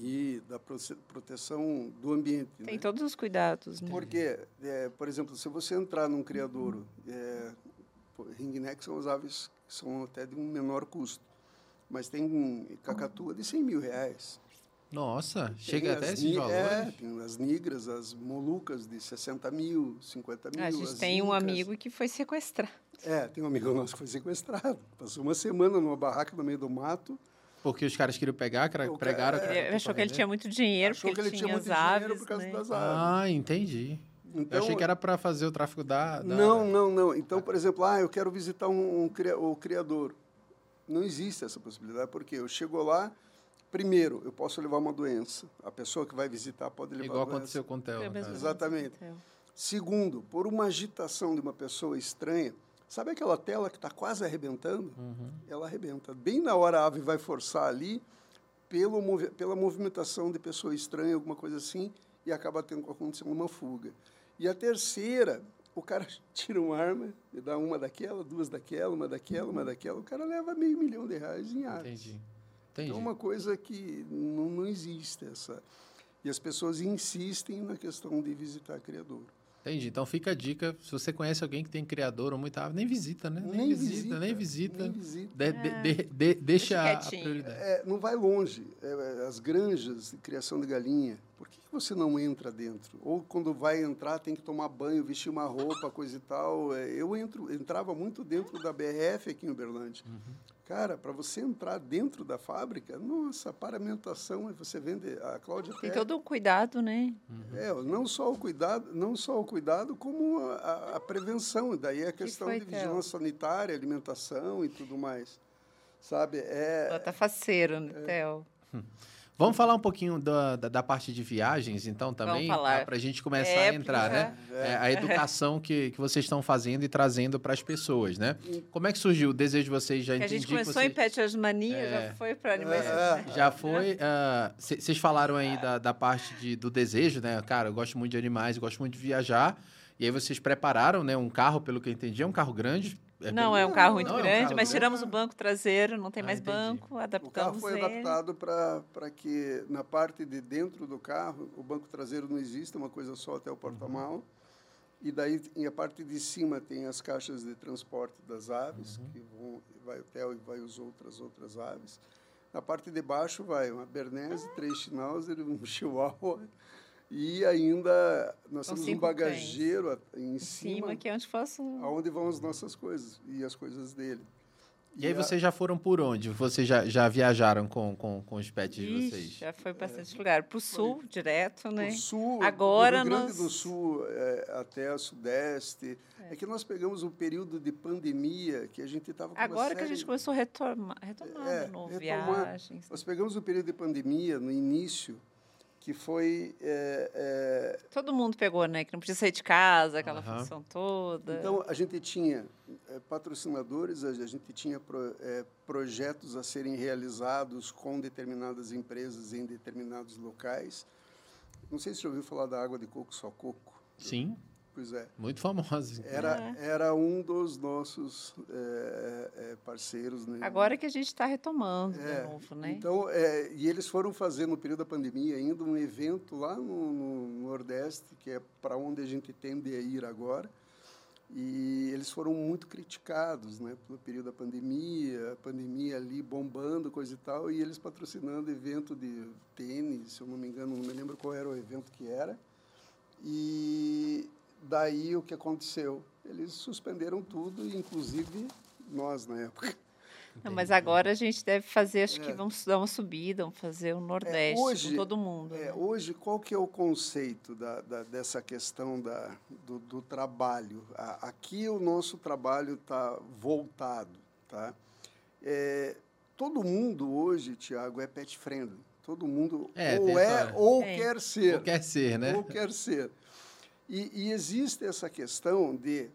e da proteção do ambiente. Tem né? todos os cuidados, né? Porque, é, por exemplo, se você entrar num criadouro, é, ringneck são as aves são até de um menor custo, mas tem um cacatua de 100 mil reais. Nossa, Tem chega até as esses valores. É, tem as nigras, as molucas de 60 mil, 50 mil. A gente as tem um incas. amigo que foi sequestrado. É, tem um amigo nosso que foi sequestrado. Passou uma semana numa barraca no meio do mato. Porque os caras queriam pegar, cara, pregaram. pra achou que ele tinha muito dinheiro, Achou porque que ele ele tinha tinha as muito dinheiro aves, por causa né? das aves. Ah, entendi. Então, eu achei que era para fazer o tráfico da. da- Não, não, não. Então, por exemplo, ah, eu quero visitar um, um o criador. Não existe essa possibilidade, porque eu chego lá, primeiro, eu posso levar uma doença. A pessoa que vai visitar pode levar Igual a doença. aconteceu com o Theo. Caso. Exatamente. Então, Segundo, por uma agitação de uma pessoa estranha, sabe aquela tela que está quase arrebentando? Uhum. Ela arrebenta. Bem na hora a ave vai forçar ali, pelo, movi- pela movimentação de pessoa estranha, alguma coisa assim, e acaba tendo acontecendo uma fuga. E a terceira, o cara tira uma arma, e dá uma daquela, duas daquela, uma daquela, uma daquela, o cara leva meio milhão de reais em aves. Entendi. Entendi. Então, é uma coisa que não, não existe essa. E as pessoas insistem na questão de visitar criador. Entendi. Então fica a dica. Se você conhece alguém que tem criador ou muita ave, nem visita, né? Nem, Nem visita, visita, nem visita. nem visita. De- de- de- de- deixa Deixa a- prioridade. É, não vai longe. É, é, as granjas de criação de galinha, por que você não entra dentro? Ou quando vai entrar tem que tomar banho, vestir uma roupa, coisa e tal. É, eu entro, entrava muito dentro da BRF aqui em Uberlândia. Cara, para você entrar dentro da fábrica, nossa, paramentação, você vende a Cláudia Tem até- todo um cuidado, né? É, não só o cuidado, não só o cuidado, como a, a- a prevenção. Daí a questão foi, de Theo? vigilância sanitária, alimentação e tudo mais. Sabe? É, Ela tá faceiro, né, Theo? Vamos falar um pouquinho da, da, da parte de viagens, então, também? Para a gente começar é, a entrar, né? É. a educação que, que vocês estão fazendo e trazendo para as pessoas, né? Como é que surgiu o desejo de vocês? Já que a gente começou vocês... em Pet Asmania, é... já foi para animais. É. Já foi. Vocês uh, falaram aí da, da parte de, do desejo, né? Cara, eu gosto muito de animais, eu gosto muito de viajar. E aí vocês prepararam, né? Um carro, pelo que eu entendi, é um carro grande, é não, é um carro muito não, grande, é um carro mas tiramos o banco traseiro, não tem ah, mais entendi. banco, adaptamos O carro foi ele. adaptado para que na parte de dentro do carro, o banco traseiro não existe, é uma coisa só até o porta-mal. Uhum. E daí, a parte de cima tem as caixas de transporte das aves, uhum. que vão, vai o Theo e vai as outras outras aves. Na parte de baixo vai uma Bernese, três Schnauzer, um Chihuahua e ainda nós temos um bagageiro em, em cima, cima, que é onde faço aonde vão as nossas coisas e as coisas dele. E, e aí a... vocês já foram por onde? Vocês já, já viajaram com, com, com os pets Ixi, de vocês? Já foi bastante é, lugar. Para o sul, foi, direto, né? O sul, Agora do Rio Grande nós... do Sul é, até o Sudeste. É. é. que nós pegamos um período de pandemia que a gente estava com Agora série... que a gente começou a retomar, retomar é, de novo, retomar. viagens. Nós pegamos um período de pandemia no início que foi... É, é... Todo mundo pegou, né? Que não podia sair de casa, aquela uhum. função toda. Então, a gente tinha é, patrocinadores, a gente tinha pro, é, projetos a serem realizados com determinadas empresas em determinados locais. Não sei se você ouviu falar da água de coco, só coco. Sim. Pois é. Muito famosa. Era, é. era um dos nossos é, é, parceiros. Né? Agora que a gente está retomando de é, novo, né? Então, é, e eles foram fazer, no período da pandemia, ainda um evento lá no, no Nordeste, que é para onde a gente tende a ir agora. E eles foram muito criticados, né, pelo período da pandemia, a pandemia ali bombando, coisa e tal, e eles patrocinando evento de tênis, se eu não me engano, não me lembro qual era o evento que era. E Daí o que aconteceu? Eles suspenderam tudo, inclusive nós na época. Não, mas agora a gente deve fazer, acho é. que vamos dar uma subida, vamos fazer o Nordeste é, hoje, com todo mundo. É, né? Hoje, qual que é o conceito da, da dessa questão da, do, do trabalho? A, aqui o nosso trabalho está voltado. Tá? É, todo mundo hoje, Tiago, é pet friendly. Todo mundo é, ou é ou é. quer ser. Ou quer ser, né? Ou quer ser. E, e existe essa questão de,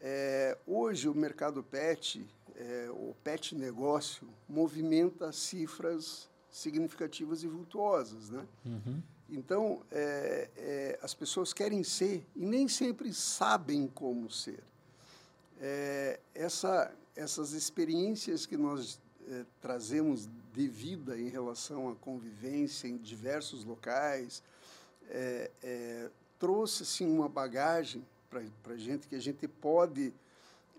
é, hoje o mercado pet, é, o pet negócio, movimenta cifras significativas e vultuosas. Né? Uhum. Então, é, é, as pessoas querem ser e nem sempre sabem como ser. É, essa, essas experiências que nós é, trazemos de vida em relação à convivência em diversos locais, é, é, trouxe assim, uma bagagem para a gente que a gente pode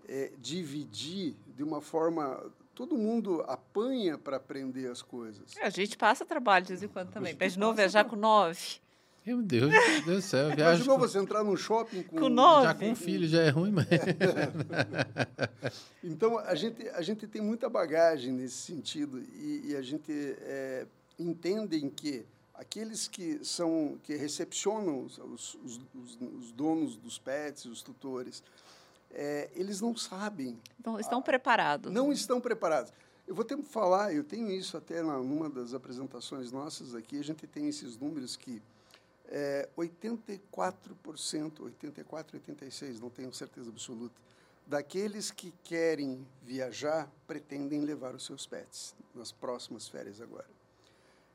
é, dividir de uma forma. Todo mundo apanha para aprender as coisas. É, a gente passa trabalho de vez em quando também. Para de novo viajar com nove. Meu Deus, Deus do céu. Viajo Imaginou com... você entrar num shopping com, com nove. Já com um filho já é ruim, mas. então, a gente, a gente tem muita bagagem nesse sentido e, e a gente é, entende que aqueles que são que recepcionam os, os, os, os donos dos pets, os tutores, é, eles não sabem. Então, estão preparados. Não estão preparados. Eu vou ter que falar, eu tenho isso até numa das apresentações nossas aqui, a gente tem esses números que é, 84%, 84, 86, não tenho certeza absoluta, daqueles que querem viajar pretendem levar os seus pets nas próximas férias agora.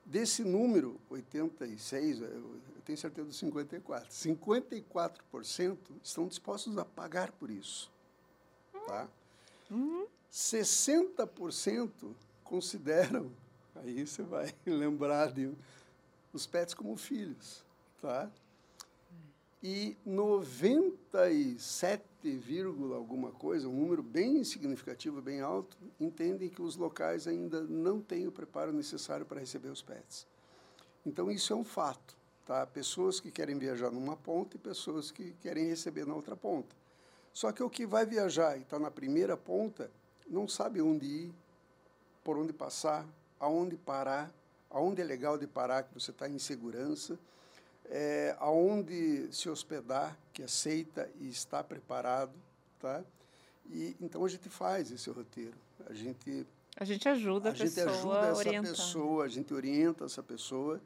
Desse número, 86, eu tenho certeza dos 54, 54% estão dispostos a pagar por isso. Tá? Uhum. 60% consideram, aí você vai lembrar de os pets como filhos. Tá? E 97, alguma coisa, um número bem significativo, bem alto, entendem que os locais ainda não têm o preparo necessário para receber os pets. Então, isso é um fato. Tá? Pessoas que querem viajar numa ponta e pessoas que querem receber na outra ponta. Só que o que vai viajar e está na primeira ponta não sabe onde ir, por onde passar, aonde parar, aonde é legal de parar, que você está em segurança é, aonde se hospedar, que aceita e está preparado, tá? E então a gente faz esse roteiro. A gente A gente ajuda a, a gente pessoa ajuda essa pessoa, a gente orienta essa pessoa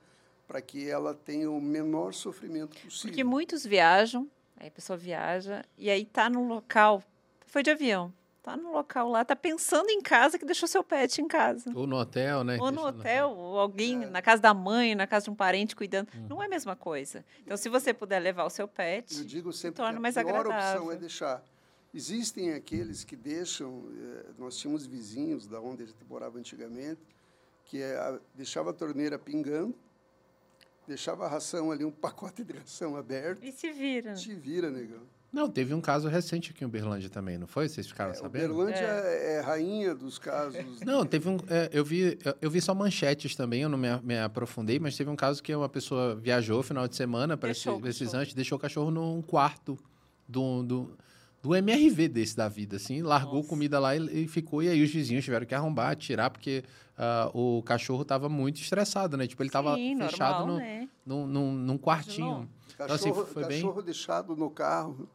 para que ela tenha o menor sofrimento possível. Porque muitos viajam, aí a pessoa viaja e aí tá no local, foi de avião, tá no local lá, tá pensando em casa que deixou seu pet em casa. Ou no hotel, né? Ou no hotel, ou alguém É. na casa da mãe, na casa de um parente cuidando. Uhum. Não é a mesma coisa. Então, se você puder levar o seu pet, Eu digo sempre torna que a mais pior opção agradável. é deixar. Existem aqueles que deixam, eh, nós tínhamos vizinhos da onde a gente morava antigamente, que é a- deixava a torneira pingando, deixava a ração ali, um pacote de ração aberto, e se vira. te vira, negão. Não, teve um caso recente aqui em Uberlândia também, não foi? Vocês ficaram É, sabendo? Uberlândia é. rainha dos casos. Não, teve um. é, eu, vi, eu- vi só manchetes também, eu não me, me aprofundei, mas teve um caso que uma pessoa viajou final de semana para esse, esses cachorro. antes, deixou o cachorro num quarto do, do, do MRV desse da vida, assim, largou Nossa. comida lá e, e ficou, e aí os vizinhos tiveram que arrombar, tirar, porque ah, o cachorro estava muito estressado, né? Tipo, ele estava fechado normal, no, né? num, num, num quartinho. Imaginou? Então, assim, Cachorro, foi bem- cachorro deixado no carro,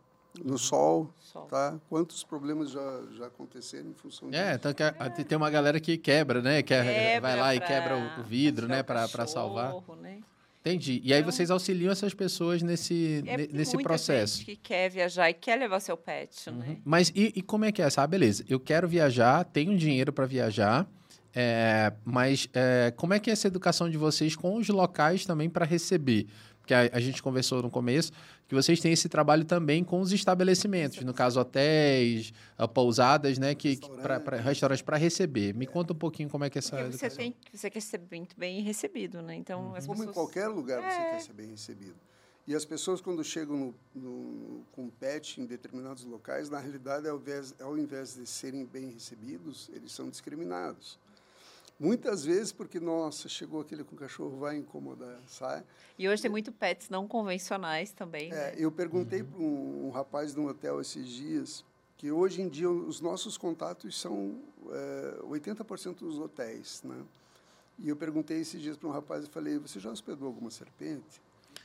no sol, Sol. tá? Quantos problemas já, já aconteceram em função É, disso? então que a- a- tem uma galera que quebra, né? Que vai lá e quebra o, o vidro, né? Para salvar. né? Entendi. E aí Então- vocês auxiliam essas pessoas nesse, É nesse muita processo. gente que quer viajar e quer levar seu pet, né? Uhum. Mas e, e como é que é? Sabe, beleza. Eu quero viajar, tenho dinheiro para viajar, é, mas é, como é que é essa educação de vocês com os locais também para receber? Porque a, a gente conversou no começo que vocês têm esse trabalho também com os estabelecimentos, no caso hotéis, ah, pousadas, né, que Restaurante. restaurantes para receber. Me conta um pouquinho como é que é essa Porque você educação. tem você quer ser muito bem recebido, né? Então as Como em pessoas qualquer lugar você É. quer ser bem recebido. E as pessoas, quando chegam no, no, com pet em determinados locais, na realidade, ao invés, ao invés de serem bem recebidos, eles são discriminados. Muitas vezes porque, nossa, chegou aquele com cachorro, vai incomodar, sai. E hoje tem muito pets não convencionais também, É, né? eu perguntei para um, um rapaz de um hotel esses dias que hoje em dia os nossos contatos são é, 80% dos hotéis, né? E eu perguntei esses dias para um rapaz e falei: "Você já hospedou alguma serpente?"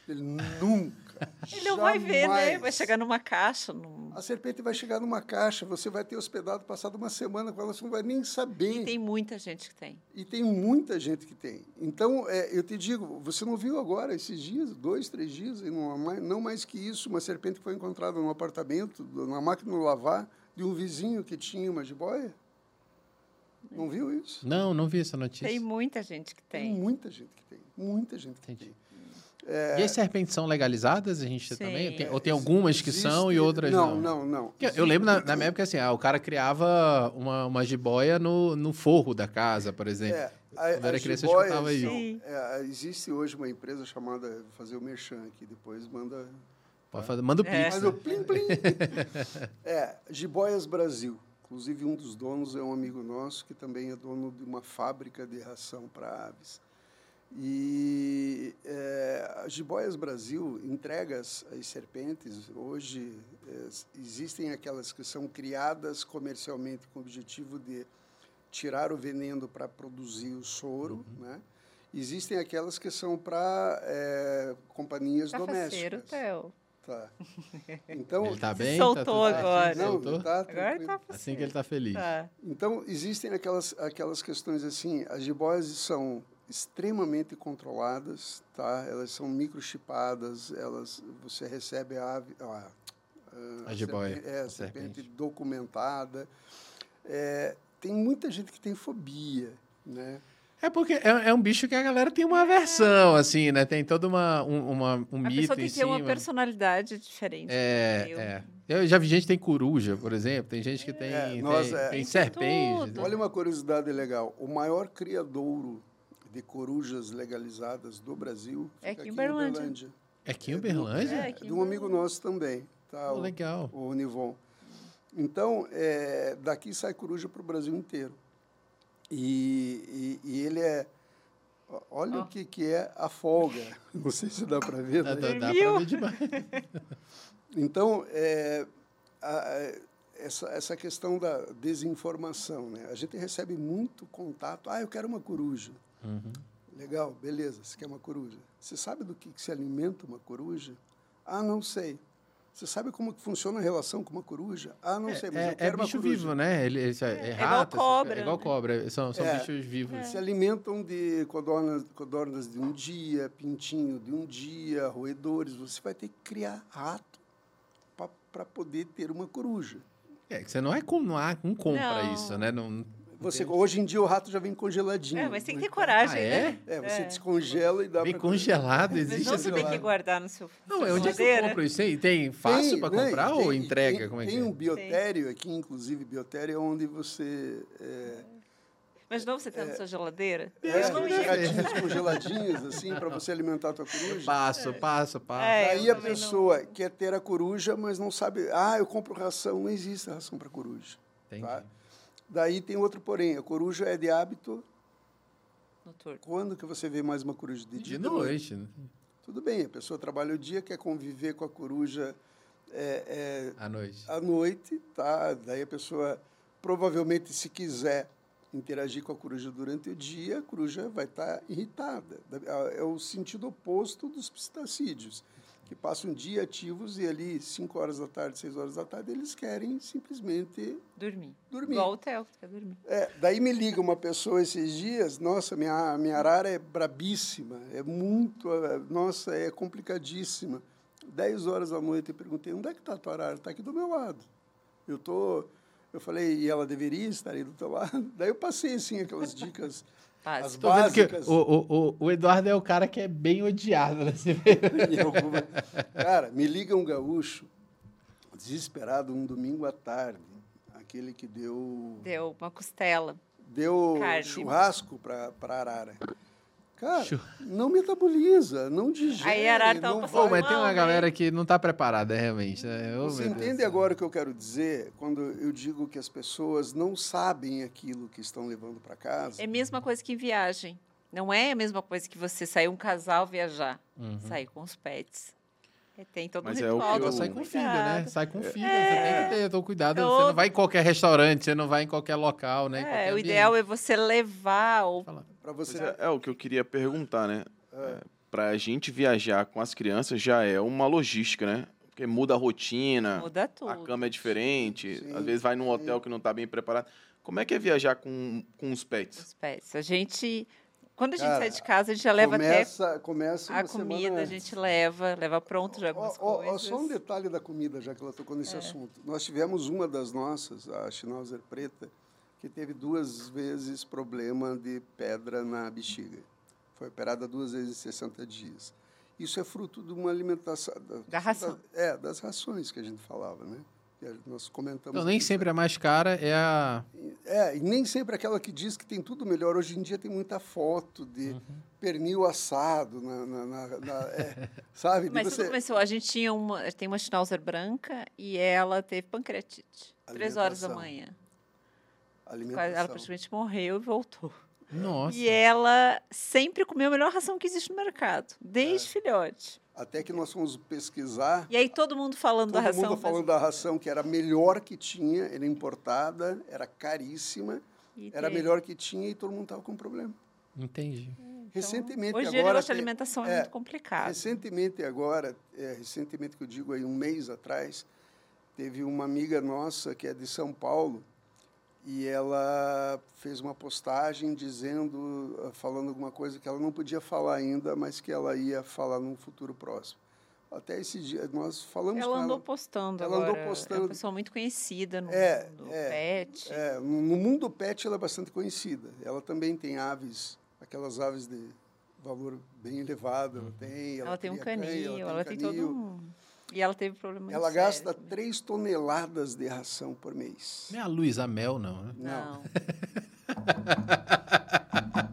Ele nunca. Ele não vai ver, né? Vai chegar numa caixa, num... A serpente vai chegar numa caixa, você vai ter hospedado, passado uma semana com ela, você não vai nem saber. E tem muita gente que tem. E tem muita gente que tem. Então, é, eu te digo, você não viu agora, esses dias, dois, três dias, e não, mais, não mais que isso, uma serpente que foi encontrada num apartamento, numa máquina de lavar, de um vizinho que tinha uma jiboia? Não viu isso? Não, não vi essa notícia. Tem muita gente que Tem tem. muita gente que tem. Muita gente que Entendi. tem. E as serpentes são legalizadas? A gente Sim. também? Tem- ou tem algumas que são e Existe- outras não? Não, não, não. Eu lembro na, na minha época assim, ah, o cara criava uma, uma jiboia no, no forro da casa, por exemplo. É, Quando era as criança, jiboias escutava isso. é, existe hoje uma empresa chamada, vou fazer o merchan aqui, depois manda Pode fazer, manda o É. pix. Mas né? o plim plim. é, Jiboias Brasil. Inclusive, um dos donos é um amigo nosso que também é dono de uma fábrica de ração para aves. E é, a Jiboias Brasil entrega as, as serpentes. Hoje é, existem aquelas que são criadas comercialmente com o objetivo de tirar o veneno para produzir o soro, né? Existem aquelas que são para é, companhias Cafaceiro, domésticas. Theo. Tá. Então, Ele tá bem? soltou tá agora. não, Soltou? tá Agora tá Assim que ele tá feliz. Tá. Então, existem aquelas, aquelas questões assim, as jiboias são extremamente controladas, tá? Elas são microchipadas, elas, você recebe a ave, a, A jiboia, serpente, é, a a serpente serpente. documentada. É, tem muita gente que tem fobia, né? É porque é, é um bicho que a galera tem uma aversão, assim, né? Tem todo uma, um, uma, um A mito pessoa tem em que ter uma personalidade diferente. É, Eu- é. Eu já vi gente que tem coruja, por exemplo. Tem gente que tem, É, tem, nós, tem, é. Tem serpente. tudo. Olha uma curiosidade legal, o maior criadouro de corujas legalizadas do Brasil É fica aqui em Uberlândia. É aqui em Uberlândia? É, É, aqui em de um amigo nosso também, tá? Pô, O- legal. o Nivon. Então, é, daqui sai coruja para o Brasil inteiro. E, e, e ele é. Olha Ó. o que, que é a folga. Não sei se dá para ver. Dá, né? dá, dá pra Viu? ver demais. Então, é, a- essa, essa questão da desinformação. Né? A gente recebe muito contato. Ah, eu quero uma coruja. Uhum. Legal, beleza, você quer uma coruja. Você sabe do que, que se alimenta uma coruja? Ah, não sei. Você sabe como que funciona a relação com uma coruja? Ah, não sei, mas é, eu quero é uma bicho coruja. vivo, né? Ele, ele- é, igual rato, essas cobra, coisas. É igual né? cobra. São, são É. bichos vivos. Se alimentam de codornas, codornas de um dia, pintinho de um dia, roedores. Você vai ter que criar rato para poder ter uma coruja. É, que você não é com, não, há- não compra Não. isso, né? Não, Você, hoje em dia o rato já vem congeladinho. É, mas tem que ter né? coragem, Ah, é? né? É, você descongela e dá vem pra- congelado, Mas existe não esse você tem que guardar no seu Não, é onde é que eu compro isso aí? Tem fácil Tem, pra né, comprar tem- ou entrega? Tem, Como é que tem é? um biotério aqui, inclusive biotério, é onde você... É, Mas não você tem na sua geladeira? é, não ia. gatinhos congeladinhos, assim, para você alimentar a tua coruja. Passo, passo, passo. É, Aí a também não- pessoa quer ter a coruja, mas não sabe. Ah, eu compro ração. Não existe ração para coruja. Entendi. Tá? Daí tem outro porém. A coruja é de hábito. Noturno. Quando que você vê mais uma coruja? De, De dia, noite. né? Tudo bem, a pessoa trabalha o dia, quer conviver com a coruja é, À noite. é, à noite, tá? Daí a pessoa, provavelmente, se quiser interagir com a coruja durante o dia, a coruja vai estar irritada. É o sentido oposto dos pistacídeos, que passam o dia ativos e ali, 5 horas da tarde, 6 horas da tarde, eles querem simplesmente Dormir. dormir. Igual hotel, quer dormir. É, daí me liga uma pessoa esses dias, nossa, minha, minha arara é brabíssima, é muito, eh, nossa, é complicadíssima. 10 horas da noite eu perguntei, onde é que está a tua arara? Está aqui do meu lado. Eu tô, eu falei, e ela deveria estar aí do teu lado? Daí eu passei, assim, aquelas dicas, Básico. as Tô vendo que básicas. o, o, o, o Eduardo é o cara que é bem odiado, né? Em alguma- Cara, me liga um gaúcho, desesperado, um domingo à tarde, aquele que deu Deu uma costela. deu Carne. churrasco para arara. Cara, não metaboliza, não digere. Aí a arara tava não Pô, vai... mas tem uma né? galera que não tá preparada, realmente, né? Ô, Você Deus entende céu. agora o que eu quero dizer quando eu digo que as pessoas não sabem aquilo que estão levando para casa? É a mesma coisa que em viagem. Não é a mesma coisa que você sair um casal viajar. Uhum. Sair com os pets. É, tem todo Mas um é o ritual. que eu- sai com filho, né? Sai com filho, você tem que ter todo cuidado. É Você não vai em qualquer restaurante, você não vai em qualquer local, né? É, qualquer o ambiente. ideal é você levar ou Fala. Para você. é, é o que eu queria perguntar, né? Para a gente viajar com as crianças já é uma logística, né? Porque muda a rotina, mudar tudo. a cama é diferente, Sim, às vezes vai num hotel que não está bem preparado. Como é que é viajar com, com os pets? Os pets. A gente, quando a gente Cara, sai de casa, a gente já leva começa, começa até a uma semana comida, a gente leva, leva pronto já algumas Ó, ó, ó, coisas. só um detalhe da comida, já que ela tocou É. nesse assunto. Nós tivemos uma das nossas, a Schnauzer preta, que teve duas vezes problema de pedra na bexiga. Foi operada duas vezes em 60 dias. Isso é fruto de uma alimentação... Da ração. é, das rações que a gente falava, né? Nós comentamos. Então, nem aqui. sempre a mais cara é a. É, e nem sempre aquela que diz que tem tudo melhor. Hoje em dia tem muita foto de Uhum. pernil assado, na, na- na- na- é, sabe? Mas você- tudo começou. A gente tinha uma, tem uma Schnauzer branca e ela teve pancreatite. Três horas da manhã. Alimentação. Ela praticamente morreu e voltou. Nossa. E ela sempre comeu a melhor ração que existe no mercado, É. desde filhote. Até que nós fomos pesquisar, E aí todo mundo falando da todo ração. mundo mas- falando da ração que era a melhor que tinha, era importada, era caríssima, e era a melhor que tinha e todo mundo estava com problema. Entendi. recentemente Hoje o agora negócio de alimentação é, é, muito complicado. Recentemente agora, é, recentemente que eu digo aí um mês atrás, teve uma amiga nossa que é de São Paulo e ela fez uma postagem dizendo, ah, falando alguma coisa que ela não podia falar ainda, mas que ela ia falar num futuro próximo. Até esse dia nós falamos Ela com andou ela. postando Ela andou agora. É postando. uma pessoa muito conhecida no É, mundo é, pet. É, no mundo pet ela é bastante conhecida. Ela também tem aves, aquelas aves de valor bem elevado. Ela tem, Ela, tem um canha, canil, ela tem, todo canil. um... E ela teve problema Ela gasta sério. 3 toneladas de ração por mês. Não é a Luísa Mel, não, né? Não.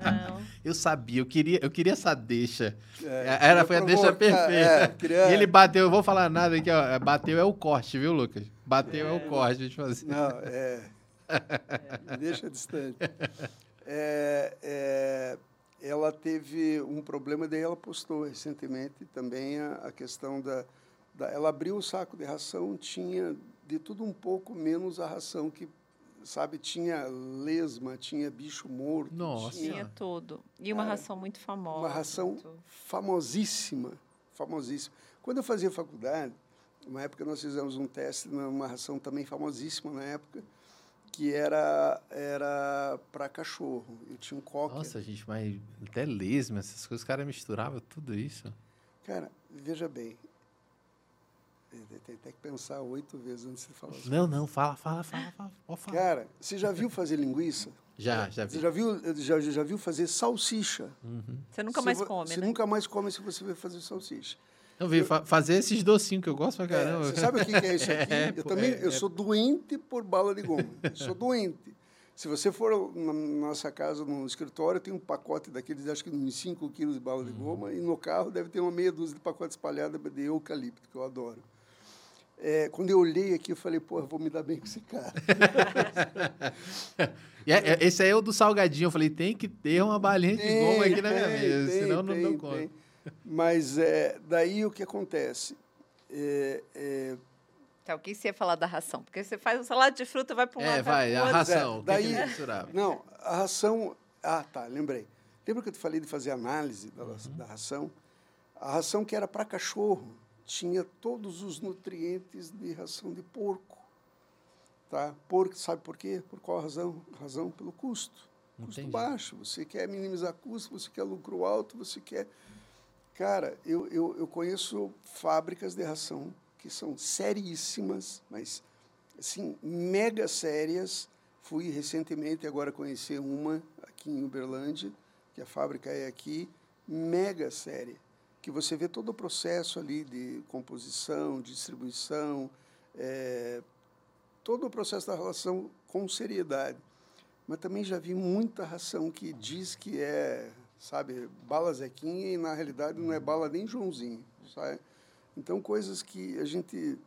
Não. Eu sabia, eu queria, eu queria essa deixa. É, Era, queria foi a deixa provocar, perfeita. é, queria- E ele bateu, eu vou falar nada aqui, ó. Bateu é o corte, viu, Lucas? Bateu é, o corte, deixa eu fazer. Não, é. Deixa distante. É, é, ela teve um problema, daí ela postou recentemente também a, a questão da. Ela abriu o saco de ração, tinha de tudo um pouco, menos a ração que, sabe, tinha lesma, tinha bicho morto. Nossa. Tinha Tinha tudo. E uma Cara, ração muito famosa. uma ração muito- famosíssima, famosíssima. Quando eu fazia faculdade, Uma época nós fizemos um teste numa ração também famosíssima na época, que era era para cachorro. Eu tinha um coque. Nossa, gente, mas até lesma, essas coisas, os caras misturavam tudo isso. Cara, veja bem. Tem até que pensar oito vezes antes de falar. Não, não, fala, fala, fala, fala. Cara, você já viu fazer linguiça? Já, já vi. Você já viu, já, já viu fazer salsicha? Uhum. Você nunca mais come, Você né? nunca mais come se você vai fazer salsicha. Eu vi fa- fazer esses docinhos que eu gosto pra É, caramba. você sabe o que é isso aqui? É, eu também é, eu é. sou doente por bala de goma. Eu sou doente. Se você for na nossa casa, no escritório, tem um pacote daqueles, acho que uns 5 quilos de bala de Uhum. goma, e no carro deve ter uma meia dúzia de pacotes espalhados de eucalipto, que eu adoro. É, quando eu olhei aqui, eu falei, pô, eu vou me dar bem com esse cara. E é- é- esse aí é o do salgadinho. Eu falei, tem que ter uma balinha de goma aqui na minha tem, mesa, tem, senão não tem, dou conta. tem. Mas é, daí o que acontece? É, é, Então, o que você ia falar da ração? Porque você faz um salada de fruta, vai para um É, lado, vai, a ração. que daí- que misturava? Não, a ração. Ah, tá, lembrei. Lembra que eu te falei de fazer análise da, da ração? A ração que era para cachorro tinha todos os nutrientes de ração de porco. Tá? Porco, sabe por quê? Por qual razão? Razão pelo custo. Custo Entendi. baixo. Você quer minimizar custo, você quer lucro alto, você quer. Cara, eu, eu, eu conheço fábricas de ração que são seríssimas, mas assim, mega sérias. Fui recentemente agora conhecer uma aqui em Uberlândia, que a fábrica é aqui, mega séria, que você vê todo o processo ali de composição, distribuição, é, todo o processo da relação com seriedade. Mas também já vi muita ração que diz que é, sabe, bala Zequinha e na realidade não é bala nem Joãozinho, sabe? Então coisas que a gente,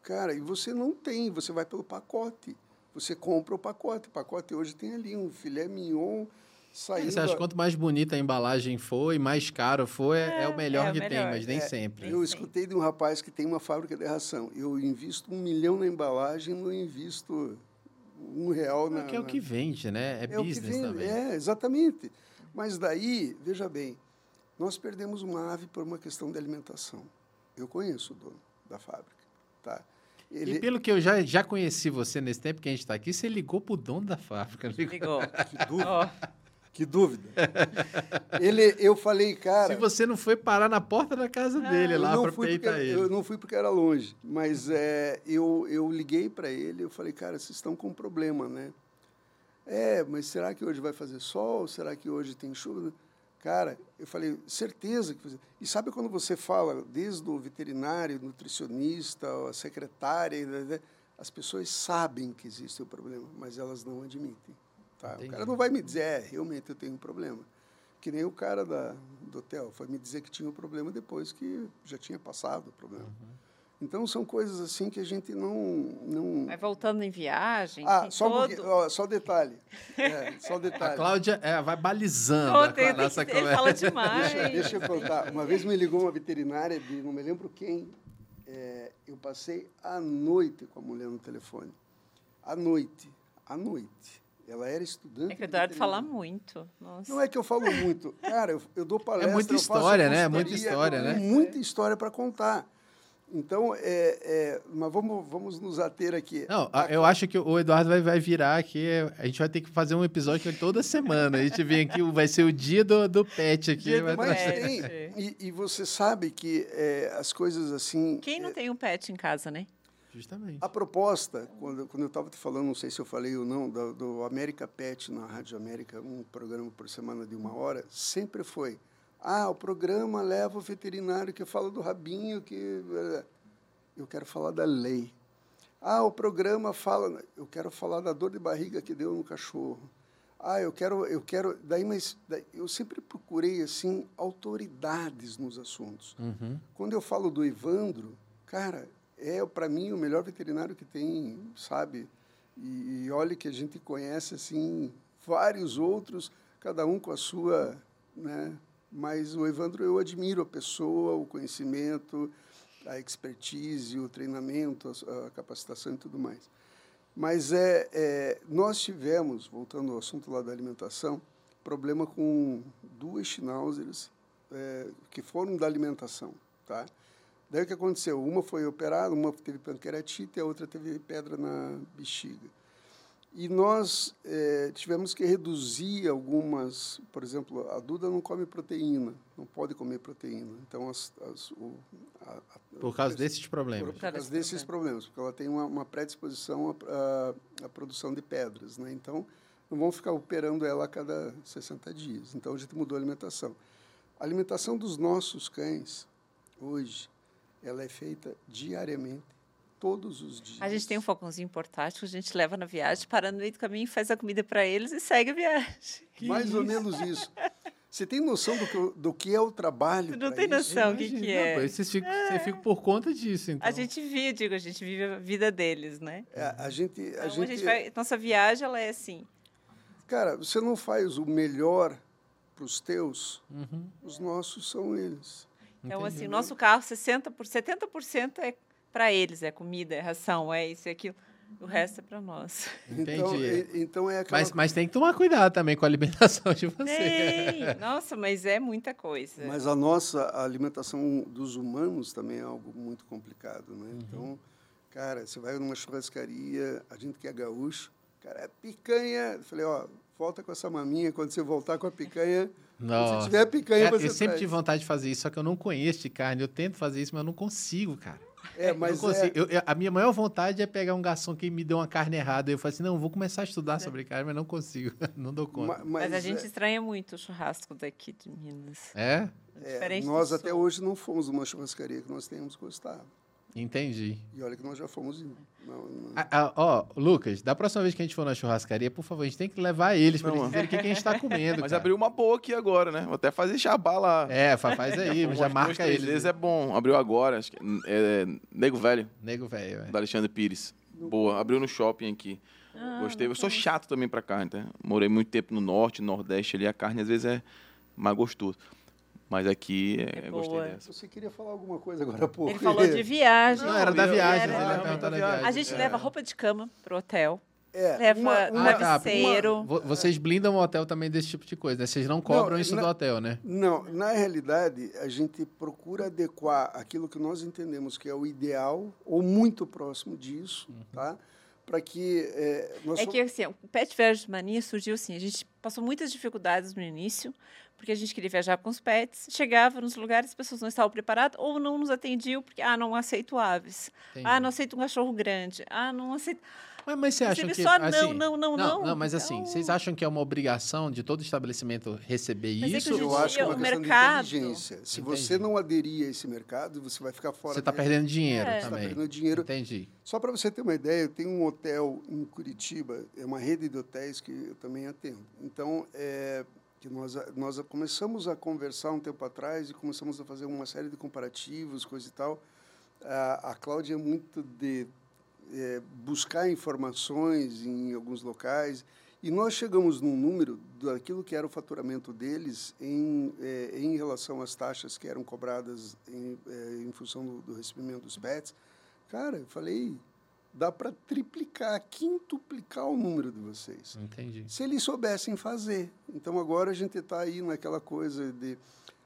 cara, e você não tem, você vai pelo pacote. Você compra o pacote. O pacote hoje tem ali um filé mignon saindo. Você acha que quanto mais bonita a embalagem for e mais caro for, é, é o melhor é o que tem, melhor. mas nem É, sempre. Eu escutei de um rapaz que tem uma fábrica de ração. Eu invisto um milhão na embalagem, não invisto um real na. Porque é o que vende, né? É, é o que business vem, também. É, exatamente. Mas daí, veja bem, nós perdemos uma ave por uma questão de alimentação. Eu conheço o dono da fábrica, tá? Ele, E pelo que eu já, já conheci você nesse tempo que a gente está aqui, você ligou pro dono da fábrica. ligou? Ligou. que dúvida, Ó, que dúvida. Ele, eu falei, cara, Se você não foi parar na porta da casa dele eu lá não para fui porque, peitar ele. eu não fui porque era longe, mas é, eu, eu liguei para ele, eu falei, cara, vocês estão com um problema, né? É, mas será que hoje vai fazer sol? Será que hoje tem chuva? Cara, eu falei, certeza que você... E sabe quando você fala, desde o veterinário, nutricionista, a secretária, as pessoas sabem que existe o problema, mas elas não admitem. Tá? O cara não vai me dizer, é, realmente eu tenho um problema. Que nem o cara da, do hotel foi me dizer que tinha um problema depois que já tinha passado o problema. Uhum. Então, são coisas assim que a gente não... não... Vai voltando em viagem. Ah, tem só, um todo... pouquinho, ó, só detalhe. É, só A detalhe. Cláudia é, vai balizando Pô, a, tem- a nossa tem- ele conversa. fala demais. Deixa, deixa eu contar. Uma vez me ligou uma veterinária de não me lembro quem. é, eu passei a noite com a mulher no telefone. À noite. À noite. Ela era estudante. É que o de Eduardo fala muito. Nossa. Não é que eu falo muito. Cara, eu, eu dou palestra. muita eu faço história, né? É muita história, né? Muita história para contar. Então, é, é, mas vamos, vamos nos ater aqui. Não, a- eu acho que o Eduardo vai, vai virar aqui. A gente vai ter que fazer um episódio toda semana. A gente vem aqui, vai ser o dia do, do pet aqui. Dia do Mas pet. tem. E, e você sabe que é, as coisas assim. Quem não tem um pet em casa, né? Justamente. A proposta, quando, quando eu estava te falando, não sei se eu falei ou não, do, do América Pet na Rádio América, um programa por semana de uma hora, sempre foi. Ah, o programa leva o veterinário que fala do rabinho, que. Eu quero falar da lei. Ah, o programa fala. Eu quero falar da dor de barriga que deu no cachorro. Ah, eu quero. Eu quero. Daí, mas daí, eu sempre procurei assim autoridades nos assuntos. Uhum. Quando eu falo do Evandro, cara, é para mim o melhor veterinário que tem, sabe? E, e olha que a gente conhece assim vários outros, cada um com a sua, né? Mas o Evandro eu admiro a pessoa, o conhecimento, a expertise, o treinamento, a, a capacitação e tudo mais. Mas é, é, nós tivemos, voltando ao assunto lá da alimentação, problema com duas schnauzers é, que foram da alimentação, tá? Daí o que aconteceu? Uma foi operada, uma teve pancreatite e a outra teve pedra na bexiga. E nós é, tivemos que reduzir algumas, por exemplo, a Duda não come proteína, não pode comer proteína. Então, as, as, o, a, a, por causa desses problemas. Por, por causa desses problemas, porque ela tem uma, uma predisposição à, à, produção de pedras. Né? Então, não vão ficar operando ela a cada 60 dias. Então, a gente mudou a alimentação. A alimentação dos nossos cães, hoje, ela é feita diariamente todos os dias. A gente tem um fogãozinho portátil que a gente leva na viagem, para no meio do caminho, faz a comida para eles e segue a viagem. Que Mais isso? ou menos isso. Você tem noção do que, do que é o trabalho? Não tem noção do que, que é. Não, você, fica, é. você fica por conta disso, então. A gente vive, digo, a gente vive a vida deles, né? É, a gente, a então, gente... A gente vai, nossa viagem, ela é assim. Cara, você não faz o melhor para os teus, uhum. os nossos são eles. Então, Entendi. assim, nosso carro, 60%, 70% é para eles, é comida, é ração, é isso e aquilo. O resto é para nós. Entendi. Então, é, então é aquela... mas, mas tem que tomar cuidado também com a alimentação de você. Tem. Nossa, mas é muita coisa. Mas a nossa alimentação dos humanos também é algo muito complicado, né? Uhum. Então, cara, você vai numa churrascaria, a gente que é gaúcho, cara, é picanha. Eu falei, ó, volta com essa maminha, quando você voltar com a picanha, não. se tiver picanha, cara, você Eu sempre traz. tive vontade de fazer isso, só que eu não conheço de carne. Eu tento fazer isso, mas eu não consigo, cara. É, mas é... eu, a minha maior vontade é pegar um garçom que me deu uma carne errada. Eu falo assim, não, vou começar a estudar é. sobre carne, mas não consigo, não dou conta. Mas, mas a gente é... estranha muito o churrasco daqui de Minas. É? é nós até hoje não fomos uma churrascaria que nós tenhamos gostado. Entendi. E olha que nós já fomos. Não, não... Ah, ah, ó, Lucas, da próxima vez que a gente for na churrascaria, por favor, a gente tem que levar eles para eles verem o que, que, a gente está comendo. Mas cara. abriu uma boa aqui agora, né? Vou até fazer jabá lá. É, faz aí, já marca eles. Vezes é bom. Abriu agora, acho que é, é Nego Velho. Nego Velho, é. Da Alexandre Pires. Boa, abriu no shopping aqui. Ah, Gostei. Eu sou chato também para carne, tá? Morei muito tempo no norte, nordeste ali, a carne às vezes é mais gostoso. Mas aqui é, é gostei dessa. Você queria falar alguma coisa agora há pouco? Ele falou de viagem. Não, era da viagem. Era... Ele da viagem. A gente é. leva roupa de cama pro hotel. É, leva uma, uma, travesseiro. Uma, vocês blindam o hotel também desse tipo de coisa, né? Vocês não cobram não, isso na, do hotel, né? Não, na realidade, a gente procura adequar aquilo que nós entendemos que é o ideal, ou muito próximo disso, uhum. tá? Para que é, nós é que assim o Pet Versus Mania surgiu assim a gente passou muitas dificuldades no início porque a gente queria viajar com os pets chegava nos lugares as pessoas não estavam preparadas ou não nos atendiam porque ah não aceito aves. Entendi. ah não aceito um cachorro grande. Ah não aceito mas, mas você acha que só assim, não, não, não, não, não? mas assim, então... vocês acham que é uma obrigação de todo estabelecimento receber mas isso? É que eu acho que é uma o questão mercado... de inteligência. Se Entendi. você não aderir a esse mercado, você vai ficar fora. Você está perdendo dinheiro é. também. Você está perdendo dinheiro. Entendi. Só para você ter uma ideia, eu tenho um hotel em Curitiba, é uma rede de hotéis que eu também atendo. Então, é, que nós, nós começamos a conversar um tempo atrás e começamos a fazer uma série de comparativos, coisa e tal. A, a Cláudia é muito de é, buscar informações em alguns locais e nós chegamos num número daquilo que era o faturamento deles em, é, em relação às taxas que eram cobradas em, é, em função do, do, recebimento dos pets. Cara, eu falei, dá para triplicar, quintuplicar o número de vocês. Entendi. Se eles soubessem fazer. Então agora a gente está aí naquela coisa de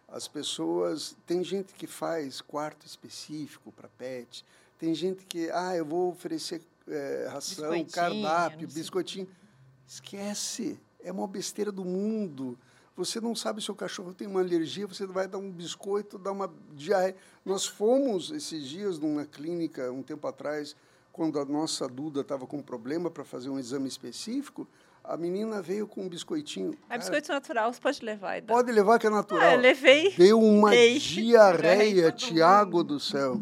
as pessoas tem gente que faz quarto específico para pet tem gente que, ah, eu vou oferecer é, ração, cardápio, biscoitinho. Esquece, é uma besteira do mundo. Você não sabe se o cachorro tem uma alergia, você vai dar um biscoito, dar uma diarreia. Nós fomos esses dias numa clínica, um tempo atrás, quando a nossa Duda estava com um problema para fazer um exame específico, a menina veio com um biscoitinho. É Cara, biscoito natural, você pode levar. Pode levar que é natural. Ah, eu levei. Deu uma Dei. diarreia, Tiago do céu.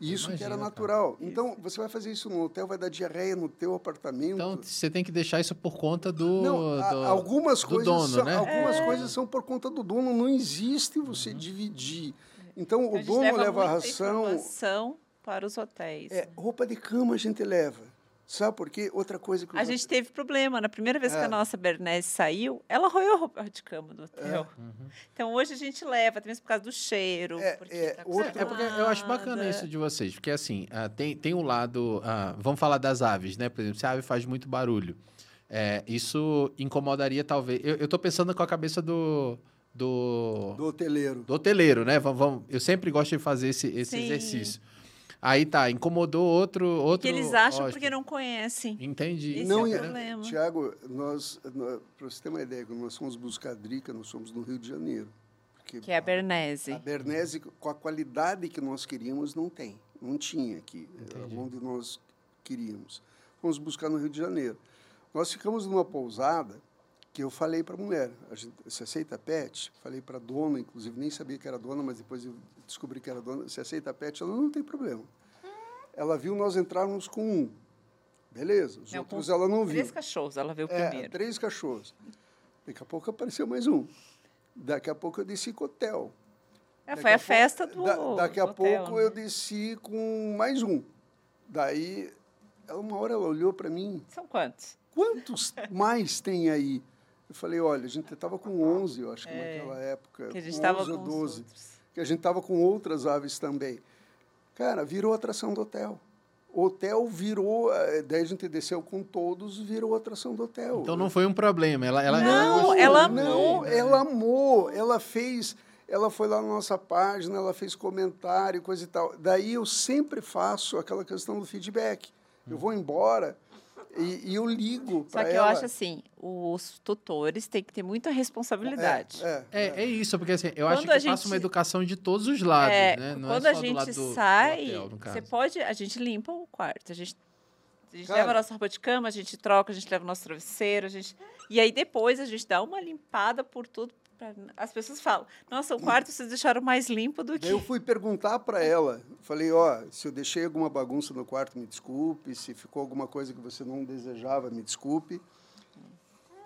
Isso Imagina, que era natural. Cara. Então, você vai fazer isso no hotel, vai dar diarreia no teu apartamento. Então, você tem que deixar isso por conta do, não, do algumas do coisas dono, são, né? Algumas é. coisas são por conta do dono. Não existe você uhum. dividir. Então, então o dono leva, leva a ração... para os hotéis. É, roupa de cama a gente leva. Sabe por quê? Outra coisa que... A gente teve problema. Na primeira vez é. que a é. nossa Bernese saiu, ela roeu a roupa de cama do hotel. É. Uhum. Então, hoje a gente leva, até mesmo por causa do cheiro. É, porque, é, tá outra... é porque eu acho bacana isso de vocês. Porque, assim, uh, tem, tem um lado... Uh, vamos falar das aves, né? Por exemplo, se a ave faz muito barulho. É, isso incomodaria, talvez... Eu estou pensando com a cabeça do do, Do hoteleiro. do hoteleiro, né? Vamos, vamos- eu sempre gosto de fazer esse, esse Sim. exercício. Aí tá, incomodou outro. outro Que eles acham hóspede. porque não conhecem. Entendi. Esse não, é o problema. Tiago, nós, para você ter uma ideia, quando nós fomos buscar a Drica, nós fomos no Rio de Janeiro. Porque Que é a Bernese. A Bernese, com a qualidade que nós queríamos, não tem. Não tinha aqui, eh, onde nós queríamos. Fomos buscar no Rio de Janeiro. Nós ficamos numa pousada que eu falei para a mulher, você aceita pet? Falei para a dona, inclusive, nem sabia que era dona, mas depois eu descobri que era dona. Você aceita pet? Ela não tem problema. Ela viu nós entrarmos com um. Beleza. Os Não, outros com ela não viu. Três cachorros, ela viu É, primeiro. três cachorros. Daqui a pouco apareceu mais um. Daqui a pouco eu desci com o hotel. É, foi a a festa do. Da- daqui a hotel, pouco né? eu desci com mais um. Daí, uma hora ela olhou para mim, São quantos? quantos mais tem aí? Eu falei, olha, a gente estava com 11, eu acho que É, naquela época. Que a gente com estava 11 com ou os 12. outros. Que a gente estava com outras aves também. Cara, virou atração do hotel. O hotel virou, eh, daí a gente desceu com todos, virou atração do hotel. Então não foi um problema. Ela, ela, Não, gostou, ela né? Não, amou. ela amou. Ela fez. Ela foi lá na nossa página, ela fez comentário, coisa e tal. Daí eu sempre faço aquela questão do feedback. Eu vou embora e, e eu ligo Só para que ela. eu acho assim, os tutores têm que ter muita responsabilidade. É, é, É, é isso, porque assim, eu Quando acho que a passa gente- uma educação de todos os lados, É, né? Não quando é a só do gente lado do, do sai, hotel, no você pode. A gente limpa o quarto. A gente, a gente Cara. leva a nossa roupa de cama, a gente troca, a gente leva o nosso travesseiro, a gente. E aí depois a gente dá uma limpada por tudo. As pessoas falam, nossa, o quarto vocês deixaram mais limpo do que. Eu fui perguntar para ela. Falei, ó, se eu deixei alguma bagunça no quarto, me desculpe. Se ficou alguma coisa que você não desejava, me desculpe.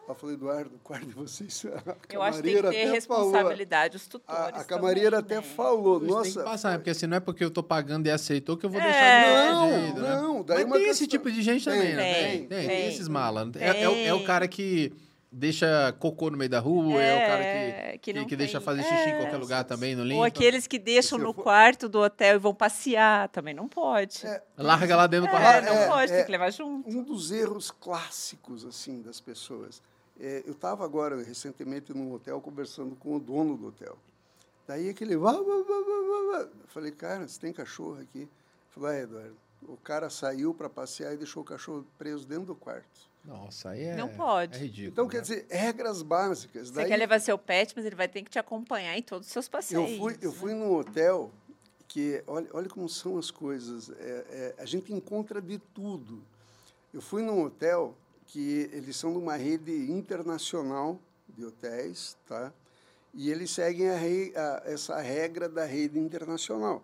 Ela falou, Eduardo, o quarto de vocês. A Eu acho que tem que ter até falou. responsabilidade, os tutores. A, a também, camareira até né? falou, Isso tem nossa. que passar, né? porque assim, não é porque eu tô pagando e aceitou que eu vou É. deixar de Não, né? não, daí Mas uma tem esse questão- tipo de gente Tem, também, né? tem, Tem, tem, tem. esses malas. É, é o- é o Tem. cara que deixa cocô no meio da rua, é, o cara É, que, que que, que deixa fazer xixi em É. qualquer lugar também, não limpa. Ou aqueles que deixam no for- quarto do hotel e vão passear, também não pode. É, É, Larga lá dentro do quarto. não é, pode, é. tem que levar junto. um dos erros clássicos assim das pessoas. É, eu estava agora recentemente num hotel conversando com o dono do hotel. Daí aquele vá, vá, vá, vá, vá, vá. Eu falei, cara, você tem cachorro aqui? Ele falou, é, Eduardo. O cara saiu para passear e deixou o cachorro preso dentro do quarto. Nossa, aí é. Não pode. É ridículo. Então, né? quer dizer, regras básicas. Você Daí, quer levar seu pet, mas ele vai ter que te acompanhar em todos os seus passeios. eu fui, eu fui num hotel que, olha, olha como são as coisas. É, é, a gente encontra de tudo. Eu fui num hotel que eles são de uma rede internacional de hotéis, tá? E eles seguem a rei- a- essa regra da rede internacional.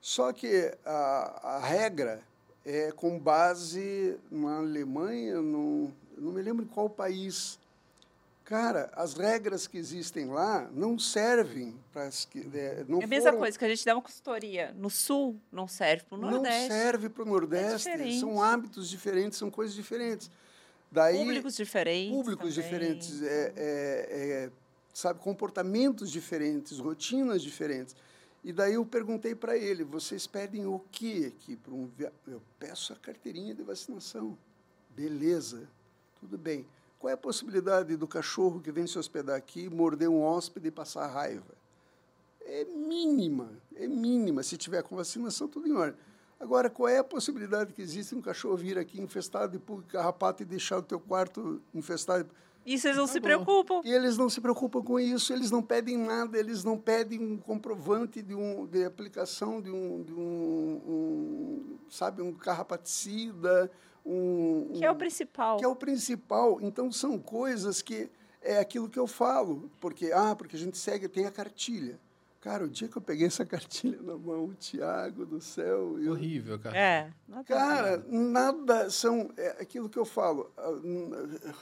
Só que a, a regra é com base na Alemanha, eu não me lembro em qual país. Cara, as regras que existem lá não servem para as que é, não É a mesma foram- coisa que a gente dá uma consultoria. No sul, não serve para o não Nordeste. serve para o Nordeste. diferente. são hábitos diferentes, são coisas diferentes. Daí Públicos diferentes. públicos também. diferentes, é, é, é, sabe, comportamentos diferentes, rotinas diferentes. E daí eu perguntei para ele: vocês pedem o que aqui para um. Eu peço a carteirinha de vacinação. Beleza, tudo bem. Qual é a possibilidade do cachorro que vem se hospedar aqui morder um hóspede e passar raiva? É mínima, é mínima. Se tiver com vacinação, tudo em ordem. Agora, qual é a possibilidade que existe um cachorro vir aqui infestado de pulga e carrapato e deixar o teu quarto infestado? Isso eles não Tá se bom. preocupam. E eles não se preocupam com isso, eles não pedem nada, eles não pedem um comprovante de, um, de aplicação de um, de um, um, sabe, um carrapaticida, um, Que é o um- principal. que é o principal. Então são coisas que é aquilo que eu falo, porque ah, porque a gente segue tem a cartilha. Cara, o dia que eu peguei essa cartilha na mão, o Tiago do céu, eu, Horrível, cara. É. nada. Cara, nada são é aquilo que eu falo.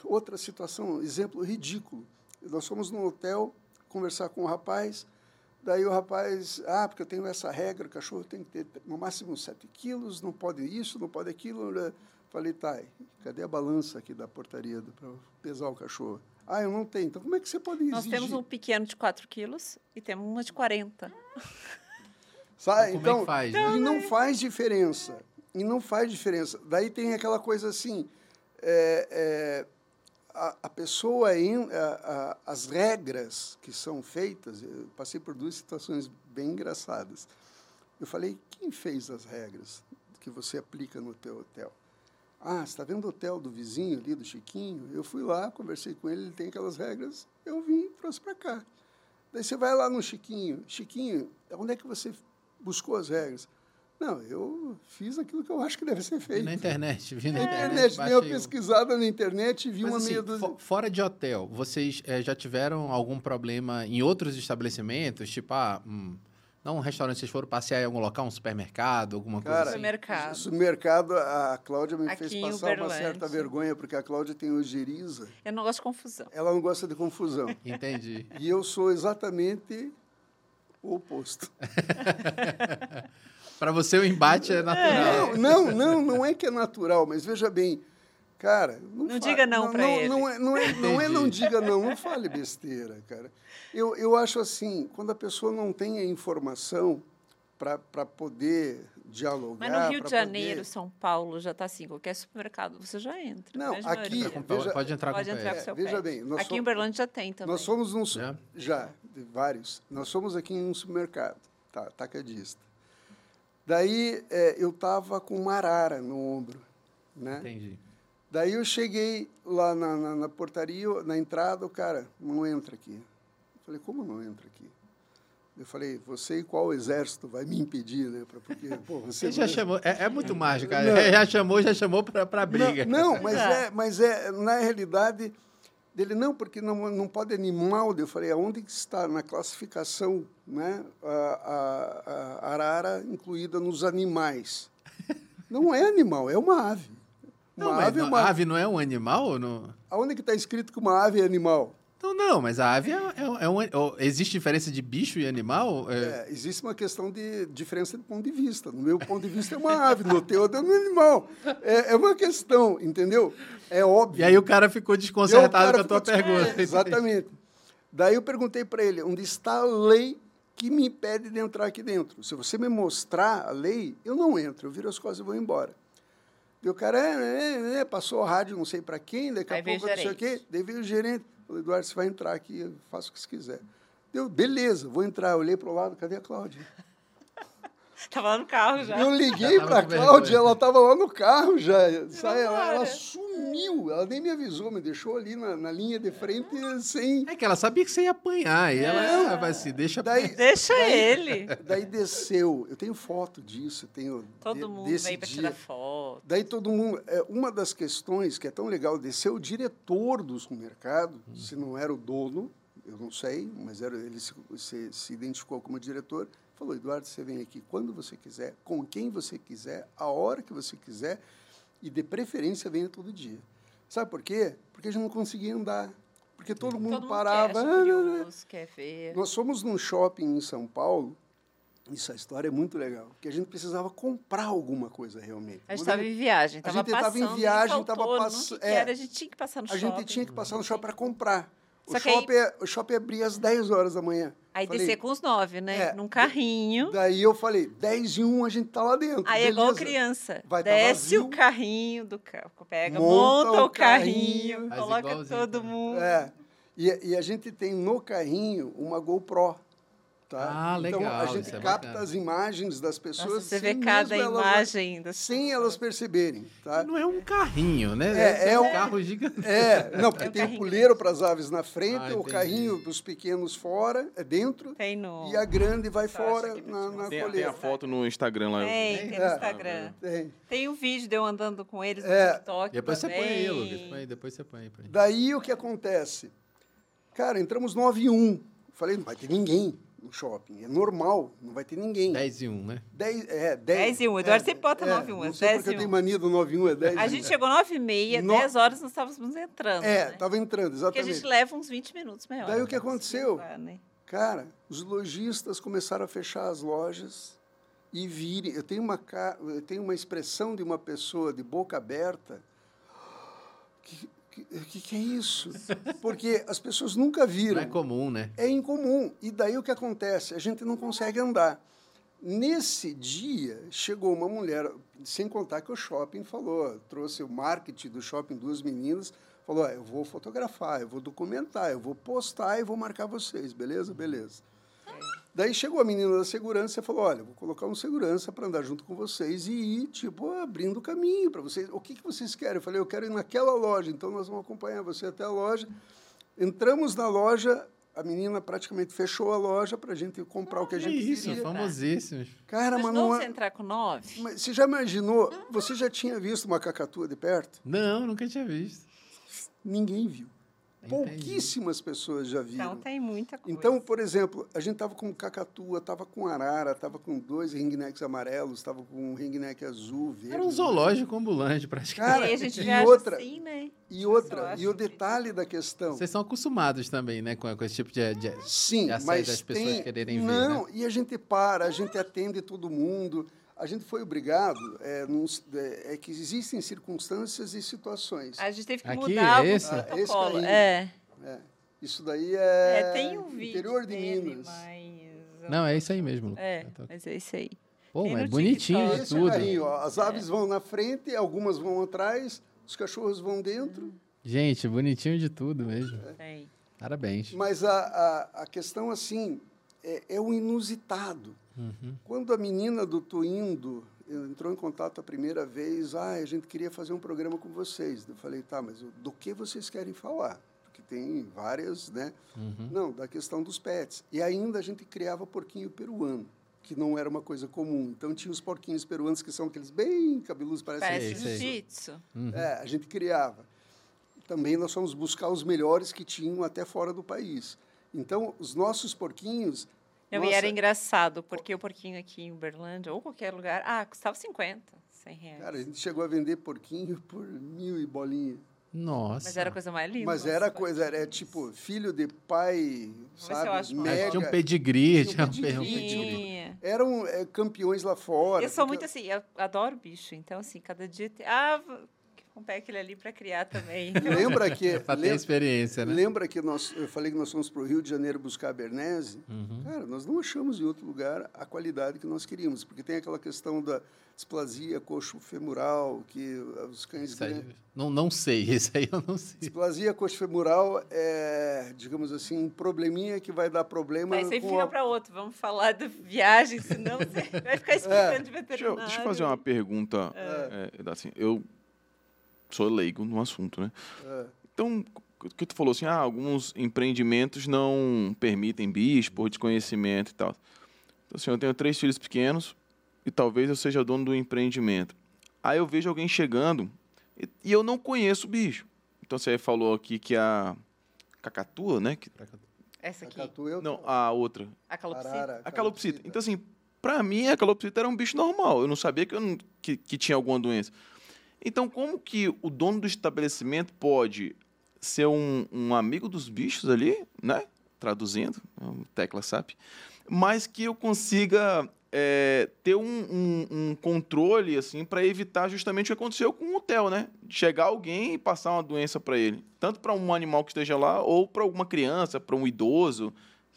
Outra situação, exemplo ridículo. Nós fomos num hotel conversar com o rapaz, daí o rapaz, ah, porque eu tenho essa regra, o cachorro tem que ter no máximo 7 quilos, não pode isso, não pode aquilo. né? Falei, tá, cadê a balança aqui da portaria para pesar o cachorro? Ah, eu não tenho. Então como é que você pode exigir? Nós temos um pequeno de 4 quilos e temos uma de 40. Sabe? Como é Então, que faz, né? E não faz diferença. E não faz diferença. Daí tem aquela coisa assim, é, é, a, a pessoa, a, a, as regras que são feitas, eu passei por duas situações bem engraçadas. Eu falei, quem fez as regras que você aplica no teu hotel? Ah, você está vendo o hotel do vizinho ali, do Chiquinho? Eu fui lá, conversei com ele, ele tem aquelas regras, eu vim e trouxe para cá. Daí você vai lá no Chiquinho, Chiquinho, onde é que você buscou as regras? Não, eu fiz aquilo que eu acho que deve ser feito. Na internet, vi na é, internet. internet dei uma pesquisada na internet e vi Mas, uma assim, meia dúzia. Fora de hotel, vocês é, já tiveram algum problema em outros estabelecimentos? Tipo, ah, hum, não um restaurante, vocês foram passear em algum local, um supermercado, alguma coisa Cara, assim? Supermercado. Supermercado, a Cláudia me Aqui fez passar uma certa vergonha, porque a Cláudia tem ojeriza. Eu não gosto de confusão. Ela não gosta de confusão. Entendi. e eu sou exatamente o oposto. Para você o embate é natural. Não, não, não, não é que é natural, mas veja bem, cara. Não, Não fa- diga não não, ele. Não é, não, é, não é não diga não, não fale besteira, cara. Eu, eu acho assim, quando a pessoa não tem a informação para poder dialogar. Mas no Rio de Janeiro, poder- São Paulo, já está assim, qualquer supermercado você já entra. Não, aqui- Veja- pode entrar Pode com entrar pé. com seu veja pet. bem, nós Aqui em somos- Uberlândia já tem também. Nós fomos num. su- Já? Já, de vários. Nós fomos aqui em um supermercado, tá, tacadista. Daí eh, eu estava com uma arara no ombro, né? Entendi. Daí eu cheguei lá na, na, na portaria, na entrada, o cara, não entra aqui. Eu falei, como não entra aqui? Eu falei, você e qual exército vai me impedir, né? Pra, porque, pô, você já não- chamou, é, é muito mágico, cara. Não. Já chamou, já chamou pra briga. Não, não, mas Ah. é, mas é, na realidade, dele, não, porque não, não pode animal. Eu falei, aonde que está na classificação né, a, a, a arara incluída nos animais? Não é animal, é uma ave. Uma Não, mas ave é não- uma a ave não é um animal? Não... Aonde que está escrito que uma ave é animal? Então, não, mas a ave é, é- é um. ó, Existe diferença de bicho e animal? É, É, existe uma questão de diferença de ponto de vista. No meu ponto de vista é uma ave, no teu é um animal. É, é uma questão, entendeu? É óbvio. E aí o cara ficou desconcertado o com a cara tua pergunta. É, exatamente. Daí eu perguntei para ele, onde está a lei que me impede de entrar aqui dentro? Se você me mostrar a lei, eu não entro, eu viro as costas e vou embora. E o cara, é, é, é, passou a rádio não sei para quem, daqui a Aí veio pouco o não sei o quê. Daí veio o gerente. Falei, Eduardo, você vai entrar aqui, faça o que você quiser. Deu, beleza, vou entrar. Eu olhei para o lado, cadê a Cláudia? Tava lá no carro já. Eu liguei para a Cláudia, vergonha. ela estava lá no carro já. Sabe? Ela, ela. Sumiu, ela nem me avisou, me deixou ali na, na linha de frente sem. É que ela sabia que você ia apanhar. E ela, ah, vai assim, deixa. Daí, Deixa daí- ele. Daí desceu. Eu tenho foto disso, tenho. Todo de- mundo desse vem para tirar foto. Daí todo mundo. É, uma das questões que é tão legal, desceu o diretor do supermercado, se não era o dono, eu não sei, mas era, ele se, se, se identificou como diretor, falou, Eduardo, você vem aqui quando você quiser, com quem você quiser, a hora que você quiser, e de preferência venha todo dia. Sabe por quê? Porque a gente não conseguia andar. Porque todo mundo Todo mundo parava. quer, "Ah, acha não, não, não." curioso, quer ver. Nós fomos num shopping em São Paulo, isso a história é muito legal, que a gente precisava comprar alguma coisa realmente. A gente estava em viagem, a estava gente tava passando. em viagem, e tava faltou, não pass- que que é. a gente tinha que passar no a shopping. gente tinha que passar no shopping para comprar. O Só que aí- shopping, é- o shopping abria às 10 horas da manhã. Aí Falei, descer com os nove, né? É, Num carrinho. Daí eu falei, 10 e 1 a gente tá lá dentro. Aí é igual beleza. criança. Vai tá Desce vazio. o carrinho do carro. Pega, Monta monta, o o carrinho, carrinho. Coloca todo mundo. É. E, e a gente tem no carrinho uma GoPro. Tá? Ah, Então a gente isso é capta bacana. as imagens das pessoas Nossa, você sem vê cada elas- imagem. Das sem elas perceberem. Tá? Não é um carrinho, né? É, ser é um um- carro gigante. É, não, porque É o tem o puleiro para as aves na frente, Ah, o carrinho dos pequenos fora, é dentro, Tem no. e a grande vai Só fora na, na Tem, tem a foto no Instagram lá. Tem, tem no É. Instagram. Tem. Tem um vídeo de eu andando com eles no É. TikTok. Depois você também. põe aí, Lucas. Põe- Depois você põe aí pra gente. Daí o que acontece? Cara, entramos 9 e 1. Falei, não vai ter ninguém no shopping. É normal, não vai ter ninguém. 10 e 1, né? 10, é, 10, 10 e 1. Eduardo sempre bota 9 e 1, Não é sei 10 porque e eu tenho 1. mania do 9 e 1, é 10 A gente 1. chegou 9 e meia, No- 10 horas nós estávamos entrando. É, né? estava entrando, Porque a exatamente. gente leva uns 20 minutos maior. Daí o que aconteceu? Lá, né? Cara, os lojistas começaram a fechar as lojas e virem. Eu tenho uma, eu tenho uma expressão de uma pessoa de boca aberta. Que, que, que, que é isso? Porque as pessoas nunca viram. Não é comum, né? É incomum. E daí o que acontece? A gente não consegue andar. Nesse dia, chegou uma mulher, sem contar que o shopping falou, trouxe o marketing do shopping, duas meninas, falou, ah, eu vou fotografar, eu vou documentar, eu vou postar e vou marcar vocês, beleza? Beleza. Daí chegou a menina da segurança e falou, olha, vou colocar um segurança para andar junto com vocês e ir, tipo, abrindo o caminho para vocês. O que, que vocês querem? Eu falei, eu quero ir naquela loja, então nós vamos acompanhar você até a loja. Entramos na loja, a menina praticamente fechou a loja para a gente comprar o que a gente isso, queria. famosíssimos. Cara, mas não você é... entrar com nove? Mas você já imaginou? Você já tinha visto uma cacatua de perto? Não, nunca tinha visto. Ninguém viu. Entendi. Pouquíssimas pessoas já viram. Então tem muita coisa. Então, por exemplo, a gente estava com cacatua, estava com arara, estava com dois ringnecks amarelos, estava com um ringneck azul, verde. Era um zoológico ambulante, praticamente. Cara, e a gente e viaja outra- assim, né? E outra, e o que- detalhe da questão. Vocês são acostumados também, né, com, com esse tipo de... de- Sim, de mas das pessoas tem... quererem ver, Não, né? e a gente para, a gente atende todo mundo. A gente foi obrigado, é, num- é, é que existem circunstâncias e situações. A gente teve que Aqui, mudar esse? o Ah, esse protocolo. carrinho. É. É, isso daí é, É, tem um vídeo interior de dele, Minas. mas... Não, é isso aí mesmo. É, tô- mas é isso aí. Pô, é bonitinho de Esse é tudo. carrinho, ó. As aves vão na frente, algumas vão atrás, os cachorros vão dentro. Gente, bonitinho de tudo mesmo. Tem. Parabéns. Mas a, a, a questão, assim, é, é o inusitado. Uhum. Quando a menina do Tô Indo entrou em contato a primeira vez, ah, a gente queria fazer um programa com vocês. Eu falei, tá, mas do que vocês querem falar? Porque tem várias, né? Uhum. Não, da questão dos pets. E ainda a gente criava porquinho peruano, que não era uma coisa comum. Então tinha os porquinhos peruanos, que são aqueles bem cabeludos, parecem Parece jiu-jitsu. Uhum. é, a gente criava. Também nós fomos buscar os melhores que tinham até fora do país. Então, os nossos porquinhos. Não, nossa, e era engraçado, porque o porquinho aqui em Uberlândia, ou qualquer lugar, ah, custava 50, 100 reais. Cara, a gente chegou a vender porquinho por mil e bolinha. Nossa. Mas era a coisa mais linda. Mas era coisa, era porquinhos. tipo, filho de pai, se eu sabe? Mega. tinha um pedigree, Tinha tinha um um pedigree, pedigree. Tinha. Eram é, campeões lá fora. Eu sou porque- muito assim, eu adoro bicho. Então, assim, cada dia tem. Ah, comprar aquele ali para criar também. Lembra que. Pra ter experiência, né? Lembra que nós, eu falei que nós fomos para o Rio de Janeiro buscar a Bernese? Uhum. Cara, nós não achamos em outro lugar a qualidade que nós queríamos, porque tem aquela questão da displasia coxo-femoral, que os cães Isso aí, não, não sei, isso aí eu não sei. Displasia coxo-femoral é, digamos assim, um probleminha que vai dar problema Mas você fica a- para outro. Vamos falar da viagem, senão você vai ficar explicando de Deixa eu, veterinário. deixa eu fazer uma pergunta. é, assim, eu sou leigo no assunto, né? É. Então, o que tu falou assim, ah, alguns empreendimentos não permitem bicho por desconhecimento e tal. Então, assim, eu tenho três filhos pequenos e talvez eu seja dono do empreendimento. Aí eu vejo alguém chegando e, e eu não conheço o bicho. Então, você falou aqui que a cacatua, né? Que, Essa aqui, Cacatu, eu não, a outra. a calopsita. Arara, A calopsita. Então, assim, pra mim, a calopsita era um bicho normal. Eu não sabia que, eu não- que, que tinha alguma doença. Então, como que o dono do estabelecimento pode ser um, um amigo dos bichos ali, né? Traduzindo, é tecla SAP, mas que eu consiga é, ter um, um- um controle, assim, para evitar justamente o que aconteceu com o hotel, né? Chegar alguém e passar uma doença para ele. Tanto para um animal que esteja lá, ou para alguma criança, para um idoso.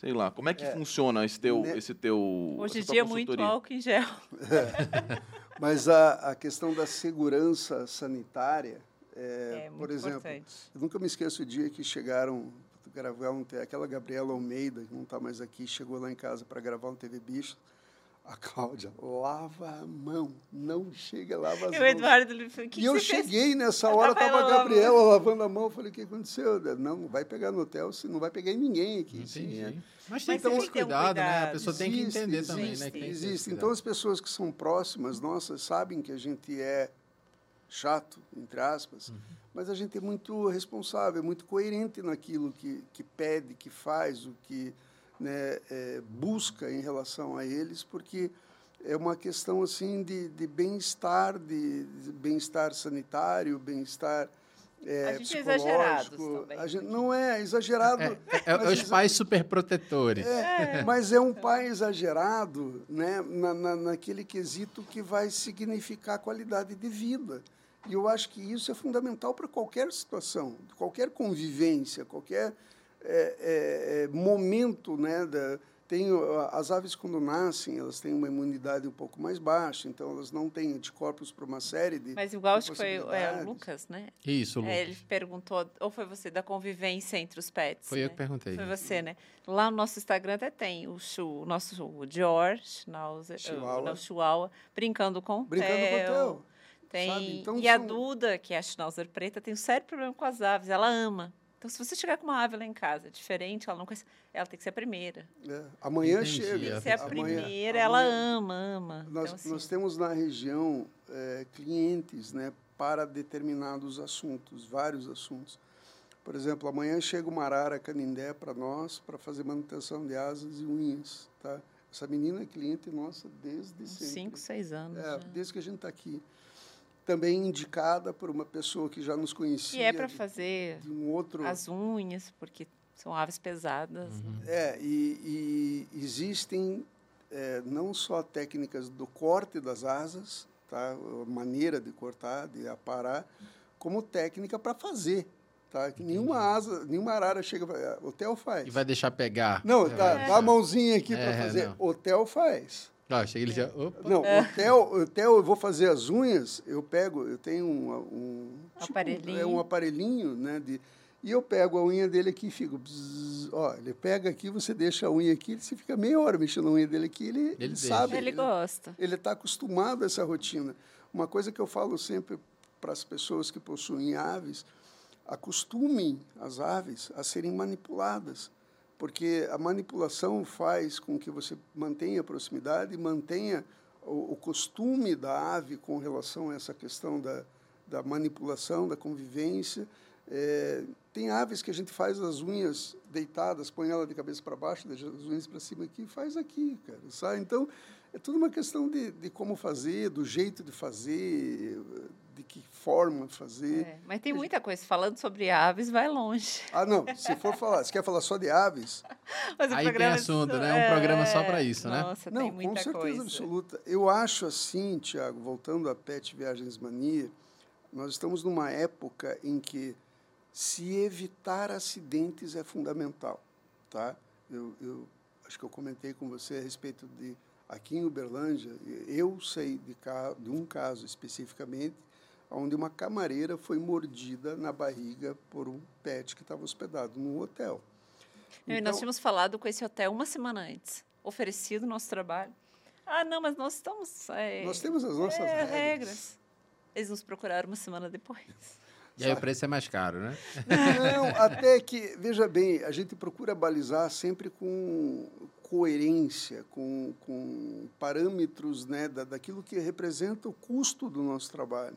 Sei lá, como é que É, funciona esse teu, né? esse teu Hoje em dia, muito consultoria? álcool em gel. Mas a, a questão da segurança sanitária, É, é, muito por exemplo, importante. eu nunca me esqueço o dia que chegaram gravar um, te- aquela Gabriela Almeida, que não está mais aqui, chegou lá em casa para gravar um TV Bicho. A Cláudia, lava a mão, não chega, lava as E mãos. Eduardo, o que, e que eu você fez? cheguei nessa hora, tava estava a ela Gabriela lavando a mão. Eu falei, o que aconteceu? Não, não vai pegar no hotel, se não vai pegar em ninguém aqui. sim, Entendi. é. Mas tem que que ter um cuidado, né? A pessoa tem que Existe, entender existe, também, né? que que Existe. Então, as pessoas que são próximas, nossas, sabem que a gente é chato, entre aspas, Uhum. mas a gente é muito responsável, muito coerente naquilo que, que pede, que faz, o que né, é, busca em relação a eles, porque é uma questão assim de, de bem-estar, de, de bem-estar sanitário, bem-estar é, A gente é também, A gente, porque- não é exagerado. É, é- é os pais superprotetores. é, mas é um pai exagerado né, na, na, naquele quesito que vai significar qualidade de vida. E eu acho que isso é fundamental para qualquer situação, qualquer convivência, qualquer é, é, é, momento. Né, da, tem o- as aves quando nascem, elas têm uma imunidade um pouco mais baixa, então elas não têm anticorpos para uma série de Mas igual acho que foi é, o Lucas, né? Isso, Lu. É, ele perguntou, ou foi você, da convivência entre os pets? Foi eu né? que perguntei. Foi você, né? Lá no nosso Instagram até tem o, Chu, o nosso George, Schnauzer, Chihuahua. não, Chihuahua, brincando com o Brincando com o Theo. Theo. Tem? Então e a são- Duda, que é a Schnauzer preta, tem um sério problema com as aves. Ela ama. Então, se você chegar com uma ave lá em casa diferente, ela não conhece, ela tem que ser a primeira. É, amanhã Entendi, chega. Tem é, que ser a amanhã- primeira, ela amanhã- ama, ama. Nós, então, assim, nós temos na região eh, clientes né, para determinados assuntos, vários assuntos. Por exemplo, amanhã chega uma arara canindé para nós para fazer manutenção de asas e unhas. Tá? Essa menina é cliente nossa desde sempre. cinco, seis anos. É, já. desde que a gente está aqui. Também indicada por uma pessoa que já nos conhecia. E é para fazer de um outro as unhas, porque são aves pesadas. Uhum. É, e, e existem é, não só técnicas do corte das asas, tá? a maneira de cortar, de aparar, como técnica para fazer. Tá? Que nenhuma asa, nenhuma arara chega. pra- Hotel faz. E vai deixar pegar. Não, É, tá, dá a mãozinha aqui É, para fazer. não. Hotel faz. Ó, chega ele já. Opa. Não, hotel, hotel, eu vou fazer as unhas, eu pego, eu tenho um, um Aparelhinho. é um aparelhinho, né, de, e eu pego a unha dele aqui e fico, bzz, ó, ele pega aqui, você deixa a unha aqui, ele se fica meia hora mexendo a unha dele aqui, ele, ele, deixa. sabe, Ele gosta. ele está acostumado a essa rotina. Uma coisa que eu falo sempre para as pessoas que possuem aves, acostumem as aves a serem manipuladas, porque a manipulação faz com que você mantenha a proximidade, mantenha o, o costume da ave com relação a essa questão da, da manipulação, da convivência. É, tem aves que a gente faz as unhas deitadas, põe ela de cabeça para baixo, deixa as unhas para cima aqui, faz aqui, cara. Sabe? Então, é tudo uma questão de, de como fazer, do jeito de fazer, de que forma fazer. É, mas tem muita coisa. Falando sobre aves, vai longe. Ah, não, se for falar, se quer falar só de aves, Aí tem é assunto, né? Um programa só pra isso, né? Nossa, não, tem com muita certeza coisa. absoluta. Eu acho assim, Tiago, voltando a Pet Viagens Mania, nós estamos numa época em que se evitar acidentes é fundamental, tá? Eu, eu acho que eu comentei com você a respeito de aqui em Uberlândia, eu sei de, ca- de um caso especificamente onde uma camareira foi mordida na barriga por um pet que estava hospedado num hotel. Não, e Então- nós tínhamos falado com esse hotel uma semana antes, oferecido o nosso trabalho. Ah, não, mas nós estamos. É, Nós temos as nossas é, regras. Eles nos procuraram uma semana depois. E aí o preço é mais caro, né? Não, até que, veja bem, a gente procura balizar sempre com coerência, com, com parâmetros né, da, daquilo que representa o custo do nosso trabalho.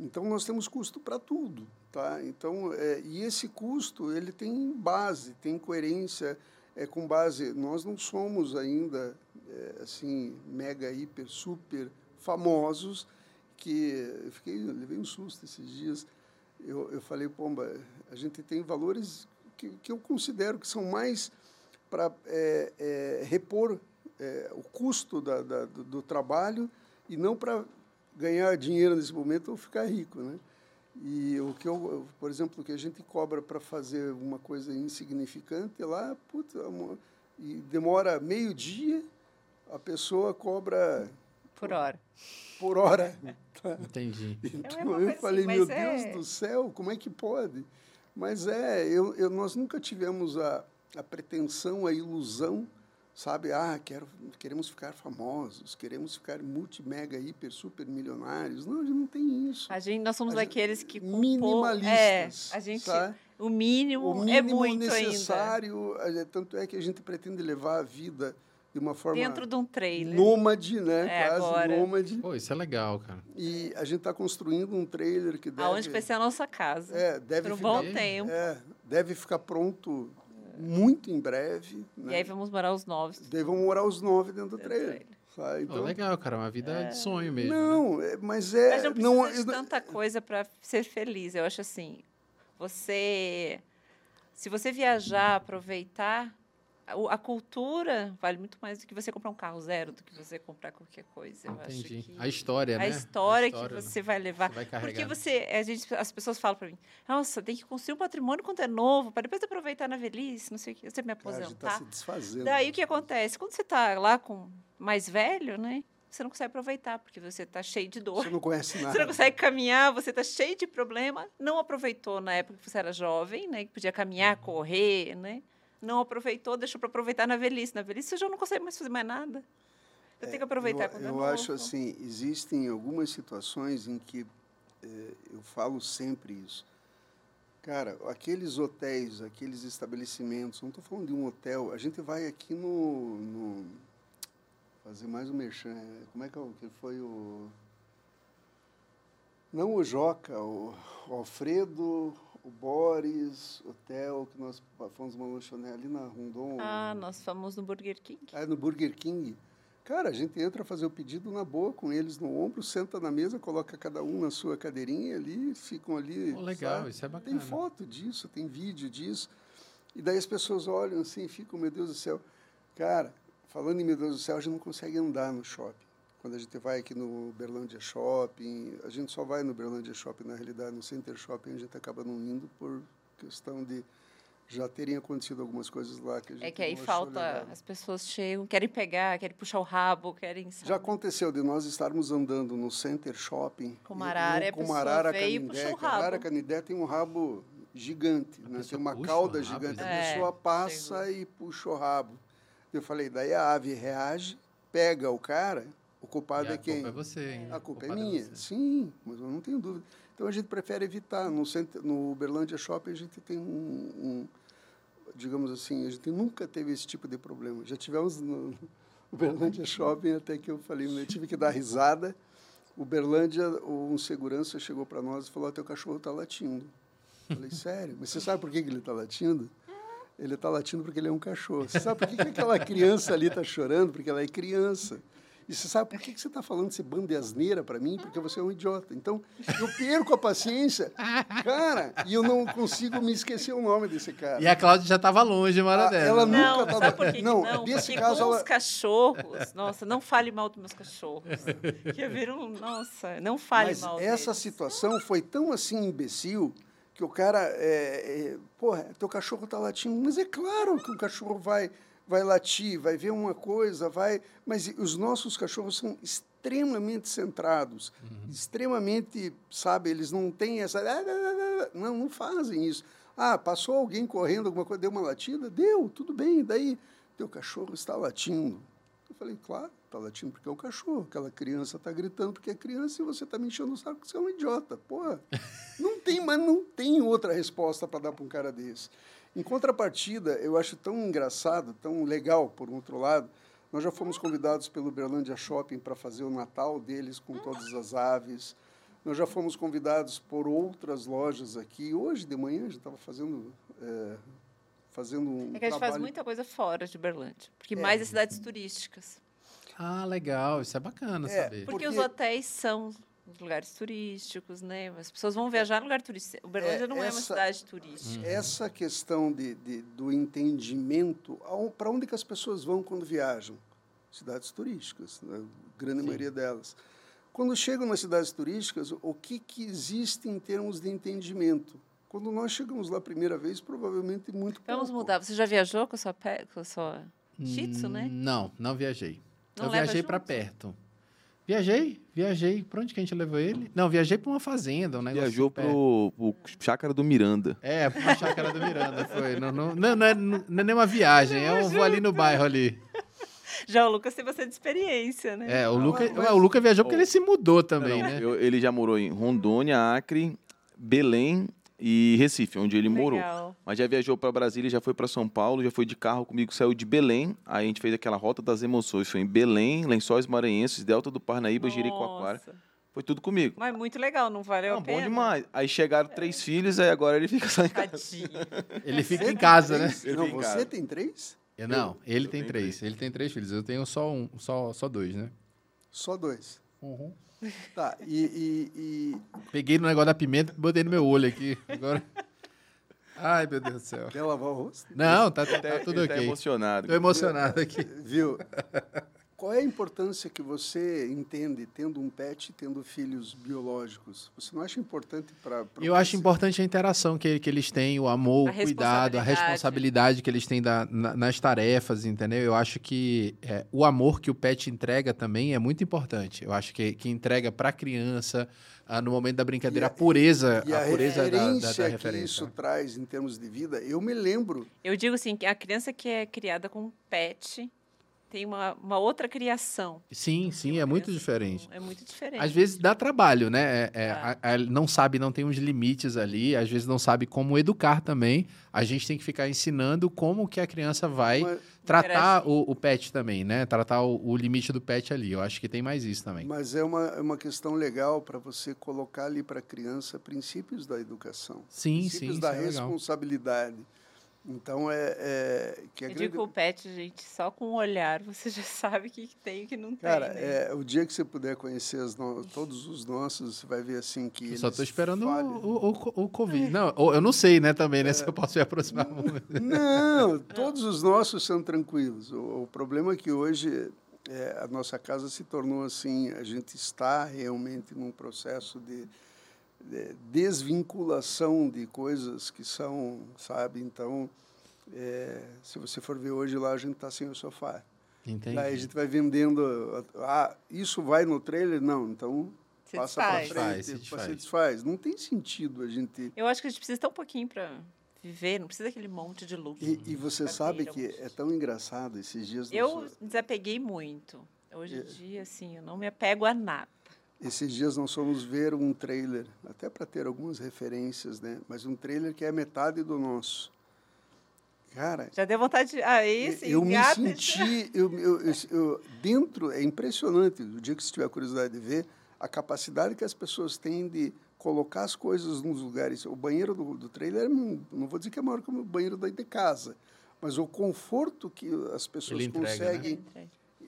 Então, nós temos custo para tudo. Tá? Então, é, e esse custo ele tem base, tem coerência, é com base. Nós não somos ainda é, assim mega, hiper, super famosos que eu fiquei, eu levei um susto esses dias. Eu, eu falei, pomba, a gente tem valores que, que eu considero que são mais para é, é, repor é, o custo da, da, do, do trabalho e não para ganhar dinheiro nesse momento ou ficar rico, né? E o que eu, por exemplo, o que a gente cobra para fazer uma coisa insignificante lá, puta, amor, e demora meio dia, a pessoa cobra Por hora. por hora. tá? Entendi. Então uma eu assim, falei, mas meu é- Deus do céu, como é que pode? Mas é, eu, eu, nós nunca tivemos a, a pretensão, a ilusão, sabe? Ah, quero, queremos ficar famosos, queremos ficar multi, mega, hiper, super milionários. Não, a gente não tem isso. A gente, nós somos A que. com pouco- Minimalistas. É, a gente. sabe? O mínimo, O é mínimo muito ainda. necessário, é, tanto é que a gente pretende levar a vida de uma forma Dentro de um trailer. nômade, né? É, Quase agora. nômade. Pô, isso é legal, cara. E a gente está construindo um trailer que deve... Aonde vai ser a nossa casa. É, deve Por um ficar, bom tempo. É, deve ficar pronto muito em breve. Né? E aí vamos morar os novos. Daí vão morar os nove dentro do trailer. sabe? Então, legal, cara. Uma vida de sonho mesmo. né? não, é, mas é... Mas não precisa eu de tanta coisa para ser feliz. Eu acho assim, você... Se você viajar, aproveitar a, cultura vale muito mais do que você comprar um carro zero, do que você comprar qualquer coisa. Eu Entendi. acho que A história, né? a história, A história, que você vai levar. Você vai Porque carregar. você, a gente, as pessoas falam para mim, nossa, tem que construir um patrimônio quando é novo, para depois aproveitar na velhice, não sei o que, você me Cara, a gente está aposentar. se desfazendo. Daí o que acontece? Quando você está lá com mais velho, né? Você não consegue aproveitar, porque você está cheio de dor. Você não conhece nada. Você não consegue caminhar, você está cheio de problema. Não aproveitou na época que você era jovem, né? Que podia caminhar, correr, né? Não aproveitou, deixou para aproveitar na velhice. Na velhice você já não consegue mais fazer mais nada. Você tem que aproveitar eu, quando é eu novo. acho assim, existem algumas situações em que eh, eu falo sempre isso. Cara, aqueles hotéis, aqueles estabelecimentos, não estou falando de um hotel, a gente vai aqui no, no- fazer mais um merchan. eh, Como é que, é que foi o não o Joca, o Alfredo, o Boris, hotel que nós fomos uma lanchonete ali na Rondon. Ah, nós fomos no Burger King. Aí no Burger King. Cara, a gente entra a fazer o pedido na boa com eles no ombro, senta na mesa, coloca cada um na sua cadeirinha ali, ficam ali. Pô, legal, sabe? isso é bacana. Tem foto disso, tem vídeo disso. E daí as pessoas olham assim e ficam, meu Deus do céu. Cara, falando em meu Deus do céu, a gente não consegue andar no shopping. Quando a gente vai aqui no Berlândia Shopping, a gente só vai no Berlândia Shopping, na realidade, no Center Shopping a gente acaba não indo por questão de já terem acontecido algumas coisas lá que a gente É que aí falta, legal. as pessoas chegam, querem pegar, querem puxar o rabo, querem... sabe? Já aconteceu de nós estarmos andando no Center Shopping. Com e- Marara, e a com e puxou o que a. Canindé tem um rabo gigante, né? tem uma cauda rabo, gigante. A É, pessoa passa e puxa o rabo. Eu falei, daí a ave reage, pega o cara, o culpado a é quem? culpa é você ainda. A culpa é minha. Sim, mas eu não tenho dúvida. Então a gente prefere evitar. No, center, no Uberlândia Shopping a gente tem um, um- digamos assim, a gente nunca teve esse tipo de problema. Já tivemos no Uberlândia Shopping até que eu falei, eu tive que dar risada. Uberlândia, um segurança chegou para nós e falou: "Ah, teu cachorro está latindo". Eu falei, sério? Mas você sabe por que que ele está latindo? Ele está latindo porque ele é um cachorro. Você sabe por que, que aquela criança ali está chorando? Porque ela é criança. E você sabe por que, que você está falando esse de asneira para mim? Porque você é um idiota. Então, eu perco a paciência, cara, e eu não consigo me esquecer o nome desse cara. E a Cláudia já estava longe, uma hora Ah, dessa. ela nunca Não, tava- sabe por que que não, não? Porque caso com ela- os cachorros, nossa, não fale mal dos meus cachorros. Que viram, nossa, não fale Mas mal essa deles. situação foi tão assim imbecil que o cara, é, é, porra, teu cachorro está latindo. Mas é claro que o cachorro vai, vai latir, vai ver uma coisa, vai. Mas os nossos cachorros são extremamente centrados, extremamente, sabe, eles não têm essa. Não, não fazem isso. Ah, passou alguém correndo, alguma coisa, deu uma latida? Deu, tudo bem, daí teu cachorro está latindo. Eu falei, claro, está latindo porque é um cachorro. Aquela criança está gritando porque é criança e você está me enchendo o saco porque você é um idiota. Porra, não tem, mas não tem outra resposta para dar para um cara desse. Em contrapartida, eu acho tão engraçado, tão legal, por um outro lado, nós já fomos convidados pelo Berlândia Shopping para fazer o Natal deles com todas as aves. Nós já fomos convidados por outras lojas aqui. Hoje de manhã a gente estava fazendo, é, fazendo um É que a gente faz trabalho muita coisa fora de Berlândia. Porque É. mais as cidades turísticas. Ah, legal. Isso é bacana É, saber. Porque, Porque- os hotéis são lugares turísticos, né? As pessoas vão viajar no lugar turístico. O Berlândia É, não é uma essa- cidade turística. Essa questão de, de- do entendimento, para onde que as pessoas vão quando viajam? Cidades turísticas, né? a grande Sim. maioria delas. Quando chegam nas cidades turísticas, o que, que existe em termos de entendimento? Quando nós chegamos lá a primeira vez, provavelmente muito Vamos pouco. mudar. Você já viajou com a sua, pé, com a sua Shih Tzu, Hum, né? Não, não viajei. Não eu viajei para perto. Viajei, viajei. Pra onde que a gente levou ele? Não, viajei para uma fazenda, um negócio Viajou perto. pro, pro Chácara do Miranda. É, pra chácara do Miranda, foi. Não, não, não, não é, não é nem uma viagem, é um vou ali no bairro ali. Já o Lucas tem bastante experiência, né? É, o Luca, mas- ué, o Luca viajou porque ele se mudou também, Não, né? eu- ele já morou em Rondônia, Acre, Belém e Recife, onde ele morou. Legal. Mas já viajou para Brasília, já foi para São Paulo, já foi de carro comigo, saiu de Belém. Aí a gente fez aquela rota das emoções. Foi em Belém, Lençóis Maranhenses, Delta do Parnaíba, Jericoacoara. Foi tudo comigo. Mas muito legal, não valeu Não, a pena? bom demais. Aí chegaram três filhos, aí agora ele fica só em casa. Ele fica Você em casa, né? três? Ele Não, você casa. tem três? Eu, não, ele eu tem tenho três. Ele tem três filhos. Eu tenho só um, só, só dois, né? Só dois. Uhum. Tá, e, e- e Peguei no negócio da pimenta e botei no meu olho aqui. Agora. Ai, meu Deus do céu. Quer lavar o rosto? Não, tá, tá Ele tudo tá ok. emocionado. Tô emocionado aqui. Viu? Qual é a importância que você entende tendo um pet, tendo filhos biológicos? Você não acha importante para Eu acho importante a interação que, que eles têm, o amor, A o cuidado, a responsabilidade. que eles têm da- na- nas tarefas, entendeu? Eu acho que é, o amor que o pet entrega também é muito importante. Eu acho que, que entrega para a criança, ah, no momento da brincadeira, E a- a pureza, E a, a pureza da- da, da, referência que referência. isso traz em termos de vida, eu me lembro Eu digo assim, que a criança que é criada com pet tem uma, uma outra criação. Sim, sim, é muito diferente. É muito diferente. Às vezes dá trabalho, né? É, é, a- a- não sabe, não tem uns limites ali, às vezes não sabe como educar também. A gente tem que ficar ensinando como que a criança vai Mas- tratar o, o pet também, né? Tratar o, o limite do pet ali. Eu acho que tem mais isso também. Mas é uma, é uma questão legal para você colocar ali para a criança princípios da educação, Sim, princípios sim, isso da é legal. Então é, é que a Eu grande... digo o pet, gente, só com o olhar você já sabe o que que tem e o que não Cara, tem. né? é, o dia que você puder conhecer as no- todos os nossos, você vai ver assim que Eu eles só tô esperando falham. o, o, o Covid. Não, ou- eu não sei, né, também, né? Se eu posso me aproximar muito. Não, todos os nossos são tranquilos. O, o problema é que hoje é, a nossa casa se tornou assim, a gente está realmente num processo de desvinculação de coisas que são, sabe? Então, é, se você for ver hoje lá, a gente está sem o sofá. Entendi. Daí a gente vai vendendo, ah, isso vai no trailer? Não, então Se passa para frente, se se desfaz. Não tem sentido a gente... Eu acho que a gente precisa tão pouquinho para viver, não precisa daquele monte de luxo. E, e você sabe que é tão engraçado esses dias... Eu nós- desapeguei muito. Hoje É. em dia, assim, eu não me apego a nada. Esses dias nós fomos ver um trailer, até para ter algumas referências, né? Mas um trailer que é metade do nosso. Cara, Já deu vontade de. Ah, esse eu me gato, senti, eu, eu, eu- eu- dentro, é impressionante, o dia que você tiver curiosidade de ver, a capacidade que as pessoas têm de colocar as coisas nos lugares. O banheiro do, do trailer, não não vou dizer que é maior que o banheiro daí de casa, mas o conforto que as pessoas Ele entrega, né?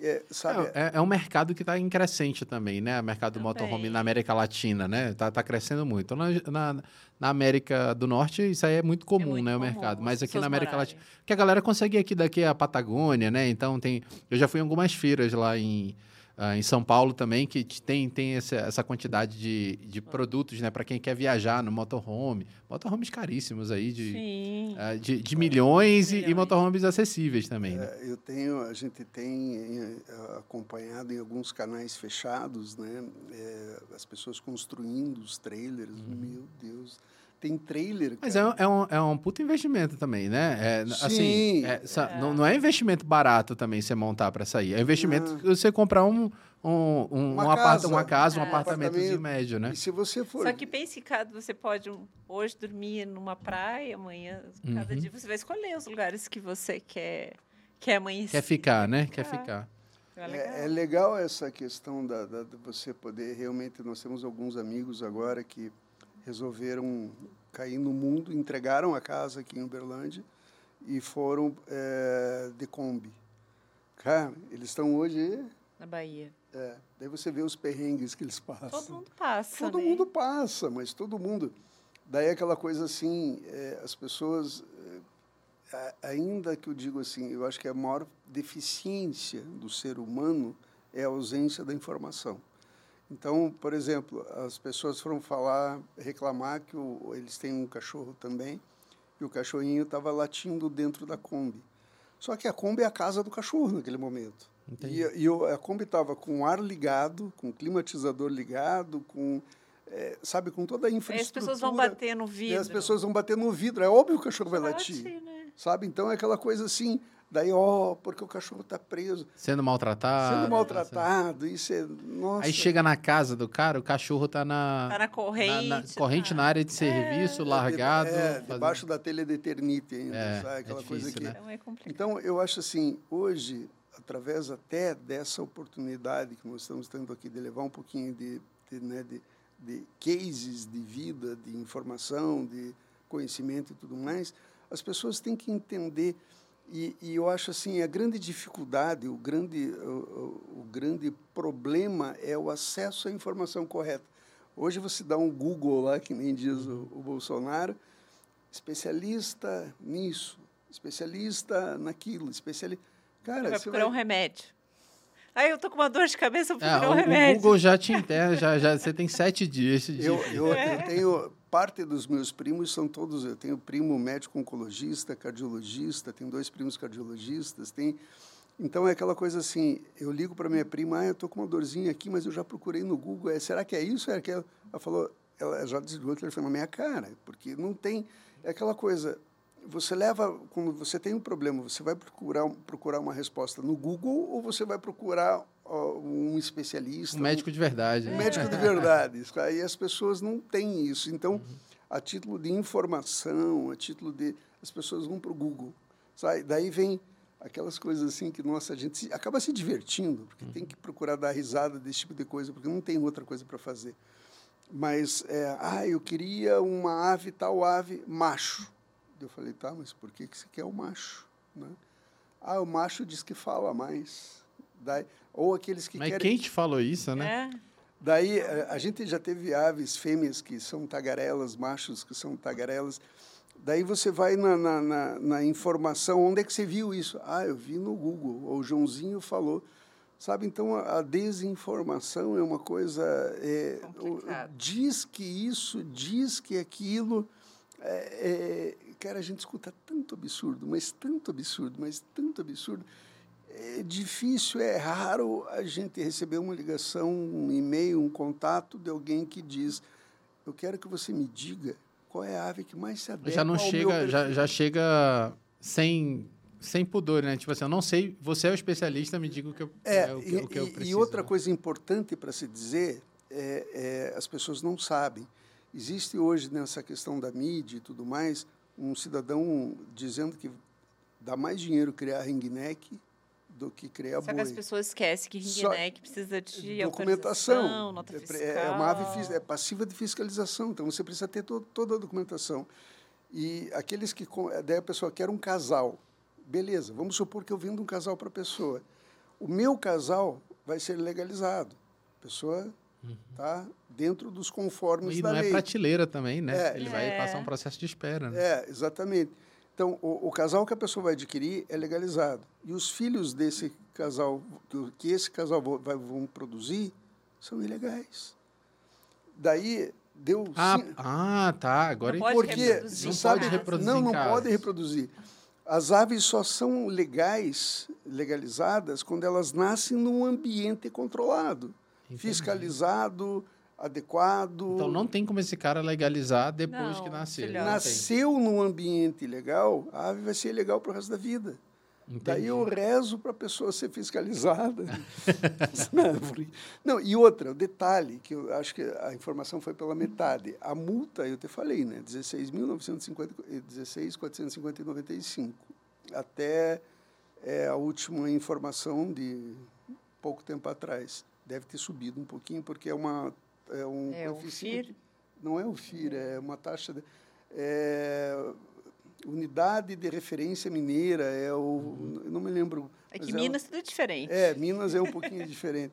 É, sabe? É, é- é um mercado que está em crescente também, né? O mercado do Também. motorhome na América Latina, né? Tá, tá crescendo muito. Na, na, na América do Norte, isso aí é muito comum, muito né? O comum, mercado. as Mas aqui na América morarem. Latina. Porque a galera consegue ir aqui daqui a Patagônia, né? Então tem. Eu já fui em algumas feiras lá em, ah, em São Paulo também, que tem, tem essa, essa quantidade de, de produtos, né? Para quem quer viajar no motorhome. Motorhomes caríssimos aí, de, ah, de, de milhões, e- E, Milhões. motorhomes acessíveis também, né? É, Eu tenho, a gente tem eh, acompanhado em alguns canais fechados, né? eh, as pessoas construindo os trailers. Meu Deus, tem trailer. Mas cara. é, um- é um, é um puto investimento também, né? É, Sim. Assim, é, Não, não é investimento barato também você montar para sair. É investimento que você comprar um, um, um, Uma um aparta- casa. uma casa, um É. Apartamento. médio, né? E se você for Só que pense que você pode hoje dormir numa praia, amanhã, cada Uhum. dia você vai escolher os lugares que você quer, quer amanhecer. Quer ficar, né? Quer ficar. ficar. É legal. É, é legal essa questão da, da- de você poder realmente. Nós temos alguns amigos agora que resolveram cair no mundo, entregaram a casa aqui em Uberlândia e foram é, de Kombi. Cara, eles estão hoje. Na Bahia. É, daí você vê os perrengues que eles passam. Todo mundo passa. Todo né? mundo passa, mas todo mundo. Daí aquela coisa assim, é, as pessoas, é, ainda que eu digo assim, eu acho que a maior deficiência do ser humano é a ausência da informação. Então, por exemplo, as pessoas foram falar, reclamar que o, eles têm um cachorro também, e o cachorrinho estava latindo dentro da Kombi. Só que a Kombi é a casa do cachorro naquele momento. Entendi. E, e o- a Kombi estava com o ar ligado, com o climatizador ligado, com, eh, sabe, com toda a Aí infraestrutura. as pessoas vão bater no E vidro. as pessoas vão bater no vidro. É óbvio que o cachorro vai Late, latir. né? Sabe? Então é aquela coisa assim, daí, ó, porque o cachorro está preso, Sendo maltratado. sendo maltratado, isso é. Nossa. Aí chega na casa do cara, o cachorro tá na, Tá na corrente. na, na- corrente tá. na área de serviço, largado. É, fazendo- debaixo da telha de eternite ainda, É, sabe? é Aquela coisa difícil, que. né? Então é complicado. Então, eu acho assim, hoje, através até dessa oportunidade que nós estamos tendo aqui de levar um pouquinho de, de, né, de, de cases de vida, de informação, de conhecimento e tudo mais, as pessoas têm que entender e, e eu acho assim a grande dificuldade, o grande, o, o- o grande problema é o acesso à informação correta. Hoje você dá um Google lá, que nem diz o, o Bolsonaro, especialista nisso, especialista naquilo, especialista. Cara, vai procurar vai... um remédio. Aí eu tô com uma dor de cabeça, eu vou É, procurar um o, o remédio. Google já te enterra, já, já, você tem sete dias. de- Eu, eu, eu tenho parte dos meus primos são todos. Eu tenho primo médico oncologista, cardiologista, tenho dois primos cardiologistas, tem. Então é aquela coisa assim. Eu ligo para minha prima, ah, eu tô com uma dorzinha aqui, mas eu já procurei no Google. É, será que é isso? É aquela? Ela falou, ela já desligou o telefone na minha cara, porque não tem. É aquela coisa. Você leva, quando você tem um problema, você vai procurar, procurar uma resposta no Google ou você vai procurar um especialista? Um médico de verdade. Um né? médico de verdade. Isso aí as pessoas não têm isso. Então, a título de informação, a título de. As pessoas vão para o Google. Sabe? Daí vem aquelas coisas assim que, nossa, a gente se- acaba se divertindo, porque tem que procurar dar risada desse tipo de coisa, porque não tem outra coisa para fazer. Mas, é, ah, eu queria uma ave, tal ave, macho. Eu falei, tá, mas por que, que você quer o macho? Né? Ah, o macho diz que fala mais. Daí, ou aqueles que Mas querem. quem te falou isso, né? É. Daí, a a gente já teve aves fêmeas que são tagarelas, machos que são tagarelas. Daí você vai na, na, na, na informação, onde é que você viu isso? Ah, eu vi no Google, ou o Joãozinho falou. Sabe, então a, a desinformação é uma coisa... É, diz que isso, diz que aquilo... É, é, cara, a gente escuta tanto absurdo, mas tanto absurdo, mas tanto absurdo. É difícil, é raro a gente receber uma ligação, um e-mail, um contato de alguém que diz: Eu quero que você me diga qual é a ave que mais se adequa Já não chega, já, perfil." já chega sem, sem pudor, né? Tipo assim, eu não sei, você é o especialista, me diga o que eu, É, o que, e, o que eu preciso. e outra né? coisa importante para se dizer, é, é, as pessoas não sabem. Existe hoje, nessa questão da mídia e tudo mais, um cidadão dizendo que dá mais dinheiro criar ringneck do que criar Só que boi. as pessoas esquecem que Só- ringneck precisa de documentação. nota É- fiscal. É, uma ave é passiva de fiscalização, então você precisa ter to- toda a documentação. E aqueles que. Daí a pessoa quer um casal. Beleza, vamos supor que eu vendo um casal para a pessoa. O meu casal vai ser legalizado. A pessoa está dentro dos conformes E da não é lei. prateleira também, né? É. Ele vai É. passar um processo de espera, né? É, exatamente. Então, o, o casal que a pessoa vai adquirir é legalizado. E os filhos desse casal, que, que esse casal vai, vão produzir, são ilegais. Daí, deu... Ah, sim- ah, tá. Agora Não pode porque, reproduzir não sabe, pode reproduzir não, não pode reproduzir. As aves só são legais, legalizadas, quando elas nascem num ambiente controlado, Entendi. fiscalizado, adequado. Então não tem como esse cara legalizar depois Não, que nascer. tem. Nasceu num ambiente legal, a ave vai ser ilegal para o resto da vida. Daí Entendi. eu rezo para a pessoa ser fiscalizada. Não, e outra, o detalhe, que eu acho que a informação foi pela metade. A multa, eu te falei, né? 16.950, eh, 16.450,95. Até é, a última informação de pouco tempo atrás. Deve ter subido um pouquinho, porque é uma. É um É o coeficiente- FIR? Não é o FIR, é uma taxa. De, é, unidade de referência mineira, é o. eu Não me lembro. É que é Minas tudo é diferente. é, Minas é um pouquinho diferente.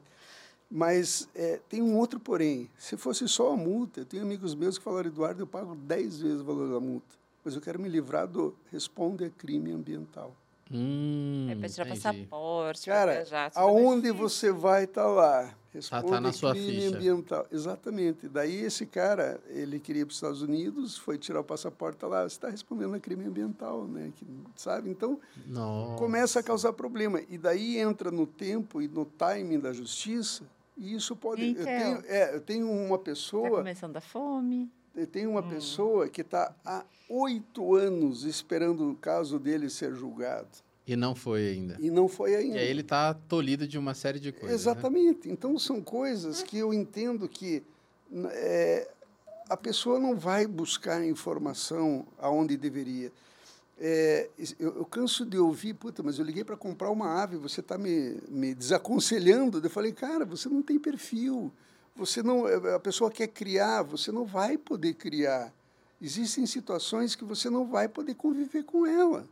Mas é, tem um outro porém. Se fosse só a multa, eu tenho amigos meus que falaram, Eduardo, eu pago 10 vezes o valor da multa. Mas eu quero me livrar do responde a crime ambiental. Hum, É pra tirar entendi. passaporte, pra Cara, viajar. tudo é aonde você vai estar lá? Responde tá na sua crime ficha. ambiental. Exatamente. Daí esse cara, ele queria ir para os Estados Unidos, foi tirar o passaporte, tá lá, você está respondendo a crime ambiental, né? Que, sabe? Então, Nossa. começa a causar problema. E daí entra no tempo e no timing da justiça, e isso pode... Eu Então. tenho, é, eu tenho uma Tá pessoa... começando a fome. Eu tenho uma Hum. pessoa que está há oito anos esperando o caso dele ser julgado. E não foi ainda. E não foi E ainda. aí ele tá tolhido de uma série de coisas. né? Exatamente. Então, são coisas que eu entendo que é, a pessoa não vai buscar informação aonde deveria. É, eu, eu canso de ouvir, puta, mas eu liguei para comprar uma ave, você está me, me desaconselhando. Eu falei, cara, você não tem perfil. Você não, é, a pessoa quer criar, você não vai poder criar. Existem situações que você não vai poder conviver com ela.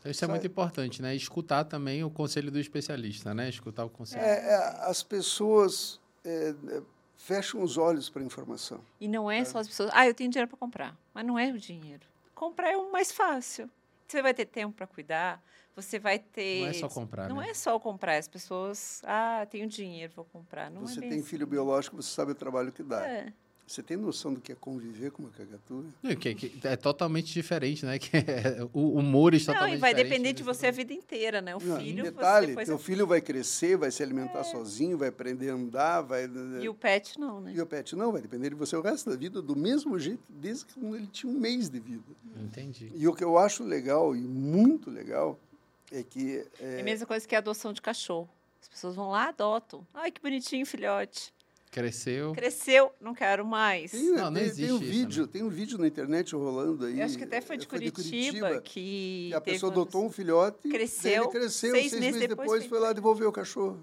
Então, isso é muito importante, né? Escutar também o conselho do especialista, né? Escutar o conselho. É, é, as pessoas é, é, fecham os olhos para a informação. E não é só as pessoas. Ah, eu tenho dinheiro para comprar. Mas não é o dinheiro. comprar é o mais fácil. Você vai ter tempo para cuidar, você vai ter. Não é só comprar, Não né? é só comprar. As pessoas, ah, tenho dinheiro, vou comprar. Não você é bem tem assim. filho biológico, você sabe o trabalho que dá. É. Você tem noção do que é conviver com uma cagatua? Não, que- que é totalmente diferente, né? Que é, o humor está Não, totalmente e vai depender de desse você a vida inteira, né? O Não, filho, detalhe, você depois... teu filho vai crescer, vai se alimentar sozinho, vai aprender a andar, vai... E o pet não, né? E o pet não, vai depender de você o resto da vida, do mesmo jeito, desde que ele tinha um mês de vida. Entendi. E o que eu acho legal, e muito legal, é que... É é, a mesma coisa que a adoção de cachorro. As pessoas vão lá, adotam. Ai, que bonitinho, filhote. Cresceu. Cresceu, não quero mais. Tem, Não, não tem- existe tem um isso, vídeo, né? tem um vídeo na internet rolando aí. Eu acho que até foi de é, Curitiba, que. que a pessoa adotou um filhote, Cresceu, ele cresceu, seis seis, meses meses depois depois, foi foi lá devolver o cachorro.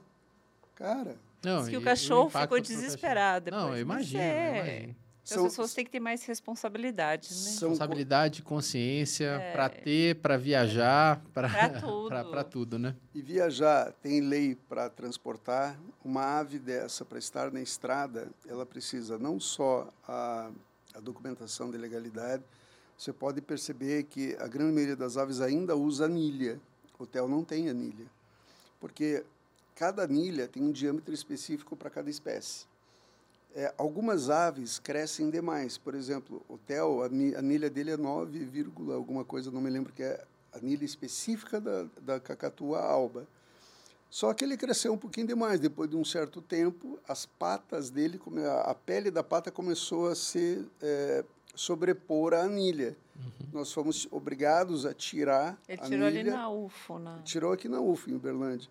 Cara, Não, Diz que e- o cachorro ficou desesperado Não, eu imagino, é. eu imagino. Então, as pessoas têm que ter mais responsabilidade, né? são Responsabilidade, consciência, pra ter, pra viajar, pra, Pra tudo. pra, pra tudo, né? E viajar, tem lei para transportar. Uma ave dessa, para estar na estrada, ela precisa não só a, a documentação de legalidade, você pode perceber que a grande maioria das aves ainda usa anilha. O hotel não tem anilha. Porque cada anilha tem um diâmetro específico para cada espécie. É, algumas aves crescem demais. Por exemplo, o Theo, a ni- a anilha dele é 9, vírgula alguma coisa, não me lembro que é a anilha específica da, da cacatua alba. Só que ele cresceu um pouquinho demais. Depois de um certo tempo, as patas dele, a pele da pata começou a se é, sobrepor à anilha. Nós fomos obrigados a tirar Ele a tirou ali anilha na UFO, na... tirou aqui na UF, em Uberlândia.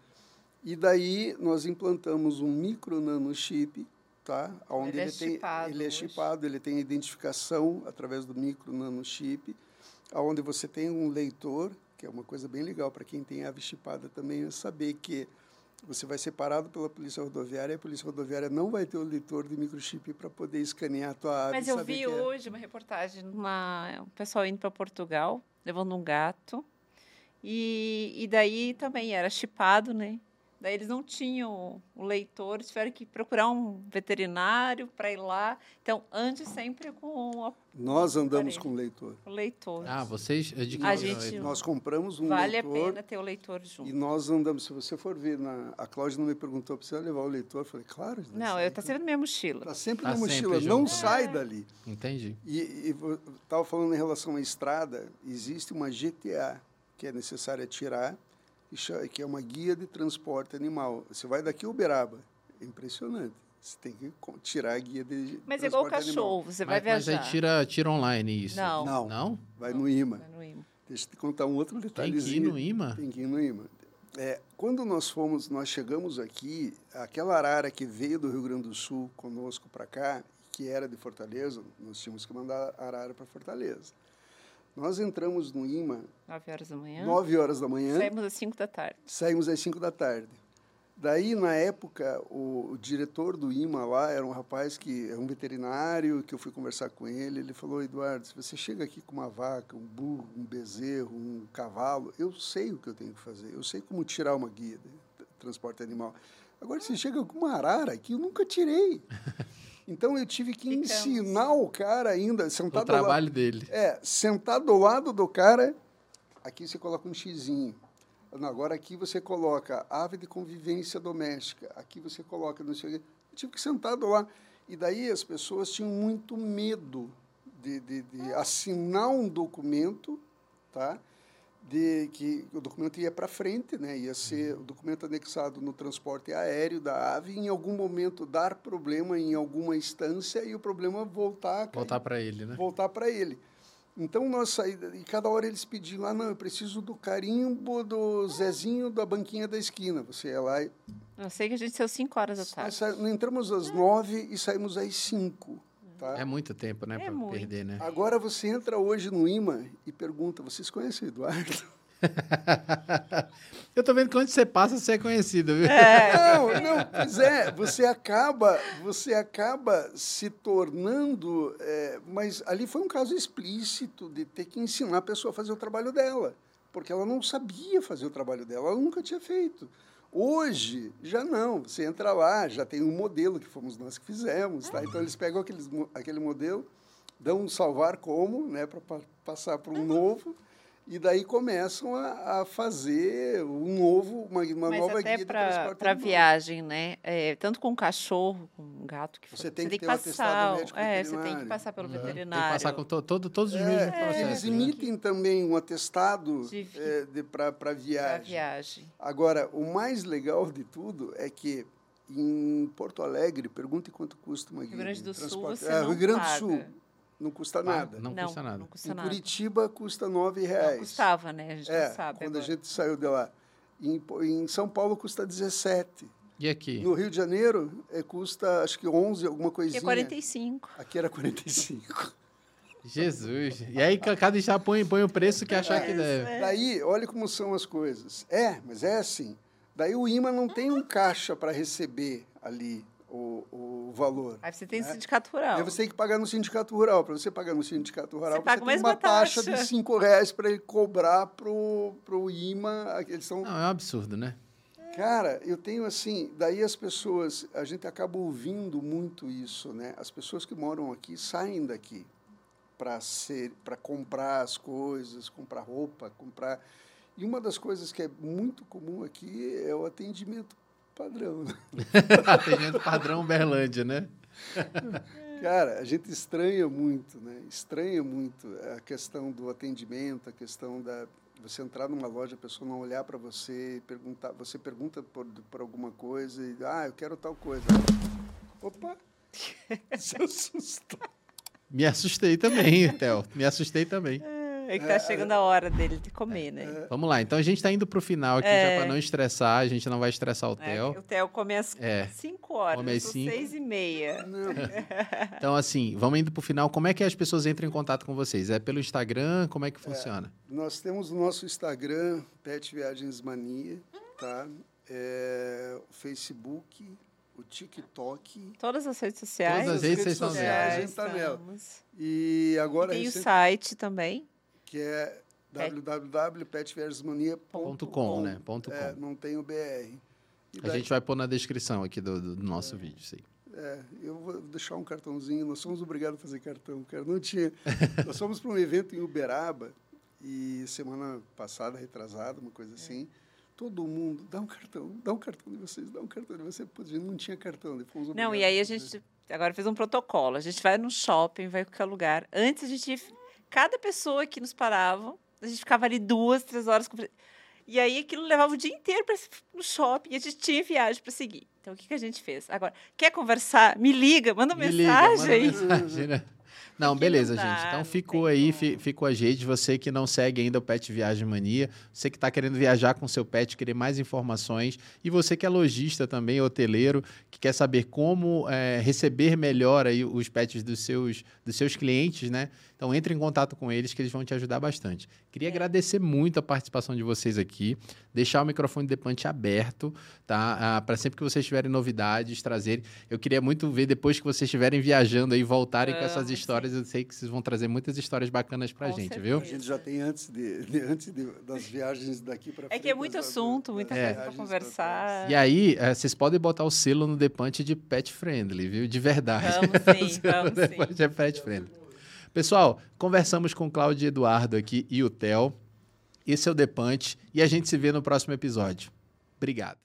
E daí nós implantamos um micro nanochip, tá? Onde Ele é tem, chipado ele é hoje. chipado, ele tem identificação através do micro nanochip, onde você tem um leitor, que é uma coisa bem legal para quem tem ave chipada também, é saber que você vai ser parado pela polícia rodoviária e a polícia rodoviária não vai ter o leitor de microchip para poder escanear a tua ave. Mas eu vi é. hoje uma reportagem, uma, o pessoal indo para Portugal, levando um gato. E, e daí também era chipado, né? Daí eles não tinham o leitor, tiveram que procurar um veterinário para ir lá. Então, ande sempre com a- Nós andamos com leitor. o leitor. Ah, vocês adquiriram. A gente- Nós compramos um vale leitor. a pena ter o leitor junto. E nós andamos, se você for ver, na, a Cláudia não me perguntou, precisa levar o leitor? Eu falei, claro. Não, eu tá sempre na minha mochila. Está sempre Tá na sempre mochila, junto. não É. sai dali. Entendi. E estava falando em relação à estrada, existe uma GTA que é necessária tirar, que cha- que é uma guia de transporte animal. Você vai daqui a Uberaba, é impressionante. Você tem que tirar a guia de Mas é igual o cachorro, animal. você vai mas, mas viajar. aí tira, tira online isso. Não. Não, Não? vai no IMA. Vai no IMA. Deixa eu te contar um outro Tem que ir detalhezinho. no imã? Tem que ir no imã. É, quando nós fomos, nós chegamos aqui, aquela arara que veio do Rio Grande do Sul conosco para cá, que era de Fortaleza, nós tínhamos que mandar a arara para Fortaleza. Nós entramos no imã 9 horas da manhã. 9 horas da manhã, Saímos às 5 da tarde. saímos às 5 da tarde. Daí, na época, o, o diretor do IMA lá era um rapaz que é um veterinário, que eu fui conversar com ele. Ele falou, Eduardo, se você chega aqui com uma vaca, um burro, um bezerro, um cavalo, eu sei o que eu tenho que fazer. Eu sei como tirar uma guia de transporte animal. Agora, você chega com uma arara aqui, eu nunca tirei. Então, eu tive que Ficamos. ensinar o cara ainda, O sentado lá. trabalho dele. É, sentado do lado do cara, aqui você coloca um xizinho. Agora aqui você coloca ave de convivência doméstica. Aqui você coloca não sei o quê. Eu tive que sentar do lado. E daí as pessoas tinham muito medo de, de, de assinar um documento, tá? De que o documento ia para frente, né? Ia ser o documento anexado no transporte aéreo da ave, em algum momento dar problema em alguma instância e o problema voltar Voltar pra ele, né? voltar para ele. Então nós saímos, e cada hora eles pediam lá, não, eu preciso do carimbo do Zezinho da banquinha da esquina. Você ia lá e. Eu sei que a gente saiu 5 horas da Nós, tarde. sa- nós entramos às nove e saímos às cinco. Tá? É muito tempo, né? É muito. perder, né? Agora você entra hoje no IMA e pergunta: vocês conhecem o Eduardo? Eu tô vendo que onde você passa, você é conhecido, viu? Não, não, pois é, você acaba, você acaba se tornando, é, mas ali foi um caso explícito de ter que ensinar a pessoa a fazer o trabalho dela, porque ela não sabia fazer o trabalho dela, ela nunca tinha feito. Hoje, já não, você entra lá, já tem um modelo que fomos nós que fizemos, tá? Então eles pegam aqueles, aquele modelo, dão um salvar como, né, para passar para um novo e daí começam a, a, fazer um novo, uma, uma Mas nova até guia para viagem, né? É, tanto com cachorro, com gato que você tem você que, tem que passar, é, você tem que passar pelo veterinário. Tem que passar com to, todo, todos os é, mesmos processos. Eles né? emitem também um atestado é, para viagem. Pra viagem. Agora, o mais legal de tudo é que em Porto Alegre, pergunte quanto custa uma guia. Rio Grande de do Sul transporte. você É, não Rio Grande do Sul não custa nada. Não, custa nada. Não custa em nada. Curitiba custa nove reais. Não custava, né? A gente É, não sabe quando agora. a gente saiu de lá. Em, em São Paulo custa 17. E aqui? No Rio de Janeiro é, custa acho que 11, alguma Aqui coisinha. é 45. Aqui era 45. Jesus. E aí ca- cada estado põe, põe o preço que achar que deve. É. Daí, olha como são as coisas. É, mas é assim. Daí o IMA não tem um caixa para receber ali o, o valor. Aí você tem né? sindicato rural. Aí você tem que pagar no sindicato rural. Para você pagar no sindicato rural, você, paga a tem uma taxa, taxa. de 5 reais para ele cobrar pro, pro IMA. Eles são Não, é um absurdo, né? Cara, eu tenho assim, daí as pessoas, a gente acaba ouvindo muito isso, né? As pessoas que moram aqui saem daqui para ser, para comprar as coisas, comprar roupa, comprar. E uma das coisas que é muito comum aqui é o atendimento padrão. né? Atendimento padrão Berlândia, né? Cara, a gente estranha muito, né? Estranha muito a questão do atendimento, a questão da você entrar numa loja, a pessoa não olhar para você e perguntar, você pergunta por, por alguma coisa e ah, eu quero tal coisa. Opa! Se assustou. Me assustei também, Theo. Me assustei também. É que tá chegando a hora dele de comer, né? Vamos lá, então a gente está indo para o final aqui, É. já para não estressar, a gente não vai estressar o É, Theo. o Theo come às É. 5 horas, Come às são cinco. 6 e meia. Não, Então, assim, vamos indo para o final. Como é que as pessoas entram em contato com vocês? É pelo Instagram? Como é que funciona? nós temos o nosso Instagram, Pet Viagens Mania, tá? É, o Facebook, o TikTok Todas as redes sociais. Todas as redes redes sociais, a gente tá e agora Tem o recente- site também. Que é Pet- com, né? Ponto É, com. não tem o BR. E A daí- gente vai pôr na descrição aqui do, do- do nosso vídeo, isso aí. É, eu vou deixar um cartãozinho. Nós somos obrigados a fazer cartão, cara. Não tinha. Nós fomos para um evento em Uberaba e semana passada, retrasada, uma coisa assim. Todo mundo, dá um cartão, dá um cartão de vocês, dá um cartão de vocês. Pô, a gente não tinha cartão. fomos Não, e aí a gente agora fez um protocolo. A gente vai no shopping, vai em qualquer lugar. Antes a gente cada pessoa que nos parava, a gente ficava ali duas, três horas. com- E aí aquilo levava o dia inteiro para no shopping e a gente tinha viagem para seguir. Então o que, que a gente fez? Agora, quer conversar? Me liga, manda Me liga, manda mensagem. mensagem, né? Não, Porque beleza, não dá, gente. Então ficou aí, como. ficou a gente. Você que não segue ainda o Pet Viagem Mania, você que está querendo viajar com seu pet, querer mais informações, e você que é lojista também, hoteleiro, que quer saber como é, receber melhor aí os pets dos seus, dos seus clientes, né? Então entre em contato com eles que eles vão te ajudar bastante. Queria É. agradecer muito a participação de vocês aqui, deixar o microfone Depante aberto, tá? Para sempre que vocês tiverem novidades, trazerem. Eu queria muito ver depois que vocês estiverem viajando aí, voltarem com essas sim. histórias. Eu sei que vocês vão trazer muitas histórias bacanas pra Com gente, viu? A gente já tem antes, de, de- antes de- das viagens daqui para frente. É que é muito as- assunto, muita das coisa pra viagens conversar. E aí, eh, vocês podem botar o selo no Depante de pet friendly, viu? De verdade. Vamos sim, vamos sim. É pet friendly. Pessoal, conversamos com Cláudio Eduardo aqui e o Theo. Esse é o Depante e a gente se vê no próximo episódio. Obrigado.